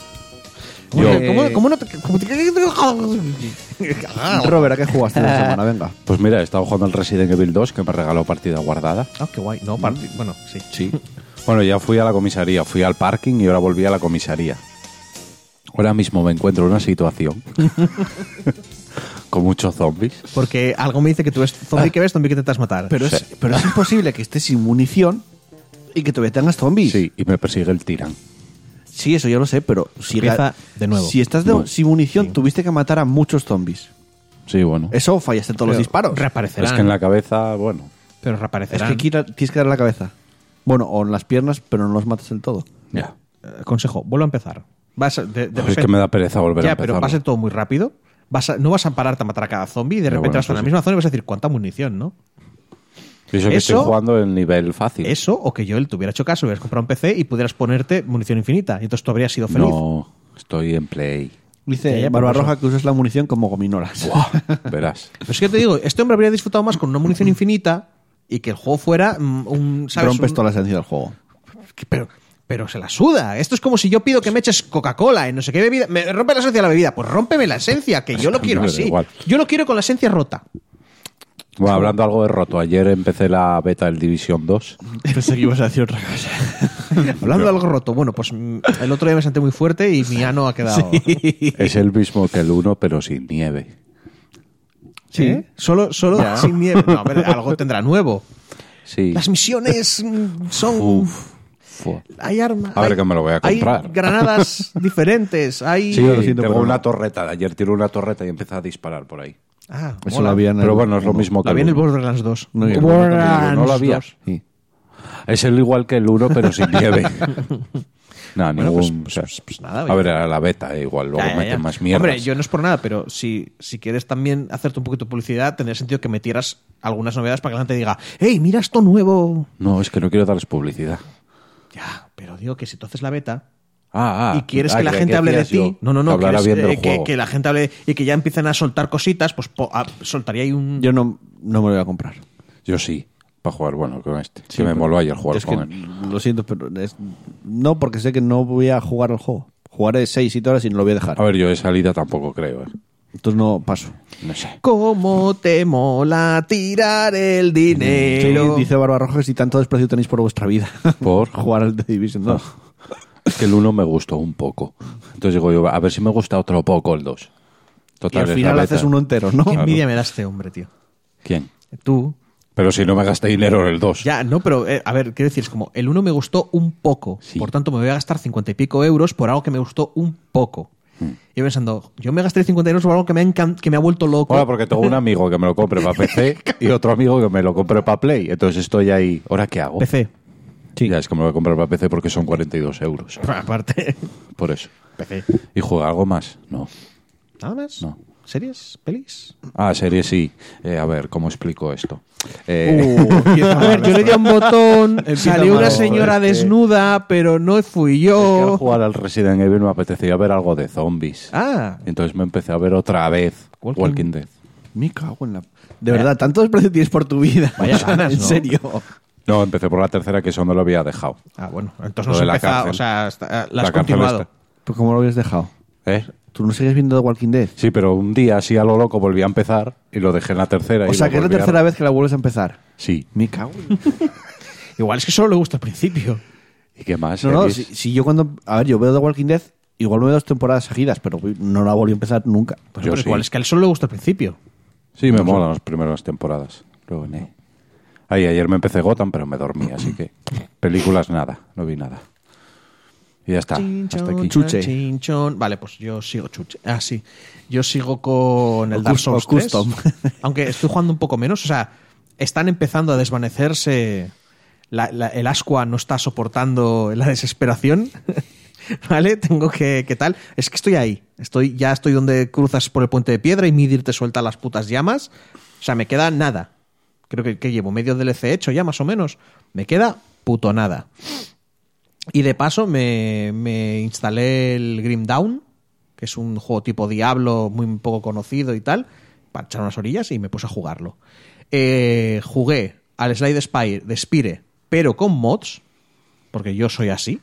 ¿Cómo, Yo- que- cómo- cómo no te- cómo te- Robert, ¿a qué jugaste la semana? Venga. Pues mira, he estado jugando el Resident Evil 2 que me regaló partida guardada. Ah, qué guay. No, parti- bueno, sí. Sí. Bueno, ya fui a la comisaría, fui al parking y ahora volví a la comisaría. Ahora mismo me encuentro en una situación con muchos zombies. Porque algo me dice que tú ves zombie que ves, zombie que intentas matar. Pero, es, pero es imposible que estés sin munición y que todavía tengas zombies. Sí, y me persigue el tirán. Sí, eso yo lo sé, pero si, Empieza de nuevo. si estás de- sin munición, tuviste que matar a muchos zombies. Sí, bueno. Eso fallaste en todos los Pero disparos. Reaparecerán. Es que en la cabeza, bueno. Pero Es reaparecerán. que aquí la- tienes que dar la cabeza. Bueno, o en las piernas, pero no los matas del todo. Ya. Eh, consejo, vuelvo a empezar. Vas a- de, de Pues es repente- que me da pereza volver a Ya, empezar. pero va a ser todo muy rápido. Vas a- no vas a pararte a matar a cada zombie y de Pero repente bueno, vas a la sí. misma zona y vas a decir, ¿cuánta munición, no? Y eso que Eso- estoy jugando en nivel fácil. Eso, o que yo él te hubiera hecho caso, hubieras comprado un PC y pudieras ponerte munición infinita. Y entonces tú habrías sido feliz. No, estoy en play. Dice Ya, ya, Barba por eso. Roja que usas la munición como gominolas. Verás. Pero es que te digo, este hombre habría disfrutado más con una munición infinita y que el juego fuera mm, un. ¿sabes? Rompes Un- toda la esencia del juego. pero, pero se la suda. Esto es como si yo pido que me eches Coca-Cola en no sé qué bebida. Me rompe la esencia de la bebida. Pues rómpeme la esencia, que yo lo quiero así. Yo lo quiero con la esencia rota. Bueno, hablando algo de roto, ayer empecé la beta del Division 2. Pensé que ibas a decir otra cosa. Hablando de algo roto, bueno, pues mm, el otro día me senté muy fuerte y mi ano ha quedado. Es el mismo que el 1, pero sin nieve. ¿Sí? Solo, solo sin nieve. No, a ver, algo tendrá nuevo. Sí. Las misiones mm, son. Uf. Hay armas. A ver hay- que me lo voy a comprar. Hay granadas diferentes. Hay. Sí, lo siento, tengo una no. torreta. Ayer tiré una torreta y empecé a disparar por ahí. Ah, Eso lo había en Pero bueno, es lo mismo que La vi en el. Borderlands 2. No, Borderlands no lo había. 2. Sí. Es el igual que el 1, pero sin nieve. no, Bueno, ningún. pues- o sea, pues- pues nada, a ver, a la beta, eh, igual, luego Ya, ya, meten ya. más mierdas. Hombre, yo no es por nada, pero si, si quieres también hacerte un poquito de publicidad, tendría sentido que metieras algunas novedades para que la gente diga, hey, mira esto nuevo. No, es que no quiero darles publicidad. Ya, pero digo que si tú haces la beta Ah, ah. y quieres ah, que la gente hable de ti, no, no, que no, quieres, bien del eh, que, juego. que la gente hable y que ya empiecen a soltar cositas, pues po- soltaría ahí un... Yo no, no me lo voy a comprar. Yo sí, para jugar, bueno, con este. Sí, me moló ayer jugar Es que, con él. lo siento, pero es- no porque sé que no voy a jugar al juego. Jugaré 6 7 horas y no lo voy a dejar. A ver, yo de salida tampoco creo, eh. Entonces no paso. No sé. ¿Cómo te mola tirar el Sí, dinero? dice Barba Roja que si tanto desprecio tenéis por vuestra vida. ¿Por? jugar al The Division 2. Es que el 1 me gustó un poco. Entonces digo yo, a ver si me gusta otro poco el 2. Y Total, al es final haces uno entero, ¿no? Qué Claro. envidia me da este hombre, tío. ¿Quién? Tú. Pero si no me gasté dinero en el 2. Ya, no, pero eh, a ver, quiero decir, es como el uno me gustó un poco. Sí. Por tanto, me voy a gastar cincuenta y pico euros por algo que me gustó un poco. Y yo pensando, yo me gasté 50 euros por algo que me ha, que me ha vuelto loco. Ahora, porque tengo un amigo que me lo compre para PC y otro amigo que me lo compre para Play. Entonces estoy ahí. ¿Ahora qué hago? PC. Sí. Ya es que me lo voy a comprar para PC porque son 42 euros. Aparte, Por eso. PC. ¿Y juega algo más? No. ¿Nada más? No. ¿Series? ¿Pelis? Ah, serie sí. Eh, a ver, ¿cómo explico esto? Eh, a ver, yo le di a un botón, salió una señora Es que- desnuda, pero no fui es que al yo. jugar al Resident Evil me apetecía ver algo de zombies. Ah, entonces me empecé a ver otra vez Walking- Walking, Dead. Me cago en la... De verdad, tanto desprecio tienes por tu vida. Vaya ganas, En ¿no? serio. No, empecé por la tercera que eso no lo había dejado. ah bueno, entonces Lo no se la empezado, cárcel. o sea, hasta- la has continuado. ¿Pero cómo lo habías dejado? ¿Eh? ¿Tú no sigues viendo The Walking Dead? Sí, pero un día así a lo loco volví a empezar y lo dejé en la tercera. O y sea, que es la volví a- tercera vez que la vuelves a empezar. Sí. Me cago en... Igual es que solo le gusta al principio. ¿Y qué más? No, no, si, si yo cuando... A ver, yo veo The Walking Dead, igual me veo dos temporadas seguidas, pero no la volví a empezar nunca. Pues Yo pero sí. igual es que a él solo le gusta al principio. Sí, me molan las primeras temporadas. Luego, ne. Ahí, ayer me empecé Gotham, pero me dormí, así que películas nada, no vi nada. Y ya está, hasta aquí. Chuche. chinchón. Vale, pues yo sigo chuche. Ah, sí. Yo sigo con el O Dark Souls o 3. custom. Aunque estoy jugando un poco menos. O sea, están empezando a desvanecerse la- la- el ascua no está soportando la desesperación. ¿Vale? Tengo que. ¿Qué tal? Es que estoy ahí. Estoy, ya estoy donde cruzas por el puente de piedra y Midir te suelta las putas llamas. O sea, me queda nada. Creo que, que llevo medio DLC hecho ya, más o menos. Me queda puto nada. Y de paso me, instalé el Grim Down, que es un juego tipo Diablo muy poco conocido y tal, para echar unas orillas y me puse a jugarlo. Eh, jugué al Slide Spire, de Spire, pero con mods, porque yo soy así.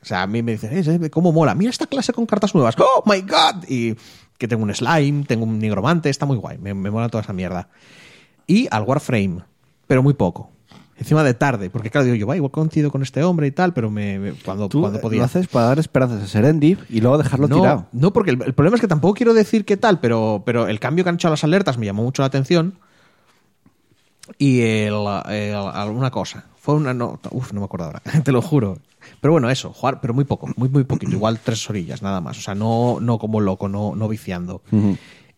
O sea, a mí me dicen, "Eh, ¿cómo mola? Mira esta clase con cartas nuevas. ¡Oh, my God! Y que tengo un slime, tengo un nigromante, está muy guay. Me mola toda esa mierda. Y al Warframe, pero muy poco. Encima de tarde, porque claro, digo yo, va, igual coincido con este hombre y tal, pero me, me- cuando, Tú cuando podía. lo haces para dar esperanzas a Serendip y luego dejarlo no, tirado. no, porque el, el problema es que tampoco quiero decir qué tal, pero, pero el cambio que han hecho a las alertas me llamó mucho la atención. Y el, el- alguna cosa. Fue una. No, uf, no me acuerdo ahora, te lo juro. Pero bueno, eso, jugar, pero muy poco, muy, muy poquito. Igual tres orillas, nada más. O sea, no, no como loco, no, no viciando.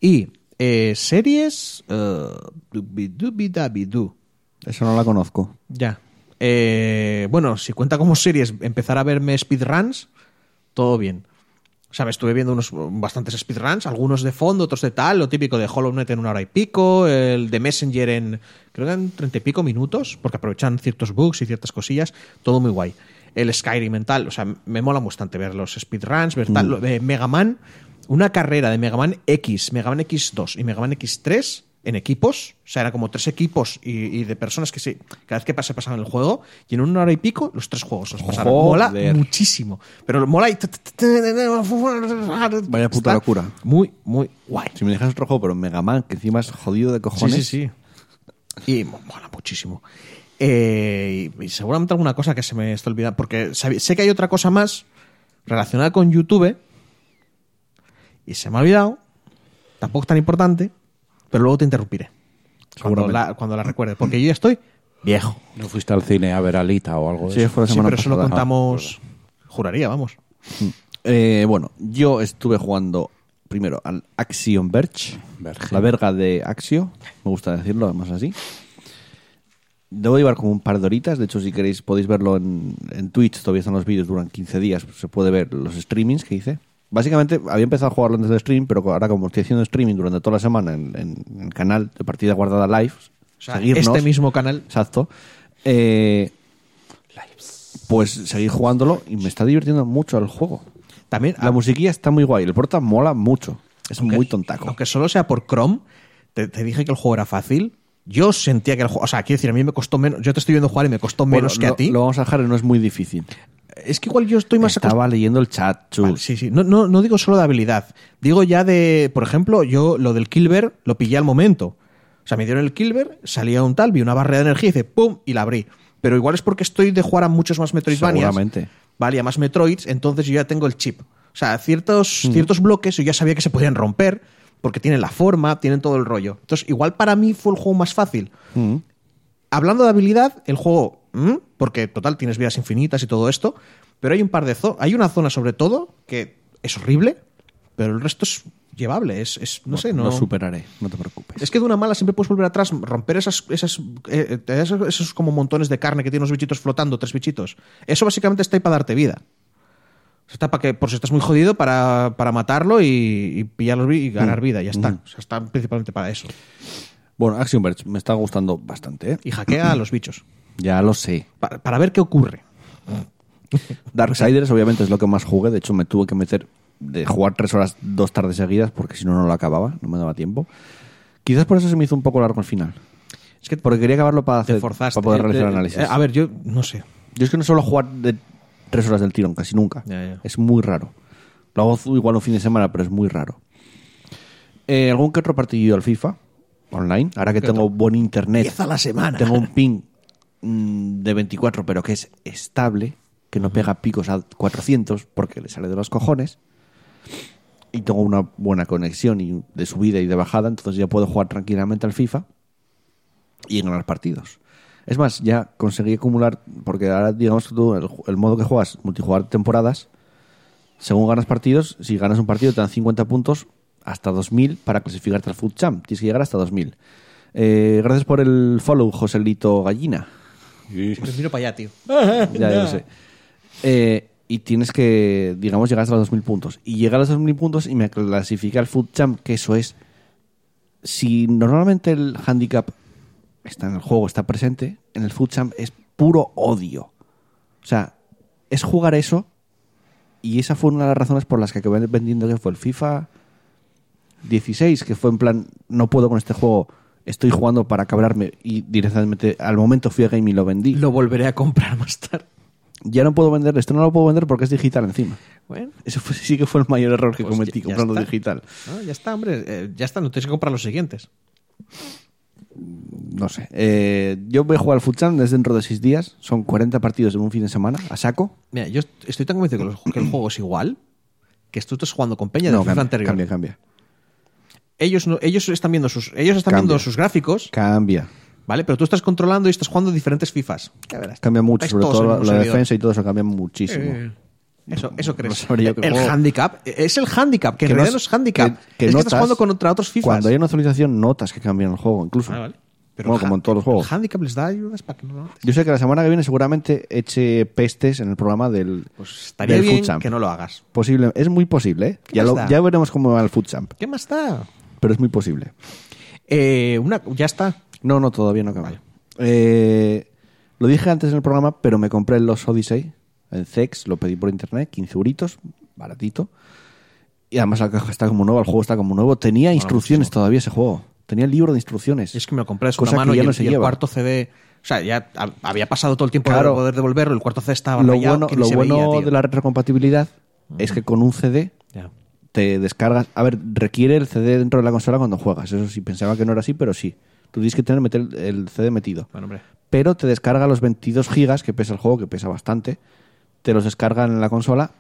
Y eh, series. dubidubidabidu. Eso no la conozco. Ya. Eh, bueno, si cuenta como series, empezar a verme speedruns, todo bien. O sea, me estuve viendo unos bastantes speedruns, algunos de fondo, otros de tal, lo típico de Hollow Knight en una hora y pico, el de Messenger en, creo que en treinta y pico minutos, porque aprovechan ciertos bugs y ciertas cosillas, todo muy guay. El Skyrim en tal, o sea, me mola bastante ver los speedruns, ver tal, lo de Mega Man, una carrera de Mega Man X, Mega Man X2 y Mega Man X3 en equipos, o sea, era como tres equipos y, y de personas que se, cada vez que se pasaban el juego, y en una hora y pico, los tres juegos los pasaron. Mola muchísimo. Pero mola y... Vaya puta Está locura. Muy, muy guay. Si me dejas otro juego, pero Mega Man, que encima es jodido de Sí, cojones. sí, sí. Y mo- mola muchísimo. Eh, y, y seguramente alguna cosa que se me está olvidando, porque sé que hay otra cosa más relacionada con YouTube y se me ha olvidado. Tampoco es tan importante, pero luego te interrumpiré. Cuando la, cuando la recuerde, porque yo ya estoy viejo. ¿No fuiste al cine a ver Alita o algo de Sí, eso? fue la Sí, pero eso lo contamos. Juraría, vamos. Eh, bueno, yo estuve jugando primero al Axiom Verge, Verge. la verga de Axio, me gusta decirlo además así. Debo llevar como un par de horitas, de hecho si queréis podéis verlo en, en Twitch, todavía están los vídeos, duran 15 días, se puede ver los streamings que hice. Básicamente había empezado a jugarlo antes del stream, pero ahora como estoy haciendo streaming durante toda la semana en, el canal de Partida Guardada Live, O sea, seguirnos, este mismo canal. Exacto. Eh, pues seguí jugándolo y me está divirtiendo mucho el juego. También, La musiquilla está muy guay. El porta mola mucho. Es aunque- muy tontaco. Aunque solo sea por Chrome, te, te dije que el juego era fácil. Yo sentía que el juego. O sea, quiero decir, a mí me costó menos. Yo te estoy viendo jugar y me costó Bueno, menos que lo, a ti. Lo vamos a dejar y no es muy difícil. Es que igual yo estoy más. Estaba leyendo el chat, chus. Vale, sí, sí. No, no, no digo solo de habilidad. Digo ya de. Por ejemplo, yo lo del Kilber lo pillé al momento. O sea, me dieron el Kilber, salía un tal, vi una barrera de energía y dice ¡pum! y la abrí. Pero igual es porque estoy de jugar a muchos más Metroidvanias. Seguramente. Vale, a más Metroids, entonces yo ya tengo el chip. O sea, ciertos, Mm. ciertos bloques yo ya sabía que se podían romper porque tienen la forma, tienen todo el rollo. Entonces, igual para mí fue el juego más fácil. Mm. Hablando de habilidad, el juego, porque total tienes vidas infinitas y todo esto, pero hay un par de zonas, hay una zona sobre todo que es horrible, pero el resto es llevable, es, es- no sé, no Lo superaré, no te preocupes. es que de una mala siempre puedes volver atrás, romper esas, esas, eh, eh, esos, esos como montones de carne que tienen los bichitos flotando, tres bichitos. Eso básicamente está ahí para darte vida. Está para que, por si estás muy jodido, para, para matarlo y, y pillarlos y ganar vida, ya está. O sea, está principalmente para eso. Bueno, Axiom Verge me está gustando bastante, ¿eh? Y hackea a los bichos. Ya lo sé. Para, para ver qué ocurre. Darksiders, obviamente, es lo que más jugué. De hecho, me tuve que meter de jugar tres horas dos tardes seguidas porque si no, no lo acababa. No me daba tiempo. Quizás por eso se me hizo un poco largo al final. Es que Porque quería acabarlo para, hacer, forzaste. para poder Eh, realizar eh, el análisis. eh, a ver, yo no sé. Yo es que no suelo jugar de tres horas del tirón, casi nunca. Ya, ya. Es muy raro. Lo hago igual un fin de semana, pero es muy raro. Eh, ¿Algún que otro partidillo al FIFA? Online. Ahora que tengo buen internet. Empieza la semana. Tengo un ping de 24, pero que es estable, que no pega picos a 400 porque le sale de los cojones. Y tengo una buena conexión y de subida y de bajada, entonces ya puedo jugar tranquilamente al FIFA y ganar partidos. Es más, ya conseguí acumular, porque ahora digamos que tú, el, el modo que juegas, multijugar temporadas, según ganas partidos, si ganas un partido te dan 50 puntos hasta 2000 para clasificarte al Food Champ. Tienes que llegar hasta 2000. Eh, gracias por el follow, Joselito Gallina. Y- Me miro para allá, tío. ya, ya lo sé. Eh, y tienes que, digamos, llegar hasta los 2.000 puntos. Y llega a los 2.000 puntos y me clasifica el Food Champ, que eso es... Si normalmente el handicap está en el juego, está presente, en el Food Champ es puro odio. O sea, es jugar eso y esa fue una de las razones por las que acabé vendiendo que fue el FIFA 16, que fue en plan, no puedo con este juego, estoy jugando para cabrarme y directamente al momento fui a Game y lo vendí. Lo volveré a comprar más tarde. Ya no puedo vender, esto no lo puedo vender porque es digital encima. Bueno, Eso fue- sí que fue el mayor error que Pues cometí ya- ya comprando está. digital. no, ya está, hombre. eh, ya está, no tienes que comprar los siguientes. No sé. Eh, yo voy a jugar al futsal desde dentro de seis días. Son 40 partidos en un fin de semana, a saco. Mira, yo est- estoy tan convencido que, los- que el juego es igual que tú estás jugando con Peña de No, FIFA cambia, anterior. cambia, cambia. Ellos, no, ellos están viendo sus, ellos están Cambia. viendo sus gráficos, Cambia. ¿vale? Pero tú estás controlando y estás jugando diferentes FIFAs. Ya verás. Cambia mucho, sobre todo la, defensa y todo eso cambia muchísimo. Eh, Eso, eso crees. no el juego. handicap. Es el handicap, que en Que realidad no es- es handicap. que- que es que estás jugando contra otros FIFAs. Cuando hay una actualización, notas que cambian el juego, incluso. Vale, vale. Pero bueno, como en todos los juegos. El handicap les da ayudas para que no lo notes. Yo sé que la semana que viene seguramente eche pestes en el programa del, Pues estaría del bien Food Champ. que no lo hagas. Posible, es muy posible, ¿eh? ¿Qué Ya, lo- ya veremos cómo va el Food Champ, ¿Qué más da? Pero es muy posible. Eh, una, ya está. No, no, todavía no acaba. Eh, lo dije antes en el programa, pero me compré los Odyssey en Zex, lo pedí por internet, 15 euritos, baratito. Y además la caja está como nueva, el juego está como nuevo. Tenía instrucciones todavía ese juego. Tenía el libro de instrucciones. Es que me lo compré Cosa segunda mano que ya y, no el, se y el cuarto CD. O sea, ya ha- había pasado todo el tiempo Claro. de poder devolverlo. El cuarto CD estaba lo rayado, bueno, que lo se bueno veía, de la retrocompatibilidad es que con un CD Ya. Te descargas. A ver, requiere el CD dentro de la consola cuando juegas. Eso sí, pensaba que no era así, pero sí. Tú tienes que tener meter el- CD metido. Bueno, hombre. pero te descarga los 22 gigas que pesa el juego, que pesa bastante. Te los descarga en la consola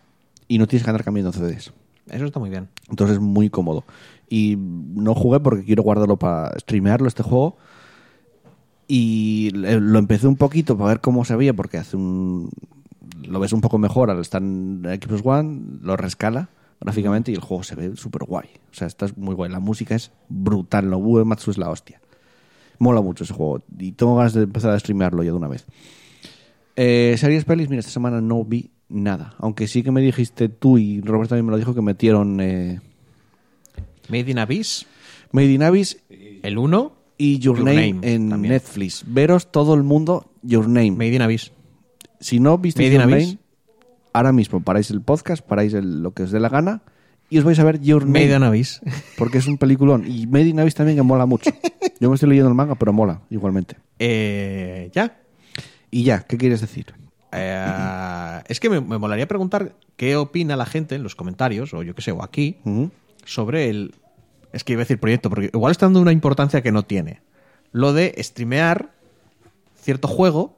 y no tienes que andar cambiando CDs. Eso está muy bien. Entonces es muy cómodo. Y no jugué porque quiero guardarlo para streamearlo este juego. Y lo empecé un poquito para ver cómo se veía, porque hace un. Lo ves un poco mejor al estar en Xbox One, lo rescala gráficamente y el juego se ve súper guay. O sea, está muy guay. La música es brutal. Nobuo Uematsu es la hostia. Mola mucho ese juego. Y tengo ganas de empezar a streamearlo ya de una vez. Eh, series pelis, mira, esta semana no vi nada. Aunque sí que me dijiste tú y Roberto también me lo dijo que metieron eh, Made in Abyss, Made in Abyss el 1, y Your, Your Name, Name en también. Netflix. Veros todo el mundo Your Name. Made in Abyss. Si no visteis Made in Your Abyss. Name, ahora mismo paráis el podcast, paráis el- lo que os dé la gana y os vais a ver Your Name. Made in Abyss. Porque es un peliculón. Y Made in Abyss también que mola mucho. Yo me estoy leyendo el manga, pero mola igualmente. Eh, ya. Y ya, ¿qué quieres decir? Eh, es que me, me molaría preguntar qué opina la gente en los comentarios, o yo qué sé, o aquí, sobre el. Es que iba a decir proyecto, porque igual está dando una importancia que no tiene. Lo de streamear cierto juego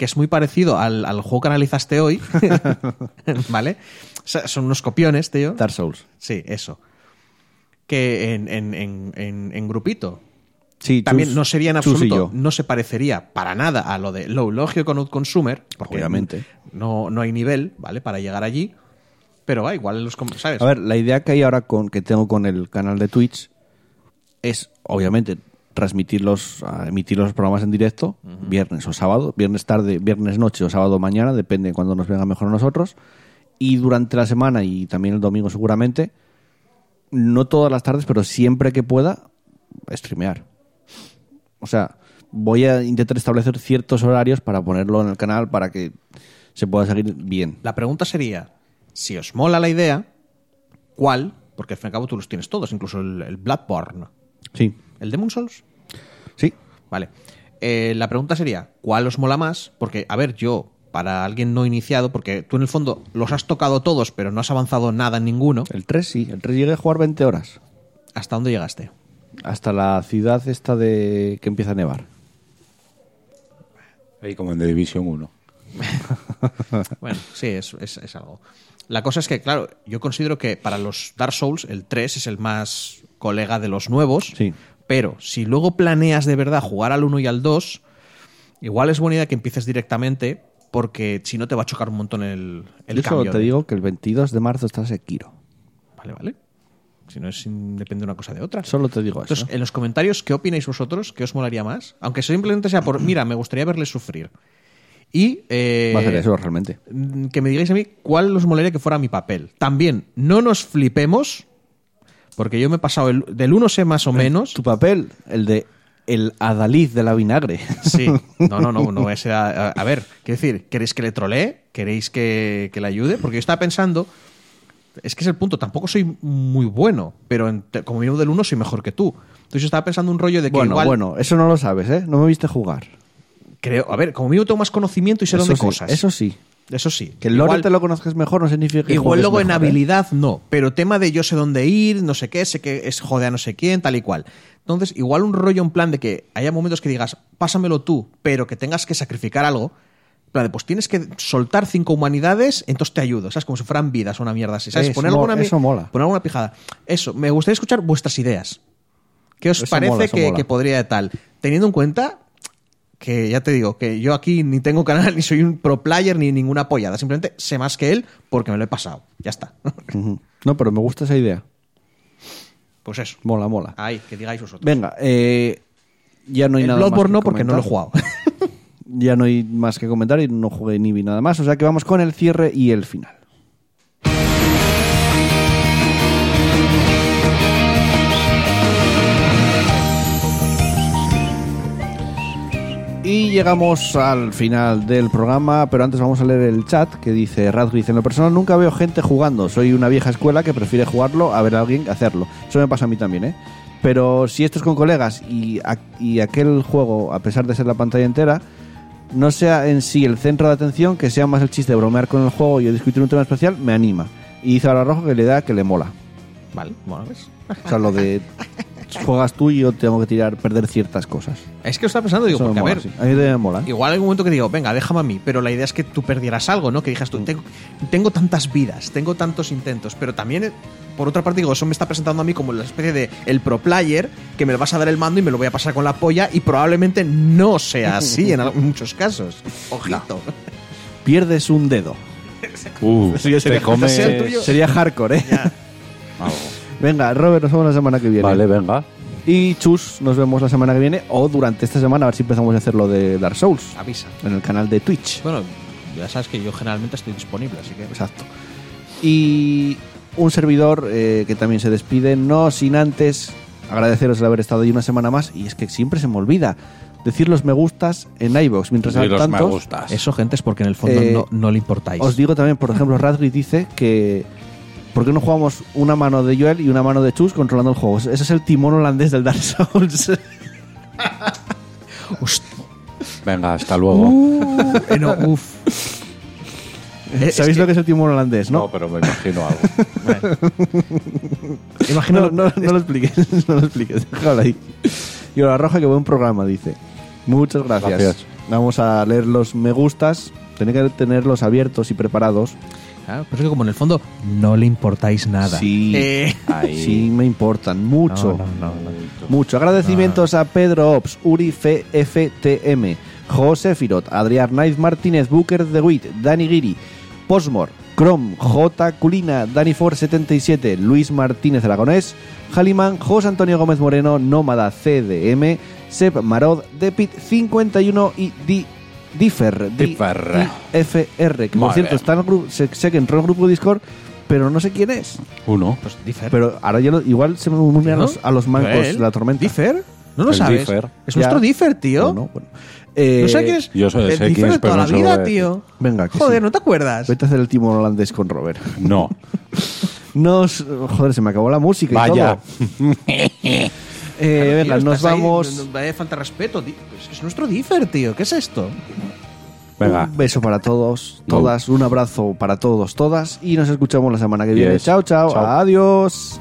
que es muy parecido al, al juego que analizaste hoy. ¿Vale? O sea, son unos copiones, tío. Dark Souls. Sí, eso. Que en, en- en- en- grupito Sí, también Chus- no sería en absoluto, no se parecería para nada a lo de Low Logio con Consumer, porque Obviamente. no, no hay nivel, ¿vale? Para llegar allí. Pero va, igual los ¿sabes? A ver, la idea que hay ahora con que tengo con el canal de Twitch es, obviamente, transmitir los, a emitir los programas en directo, viernes o sábado, viernes tarde, viernes noche o sábado mañana, depende de cuando nos venga mejor a nosotros. Y durante la semana y también el domingo seguramente, no todas las tardes, pero siempre que pueda, streamear. O sea, voy a intentar establecer ciertos horarios para ponerlo en el canal para que se pueda seguir bien. La pregunta sería, si os mola la idea, ¿cuál? Porque al fin y al cabo tú los tienes todos, incluso el, el Bloodborne. Sí, ¿El Demon Souls? sí. Vale. Eh, la pregunta sería, ¿cuál os mola más? Porque, a ver, yo, para alguien no iniciado, porque tú en el fondo los has tocado todos, pero no has avanzado nada en ninguno, El 3 sí, el 3 llegué a jugar 20 horas. ¿hasta dónde llegaste? Hasta la ciudad esta de que empieza a nevar. Ahí como en The Division 1. Bueno, sí, es, es- es algo. La cosa es que, claro, yo considero que para los Dark Souls el 3 es el más colega de los nuevos. Sí. Pero si luego planeas de verdad jugar al 1 y al 2, igual es buena idea que empieces directamente, porque si no te va a chocar un montón el, el Yo solo cambio. te de- digo que el 22 de marzo está Sekiro. Vale, vale. Si no es depende una cosa de otra. Solo te digo eso. Entonces, en los comentarios, ¿qué opináis vosotros? ¿Qué os molaría más? Aunque simplemente sea por, mira, me gustaría verles sufrir. Y eh, Va a hacer eso realmente. mm, que me digáis a mí cuál os molaría que fuera mi papel. También, no nos flipemos, porque yo me he pasado el- del 1 sé más o menos. Tu papel, el de el adalid de la vinagre. Sí, no, no, no, no voy a ser. A, a ver, quiero decir, ¿queréis que le trolee? ¿Queréis que, que le ayude? Porque yo estaba pensando. Es que es el punto, tampoco soy muy bueno, pero en- como vengo del 1 soy mejor que tú. Entonces yo estaba pensando un rollo de que bueno, igual. bueno, eso no lo sabes, ¿eh? No me viste jugar. Creo, a ver, como mínimo tengo más conocimiento y sé eso dónde sí, cosas. Eso sí. Eso sí. Que el lore Igual- te lo conozcas mejor no significa que Igual luego en mejor, ¿eh? habilidad no, pero tema de yo sé dónde ir, no sé qué, sé que es joder a no sé quién, tal y cual. Entonces, igual un rollo en plan de que haya momentos que digas, pásamelo tú, pero que tengas que sacrificar algo. En plan de, pues tienes que soltar cinco humanidades, entonces te ayudo. ¿Sabes? Como si fueran vidas o una mierda así. ¿Sabes? Eso poner alguna, eso mola. Poner alguna pijada. Eso, me gustaría escuchar vuestras ideas. ¿Qué os Eso parece mola, que, que podría de tal? Teniendo en cuenta que ya te digo, que yo aquí ni tengo canal, ni soy un pro player, ni ninguna apoyada. Simplemente sé más que él porque me lo he pasado. Ya está. No, pero me gusta esa idea. Pues eso. Mola, mola. Ahí, que digáis vosotros. Venga, eh, ya no hay el nada más que no, porque no lo he jugado. Ya no hay más que comentar y no jugué ni vi nada más. O sea que vamos con el cierre y el final. Y llegamos al final del programa, pero antes vamos a leer el chat que dice Radcliffe, en lo personal nunca veo gente jugando, soy una vieja escuela que prefiere jugarlo a ver a alguien hacerlo. Eso me pasa a mí también, ¿eh? Pero si esto es con colegas y, a- y aquel juego, a pesar de ser la pantalla entera, no sea en sí el centro de atención, que sea más el chiste de bromear con el juego y de discutir un tema especial, me anima. Y dice ahora rojo que le da que le mola. vale, bueno, pues. O sea, lo de juegas tú y yo tengo que tirar, perder ciertas cosas. Es que lo estaba pensando, digo, Eso me porque a ver, sí. A mí también me mola. igual hay un momento que digo, venga, déjame a mí, pero la idea es que tú perdieras algo, ¿no? Que Mm. tú, tengo, tengo tantas vidas, tengo tantos intentos, pero también, eh, por otra parte, digo, eso me está presentando a mí como la especie de el pro player, que me lo vas a dar el mando y me lo voy a pasar con la polla, y probablemente no sea así en al- muchos casos. Ojito. Pierdes un dedo. Uh, Eso ya sería- te comes... el tuyo. Sería hardcore, ¿eh? Algo. Venga, Robert, nos vemos la semana que viene. Vale, venga. Y Chus, nos vemos la semana que viene o durante esta semana a ver si empezamos a hacer lo de Dark Souls Avisa. en el canal de Twitch. Bueno, ya sabes que yo generalmente estoy disponible, así que. Exacto. Y un servidor eh, que también se despide, no sin antes agradeceros el haber estado ahí una semana más. Y es que siempre se me olvida decir los me gustas en iVoox. Mientras hay los me tantos, gustas. Eso, gente, es porque en el fondo Eh, no, no le importáis. Os digo también, por ejemplo, Radgrid dice que ¿por qué no jugamos una mano de Joel y una mano de Chus controlando el juego? Ese es el timón holandés del Dark Souls. Venga, hasta luego. Uh. Eh, no, uf. Eh, ¿Sabéis es que- lo que es el timón holandés, no, no? pero me imagino algo. Imagino No, no, no lo expliques, no lo expliques, déjalo ahí. Y la roja, que buen programa, dice. Muchas gracias. Gracias. Vamos a leer los me gustas. Tenéis que tenerlos abiertos y preparados. Claro, pero es que como en el fondo no le importáis nada. Sí, Eh, sí me importan mucho. no, no, no, no. Mucho. Agradecimientos a Pedro Ops, Uri FTM, José Firot, Adrián Naiz Martínez, Booker de Witt, Dani Giri, Posmor, Chrome, J. Culina, Dani For 77, Luis Martínez Aragonés, Jalimán, José Antonio Gómez Moreno, Nómada CDM, Seb Marod, Depit 51 y Di. Differ, Differ. FR, que por cierto está en el grupo, sé, sé que entró en el grupo Discord, pero no sé quién es. Uno. Pues Differ. Pero ahora ya lo- igual se me unen a ¿No? los, a los mancos de la tormenta. ¿Differ? ¿No lo El sabes? Differ. Es Ya. nuestro Differ, tío. Bueno. Eh, ¿No sabes quién es? Yo sé- El sé Differ quién es, de pero toda no la vida, tío. Venga, que Joder, sí. ¿no te acuerdas? Vete a hacer el timón holandés con Robert. No. Nos, joder, se me acabó la música y Vaya. todo. Eh, venga, Tío, nos ahí, vamos. no- no- vaya falta respeto. tío. Es, es nuestro Differ, tío. ¿Qué es esto? Venga. Un beso para todos, No. todas, un abrazo para todos, todas y nos escuchamos la semana que viene. Yes. Chao, chao, Chao. adiós.